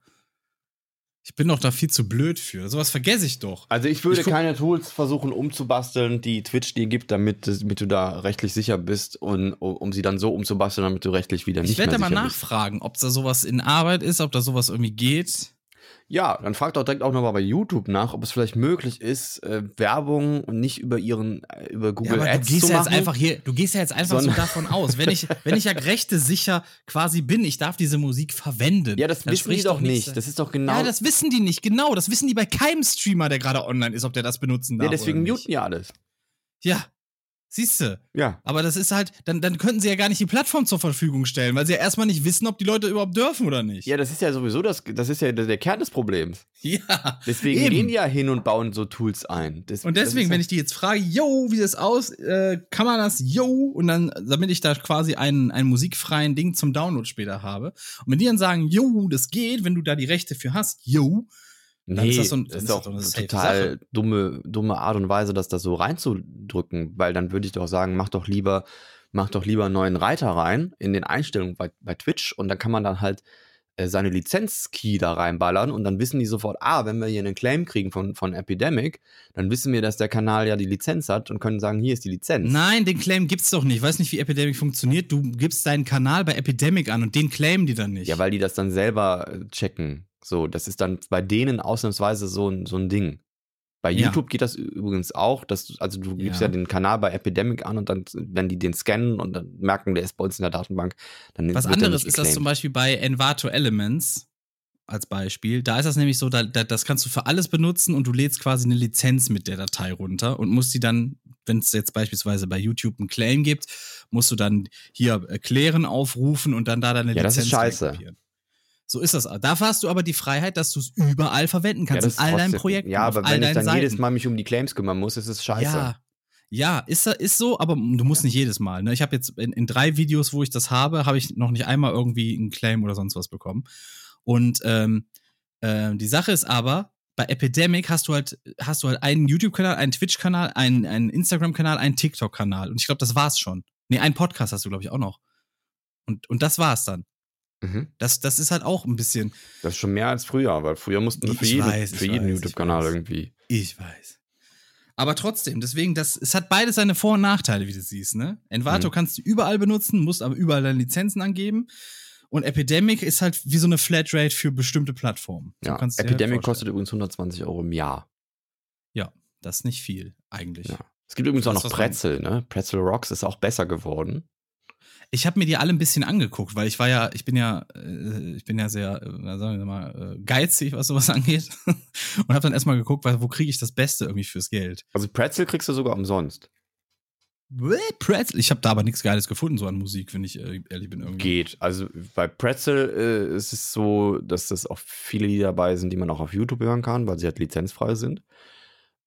Ich bin doch da viel zu blöd für. Sowas vergesse ich doch. Also ich würde Ich keine Tools versuchen umzubasteln, die Twitch dir gibt, damit, damit du da rechtlich sicher bist und um, sie dann so umzubasteln, damit du rechtlich wieder nicht Ich werde mehr da mal sicher bist. nachfragen, ob da sowas in Arbeit ist, ob da sowas irgendwie geht. Ja, dann frag doch direkt auch nochmal bei YouTube nach, ob es vielleicht möglich ist, äh, Werbung nicht über ihren äh, über Google ja, aber Ads du gehst zu ja jetzt machen. einfach hier, du gehst ja jetzt einfach so davon aus, wenn ich, wenn ich ja rechte sicher quasi bin, ich darf diese Musik verwenden. ja, das wissen die spricht doch nichts nicht. Das ist doch genau. Ja, das wissen die nicht, genau. Das wissen die bei keinem Streamer, der gerade online ist, ob der das benutzen darf. ja, deswegen muten ja alles. Ja, siehst du. Ja. Aber das ist halt, dann, dann könnten sie ja gar nicht die Plattform zur Verfügung stellen, weil sie ja erstmal nicht wissen, ob die Leute überhaupt dürfen oder nicht. Ja, das ist ja sowieso das, das ist ja der, Kern des Problems. Ja. Deswegen Eben. gehen die ja hin und bauen so Tools ein. Das, Und deswegen, wenn ich die jetzt frage, yo, wie sieht das aus? Äh, kann man das, yo? Und dann, damit ich da quasi einen, einen musikfreien Ding zum Download später habe. Und wenn die dann sagen, yo, das geht, wenn du da die Rechte für hast, yo, Nee, ist das so ein- ist ist doch eine total dumme, dumme Art und Weise, das da so reinzudrücken, weil dann würde ich doch sagen, mach doch lieber, mach doch lieber einen neuen Reiter rein in den Einstellungen bei, bei Twitch und dann kann man dann halt äh, seine Lizenz-Key da reinballern und dann wissen die sofort, ah, wenn wir hier einen Claim kriegen von, von Epidemic, dann wissen wir, dass der Kanal ja die Lizenz hat und können sagen, hier ist die Lizenz. Nein, den Claim gibt's doch nicht. Ich weiß nicht, wie Epidemic funktioniert. Du gibst deinen Kanal bei Epidemic an und den claimen die dann nicht. Ja, weil die das dann selber äh, checken. So, das ist dann bei denen ausnahmsweise so ein, so ein Ding. Bei Ja. YouTube geht das übrigens auch, dass du, also du gibst ja. Ja. den Kanal bei Epidemic an und dann, wenn die den scannen und dann merken, der ist bei uns in der Datenbank, dann Was anderes ist das zum Beispiel bei Envato Elements als Beispiel. Da ist das nämlich so, da, da, das kannst du für alles benutzen und du lädst quasi eine Lizenz mit der Datei runter und musst die dann, wenn es jetzt beispielsweise bei YouTube einen Claim gibt, musst du dann hier äh, klären aufrufen und dann da deine Ja, das Lizenz ist scheiße. reinkopieren. So ist das. Dafür hast du aber die Freiheit, dass du es überall verwenden kannst, das in all ist deinen trotzdem- Projekten, Ja, aber wenn ich dann Seiten. jedes Mal mich um die Claims kümmern muss, ist es scheiße. Ja. Ja, ist, ist so, aber du musst nicht jedes Mal. Ne? Ich habe jetzt in, in drei Videos, wo ich das habe, habe ich noch nicht einmal irgendwie einen Claim oder sonst was bekommen. Und ähm, ähm, die Sache ist aber, bei Epidemic hast du halt, hast du halt einen YouTube-Kanal, einen Twitch-Kanal, einen, einen Instagram-Kanal, einen TikTok-Kanal. Und ich glaube, das war's schon. Nee, einen Podcast hast du, glaube ich, auch noch. Und, und das war's dann. Mhm. Das, das ist halt auch ein bisschen. Das ist schon mehr als früher, weil früher mussten wir für jeden, weiß, für jeden YouTube-Kanal irgendwie. Ich weiß. Aber trotzdem, deswegen, das, es hat beides seine Vor- und Nachteile, wie du siehst, ne? Envato Mhm. kannst du überall benutzen, musst aber überall deine Lizenzen angeben. Und Epidemic ist halt wie so eine Flatrate für bestimmte Plattformen. So Ja. halt Epidemic vorstellen. kostet übrigens 120 Euro im Jahr. Das ist nicht viel, eigentlich. Ja. Es gibt übrigens auch noch Pretzel, ne? Pretzel Rocks ist auch besser geworden. Ich habe mir die alle ein bisschen angeguckt, weil ich war ja, ich bin ja, äh, ich bin ja sehr, äh, sagen wir mal, äh, geizig, was sowas angeht. und habe dann erstmal geguckt, wo kriege ich das Beste irgendwie fürs Geld. Also Pretzel kriegst du sogar umsonst. Pretzel. Ich habe da aber nichts Geiles gefunden, so an Musik, wenn ich ehrlich bin. Irgendwie. Geht. Also bei Pretzel äh, ist es so, dass das auch viele Lieder dabei sind, die man auch auf YouTube hören kann, weil sie halt lizenzfrei sind.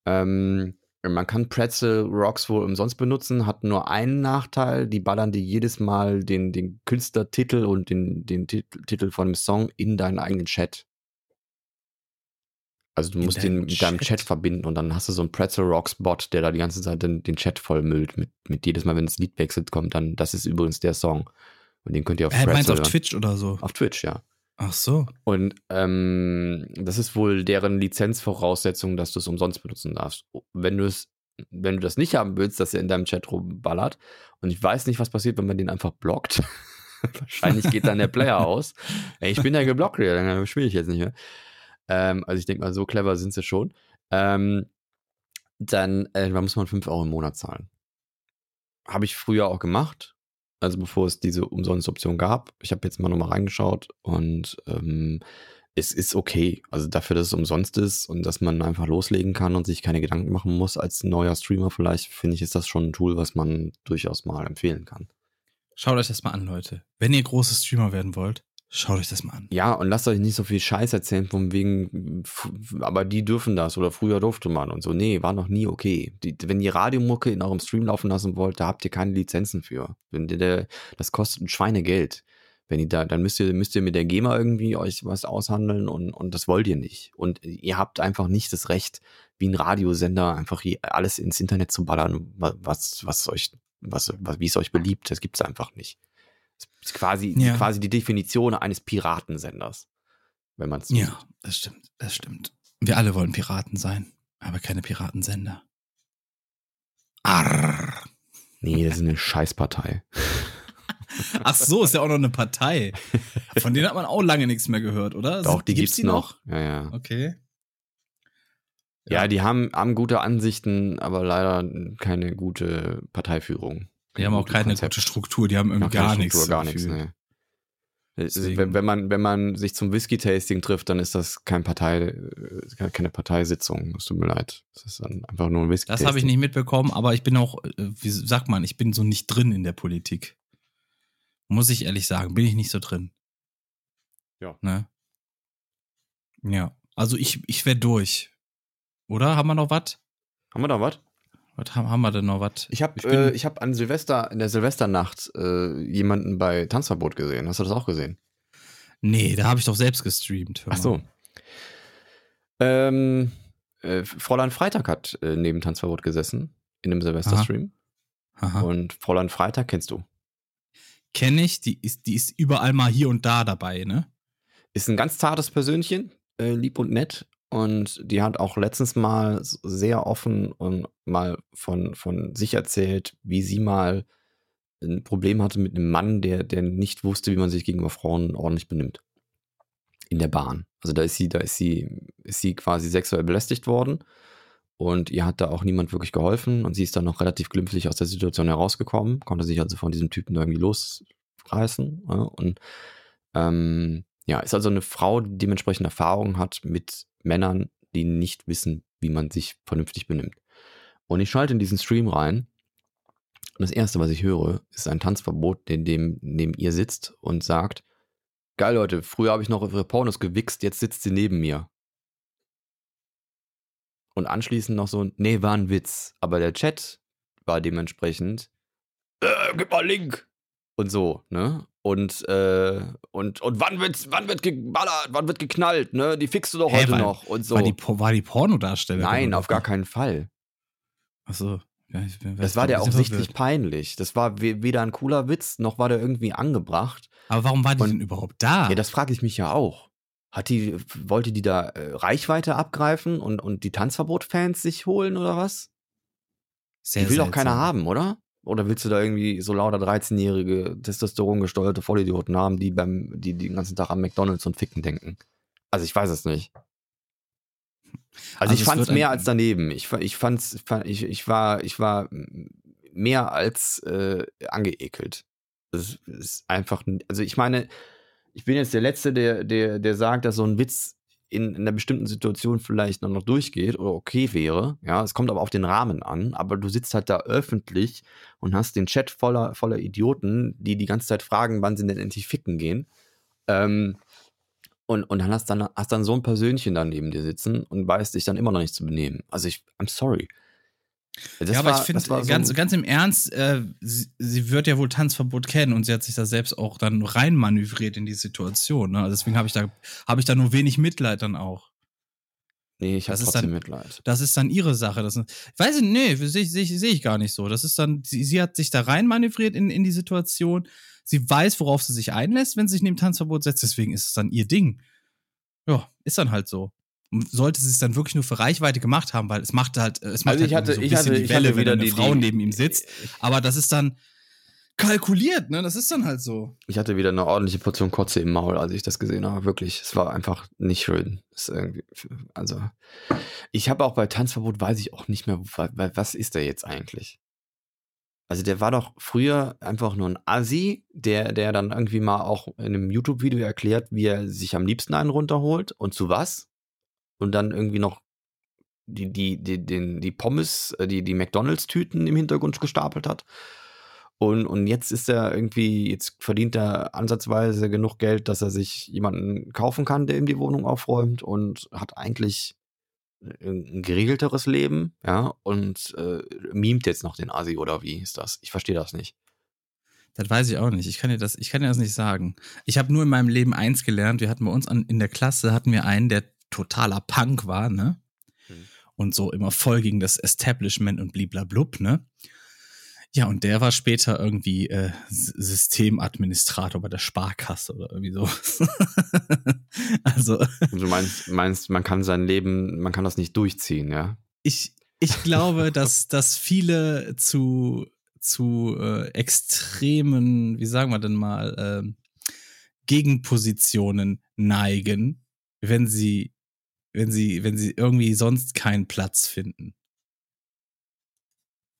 Ähm, man kann Pretzel Rocks wohl umsonst benutzen, hat nur einen Nachteil, die ballern dir jedes Mal den, den Künstlertitel und den, den Titel, Titel von dem Song in deinen eigenen Chat. Also du In musst den mit deinem Chat? Chat verbinden und dann hast du so einen Pretzel Rocks Bot, der da die ganze Zeit den, den Chat vollmüllt mit, mit jedes Mal, wenn das Lied wechselt, kommt dann, das ist übrigens der Song. Und den könnt ihr auf Äh, meinst du Pretzel auf hören. Twitch oder so? Auf Twitch, ja. Ach so. Und ähm, das ist wohl deren Lizenzvoraussetzung, dass du es umsonst benutzen darfst. Wenn du es, wenn du das nicht haben willst, dass er in deinem Chat rumballert, und ich weiß nicht, was passiert, wenn man den einfach blockt. Wahrscheinlich geht dann der Player aus. Ey, ich bin ja geblockt, ja, dann spiele ich jetzt nicht mehr. Ähm, also ich denke mal, so clever sind sie schon. Ähm, dann äh, da muss man 5 Euro im Monat zahlen. Habe ich früher auch gemacht, also bevor es diese Umsonst-Option gab. Ich habe jetzt mal nochmal reingeschaut und ähm, es ist okay. Also dafür, dass es umsonst ist und dass man einfach loslegen kann und sich keine Gedanken machen muss als neuer Streamer vielleicht, finde ich, ist das schon ein Tool, was man durchaus mal empfehlen kann. Schaut euch das mal an, Leute. Wenn ihr große Streamer werden wollt, schaut euch das mal an. Ja, und lasst euch nicht so viel Scheiß erzählen, von wegen, aber die dürfen das oder früher durfte man und so. Nee, war noch nie okay. Die, wenn ihr Radiomucke in eurem Stream laufen lassen wollt, da habt ihr keine Lizenzen für. Wenn der, das kostet ein Schweinegeld. Wenn ihr da, dann müsst ihr, müsst ihr mit der GEMA irgendwie euch was aushandeln und, und das wollt ihr nicht. Und ihr habt einfach nicht das Recht, wie ein Radiosender einfach je, alles ins Internet zu ballern, wa- was, was euch, was, was, wie es euch beliebt. Das gibt's einfach nicht. Das ist quasi, Ja. quasi die Definition eines Piratensenders. Wenn man es Ja, das stimmt, das stimmt. Wir alle wollen Piraten sein, aber keine Piratensender. Arr. Nee, das ist eine Scheißpartei. Ach so, ist ja auch noch eine Partei. Von denen hat man auch lange nichts mehr gehört, oder? Doch, die Gibt's gibt's, noch. Ja, ja. Okay. Ja, die haben, haben gute Ansichten, aber leider keine gute Parteiführung. Die haben auch keine Konzept. gute Struktur, die haben irgendwie gar Struktur, nichts. Gar nichts, ne. Ist- Deswegen- Wenn, wenn, man, wenn man sich zum Whisky-Tasting trifft, dann ist das kein Partei, äh, keine Parteisitzung. Es tut mir leid. Das ist dann einfach nur ein Whisky-Tasting. Das habe ich nicht mitbekommen, aber ich bin auch, äh, wie sagt man, ich bin so nicht drin in der Politik. Muss ich ehrlich sagen, bin ich nicht so drin. Ja. Ne? Ja. Also ich, ich werde durch. Oder? Haben wir noch was? Haben wir da was? Was haben, wir denn noch was? Ich habe äh, ich hab an Silvester, in der Silvesternacht äh, jemanden bei Tanzverbot gesehen. Hast du das auch gesehen? Nee, da habe ich doch selbst gestreamt. Ach so. Ähm, äh, Fräulein Freitag hat äh, neben Tanzverbot gesessen in dem Silvesterstream. Aha. Und Fräulein Freitag kennst du. Kenne ich, die ist, die ist überall mal hier und da dabei, ne? Ist ein ganz zartes Persönchen, äh, lieb und nett. Und die hat auch letztens mal sehr offen und mal von, von sich erzählt, wie sie mal ein Problem hatte mit einem Mann, der, der nicht wusste, wie man sich gegenüber Frauen ordentlich benimmt. In der Bahn. Also da ist sie, da ist sie, ist sie quasi sexuell belästigt worden. Und ihr hat da auch niemand wirklich geholfen. Und sie ist dann noch relativ glimpflich aus der Situation herausgekommen, konnte sich also von diesem Typen irgendwie losreißen. Ja, und ähm, ja, ist also eine Frau, die dementsprechend Erfahrung hat mit Männern, die nicht wissen, wie man sich vernünftig benimmt. Und ich schalte in diesen Stream rein. Und das erste, was ich höre, ist ein Tanzverbot, in dem neben ihr sitzt und sagt: Geil, Leute, früher habe ich noch auf ihre Pornos gewichst, jetzt sitzt sie neben mir. Und anschließend noch so: Nee, war ein Witz. Aber der Chat war dementsprechend: äh, Gib mal Link. Und so, ne? Und, äh, und, und wann wird, wann wird geballert, wann wird geknallt, ne? Die fixst du doch Hä, heute war- noch und so. War, die, war die Pornodarstellerin? Nein, auf gar keinen Fall. Ach so. Ja, ich bin- Das war der auch nicht, ich bin sichtlich verwirrt. peinlich. Das war we- weder ein cooler Witz, noch war der irgendwie angebracht. Aber warum war die Und- denn überhaupt da? Ja, das frage ich mich ja auch. Hat die, wollte die da äh, Reichweite abgreifen und, und die Tanzverbot-Fans sich holen oder was? Sehr Die will doch keiner haben, oder? Oder willst du da irgendwie so lauter 13-jährige, testosterongesteuerte Vollidioten haben, die beim, die, die den ganzen Tag an McDonalds und Ficken denken? Also ich weiß es nicht. Also, Also ich fand es mehr als daneben. Ich, ich fand's, ich, ich war, ich war mehr als äh, angeekelt. Das ist einfach, also ich meine, ich bin jetzt der Letzte, der, der, der sagt, dass so ein Witz in, in einer bestimmten Situation vielleicht noch, noch durchgeht oder okay wäre. Ja, es kommt aber auf den Rahmen an. Aber du sitzt halt da öffentlich und hast den Chat voller, voller Idioten, die die ganze Zeit fragen, wann sie denn endlich ficken gehen. Ähm, und, und dann hast dann hast dann so ein Persönchen da neben dir sitzen und weißt dich dann immer noch nicht zu benehmen. Also ich, I'm sorry. Das ja, aber war- ich finde, so ganz, ganz im Ernst, äh, sie, sie wird ja wohl Tanzverbot kennen und sie hat sich da selbst auch dann reinmanövriert in die Situation. Ne? Also deswegen habe ich, da hab ich da nur wenig Mitleid dann auch. Nee, ich habe trotzdem dann- Mitleid. Das ist dann ihre Sache. Das ist, weiß ich, nee, sehe ich, seh ich, seh ich gar nicht so. Das ist dann, sie, sie hat sich da reinmanövriert in, in die Situation. Sie weiß, worauf sie sich einlässt, wenn sie sich neben Tanzverbot setzt. Deswegen ist es dann ihr Ding. Ja, ist dann halt so. Und sollte sie es dann wirklich nur für Reichweite gemacht haben, weil es macht halt, es macht Also ich halt hatte, so ein bisschen hatte, die Welle, wenn eine die, Frau neben ihm sitzt. Aber das ist dann kalkuliert, ne? Das ist dann halt so. Ich hatte wieder eine ordentliche Portion Kotze im Maul, als ich das gesehen habe. Wirklich, es war einfach nicht schön. Es ist irgendwie, also, ich habe auch bei Tanzverbot weiß ich auch nicht mehr, wa- wa- was ist der jetzt eigentlich? Also der war doch früher einfach nur ein Assi, der, der dann irgendwie mal auch in einem YouTube-Video erklärt, wie er sich am liebsten einen runterholt und zu was. Und dann irgendwie noch die, die, die, den, die Pommes, äh, die, die McDonalds-Tüten im Hintergrund gestapelt hat. Und, und jetzt ist er irgendwie, jetzt verdient er ansatzweise genug Geld, dass er sich jemanden kaufen kann, der ihm die Wohnung aufräumt und hat eigentlich ein geregelteres Leben, ja, und äh, mimt jetzt noch den Asi oder wie ist das? Ich verstehe das nicht. Das weiß ich auch nicht. Ich kann dir das, ich kann dir das nicht sagen. Ich habe nur in meinem Leben eins gelernt. Wir hatten bei uns an, in der Klasse hatten wir einen, der totaler Punk war, ne? Mhm. Und so immer voll gegen das Establishment und bliblablub, ne? Ja, und der war später irgendwie äh, Systemadministrator bei der Sparkasse oder irgendwie so. also Und du meinst, meinst, man kann sein Leben, man kann das nicht durchziehen, ja? ich, ich glaube, dass, dass viele zu, zu äh, extremen, wie sagen wir denn mal, ähm, Gegenpositionen neigen, wenn sie, wenn sie, wenn sie irgendwie sonst keinen Platz finden.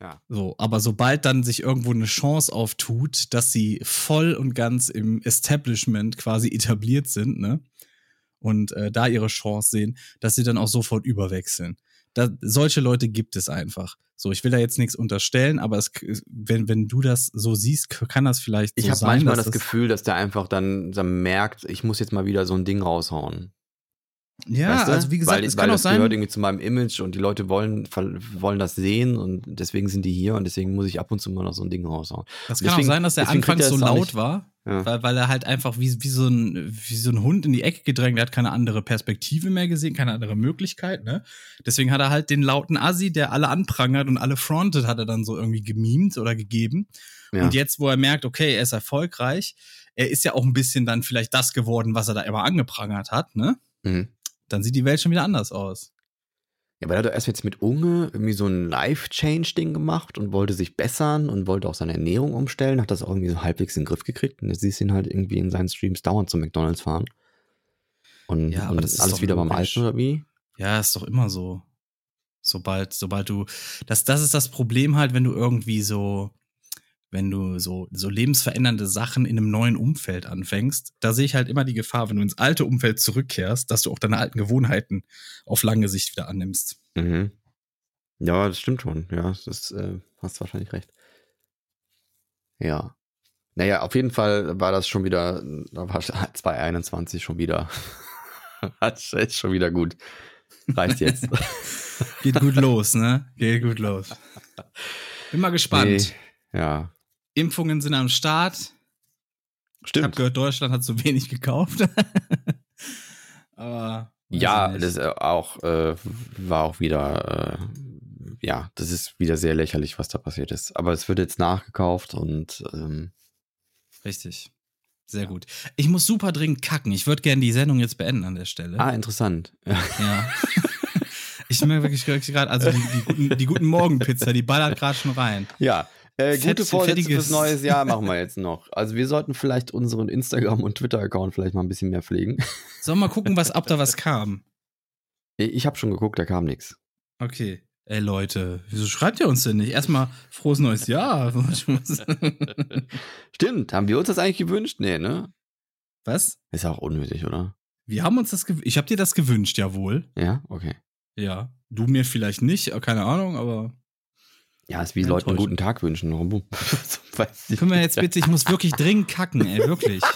Ja. So, aber sobald dann sich irgendwo eine Chance auftut, dass sie voll und ganz im Establishment quasi etabliert sind, ne? Und äh, da ihre Chance sehen, dass sie dann auch sofort überwechseln. Da, solche Leute gibt es einfach. So, ich will da jetzt nichts unterstellen, aber es, wenn, wenn du das so siehst, kann das vielleicht Ich so habe sein, manchmal dass das Gefühl, dass der einfach dann, dann merkt, ich muss jetzt mal wieder so ein Ding raushauen. Ja, Weißt du? also wie gesagt, weil, es weil kann auch das sein. gehört irgendwie zu meinem Image und die Leute wollen, wollen das sehen und deswegen sind die hier und deswegen muss ich ab und zu mal noch so ein Ding raushauen. Das kann deswegen- auch sein, dass er deswegen kriegt anfangs er so auch laut nicht- war, Ja. weil, weil er halt einfach wie, wie, so ein, wie so ein Hund in die Ecke gedrängt, er hat keine andere Perspektive mehr gesehen, keine andere Möglichkeit, ne? Deswegen hat er halt den lauten Assi, der alle anprangert und alle frontet, hat er dann so irgendwie gemimt oder gegeben. Ja. Und jetzt, wo er merkt, okay, er ist erfolgreich, er ist ja auch ein bisschen dann vielleicht das geworden, was er da immer angeprangert hat, ne? Mhm. Dann sieht die Welt schon wieder anders aus. Ja, aber er hat doch erst jetzt mit Unge irgendwie so ein Life-Change-Ding gemacht und wollte sich bessern und wollte auch seine Ernährung umstellen, hat das auch irgendwie so halbwegs in den Griff gekriegt und jetzt siehst du ihn halt irgendwie in seinen Streams dauernd zum McDonalds fahren. Und, Ja, aber und das ist alles wieder beim. Alten oder wie? Ja, ist doch immer so. Sobald, sobald du, das, das ist das Problem halt, wenn du irgendwie so, wenn du so, so lebensverändernde Sachen in einem neuen Umfeld anfängst, da sehe ich halt immer die Gefahr, wenn du ins alte Umfeld zurückkehrst, dass du auch deine alten Gewohnheiten auf lange Sicht wieder annimmst. Mhm. Ja, das stimmt schon. Ja, das äh, hast wahrscheinlich recht. Ja. Naja, auf jeden Fall war das schon wieder, da war 2021 schon wieder, ist schon wieder gut. Reicht jetzt. Geht gut los, ne? Geht gut los. Bin mal gespannt. Nee, ja, Impfungen sind am Start. Ich habe stimmt. gehört, Deutschland hat so wenig gekauft. Aber. Ja, das äh, auch äh, war auch wieder, äh, ja, das ist wieder sehr lächerlich, was da passiert ist. Aber es wird jetzt nachgekauft und ähm, Richtig. Sehr gut. Ich muss super dringend kacken. Ich würde gerne die Sendung jetzt beenden an der Stelle. ah, interessant. Ja. Ja. Ich merke wirklich gerade, also die, die, guten, die guten Morgenpizza, die ballert gerade schon rein. Ja, äh, Fett- gute Vorsätze fürs neues Jahr machen wir jetzt noch. Also wir sollten vielleicht unseren Instagram- und Twitter-Account vielleicht mal ein bisschen mehr pflegen. Sollen wir mal gucken, was ab da was kam? Ich habe schon geguckt, da kam nichts. Okay. Ey Leute, wieso schreibt ihr uns denn nicht? Erstmal frohes neues Jahr. Stimmt, haben wir uns das eigentlich gewünscht? Nee, ne? was? Ist auch unnötig, oder? Wir haben uns das gewünscht. Ich habe dir das gewünscht, jawohl. Ja, okay. Ja. Du mir vielleicht nicht, keine Ahnung, aber. Ja, ist wie Leuten einen guten Tag wünschen. Ich Können wir jetzt bitte, ich muss wirklich dringend kacken, ey, wirklich.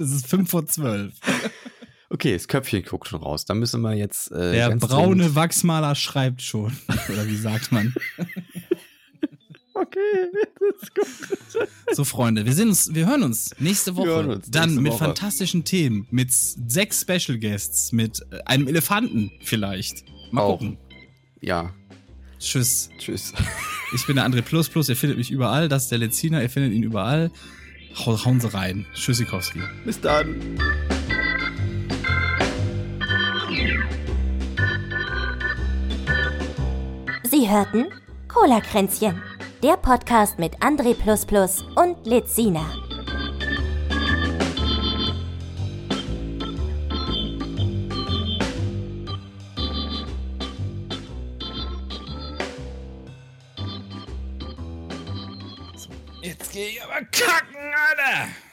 Es ist fünf vor zwölf. Okay, das Köpfchen guckt schon raus. Da müssen wir jetzt. Äh, Der braune dringend- Wachsmaler schreibt schon. Oder wie sagt man? Okay, das ist gut. So, Freunde, wir, sehen uns, wir hören uns nächste Woche. uns Dann nächste mit Woche. fantastischen Themen, mit sechs Special Guests, mit äh, einem Elefanten vielleicht. Mal Auch. gucken. Ja, Tschüss. tschüss. Ich bin der André Plus Plus, ihr findet mich überall. Das ist der Leziner, ihr findet ihn überall. Hau, hauen Sie rein. Tschüssikowski. Bis dann. Sie hörten Cola-Kränzchen, der Podcast mit André und Lizina. Jetzt gehe kacken, Alter.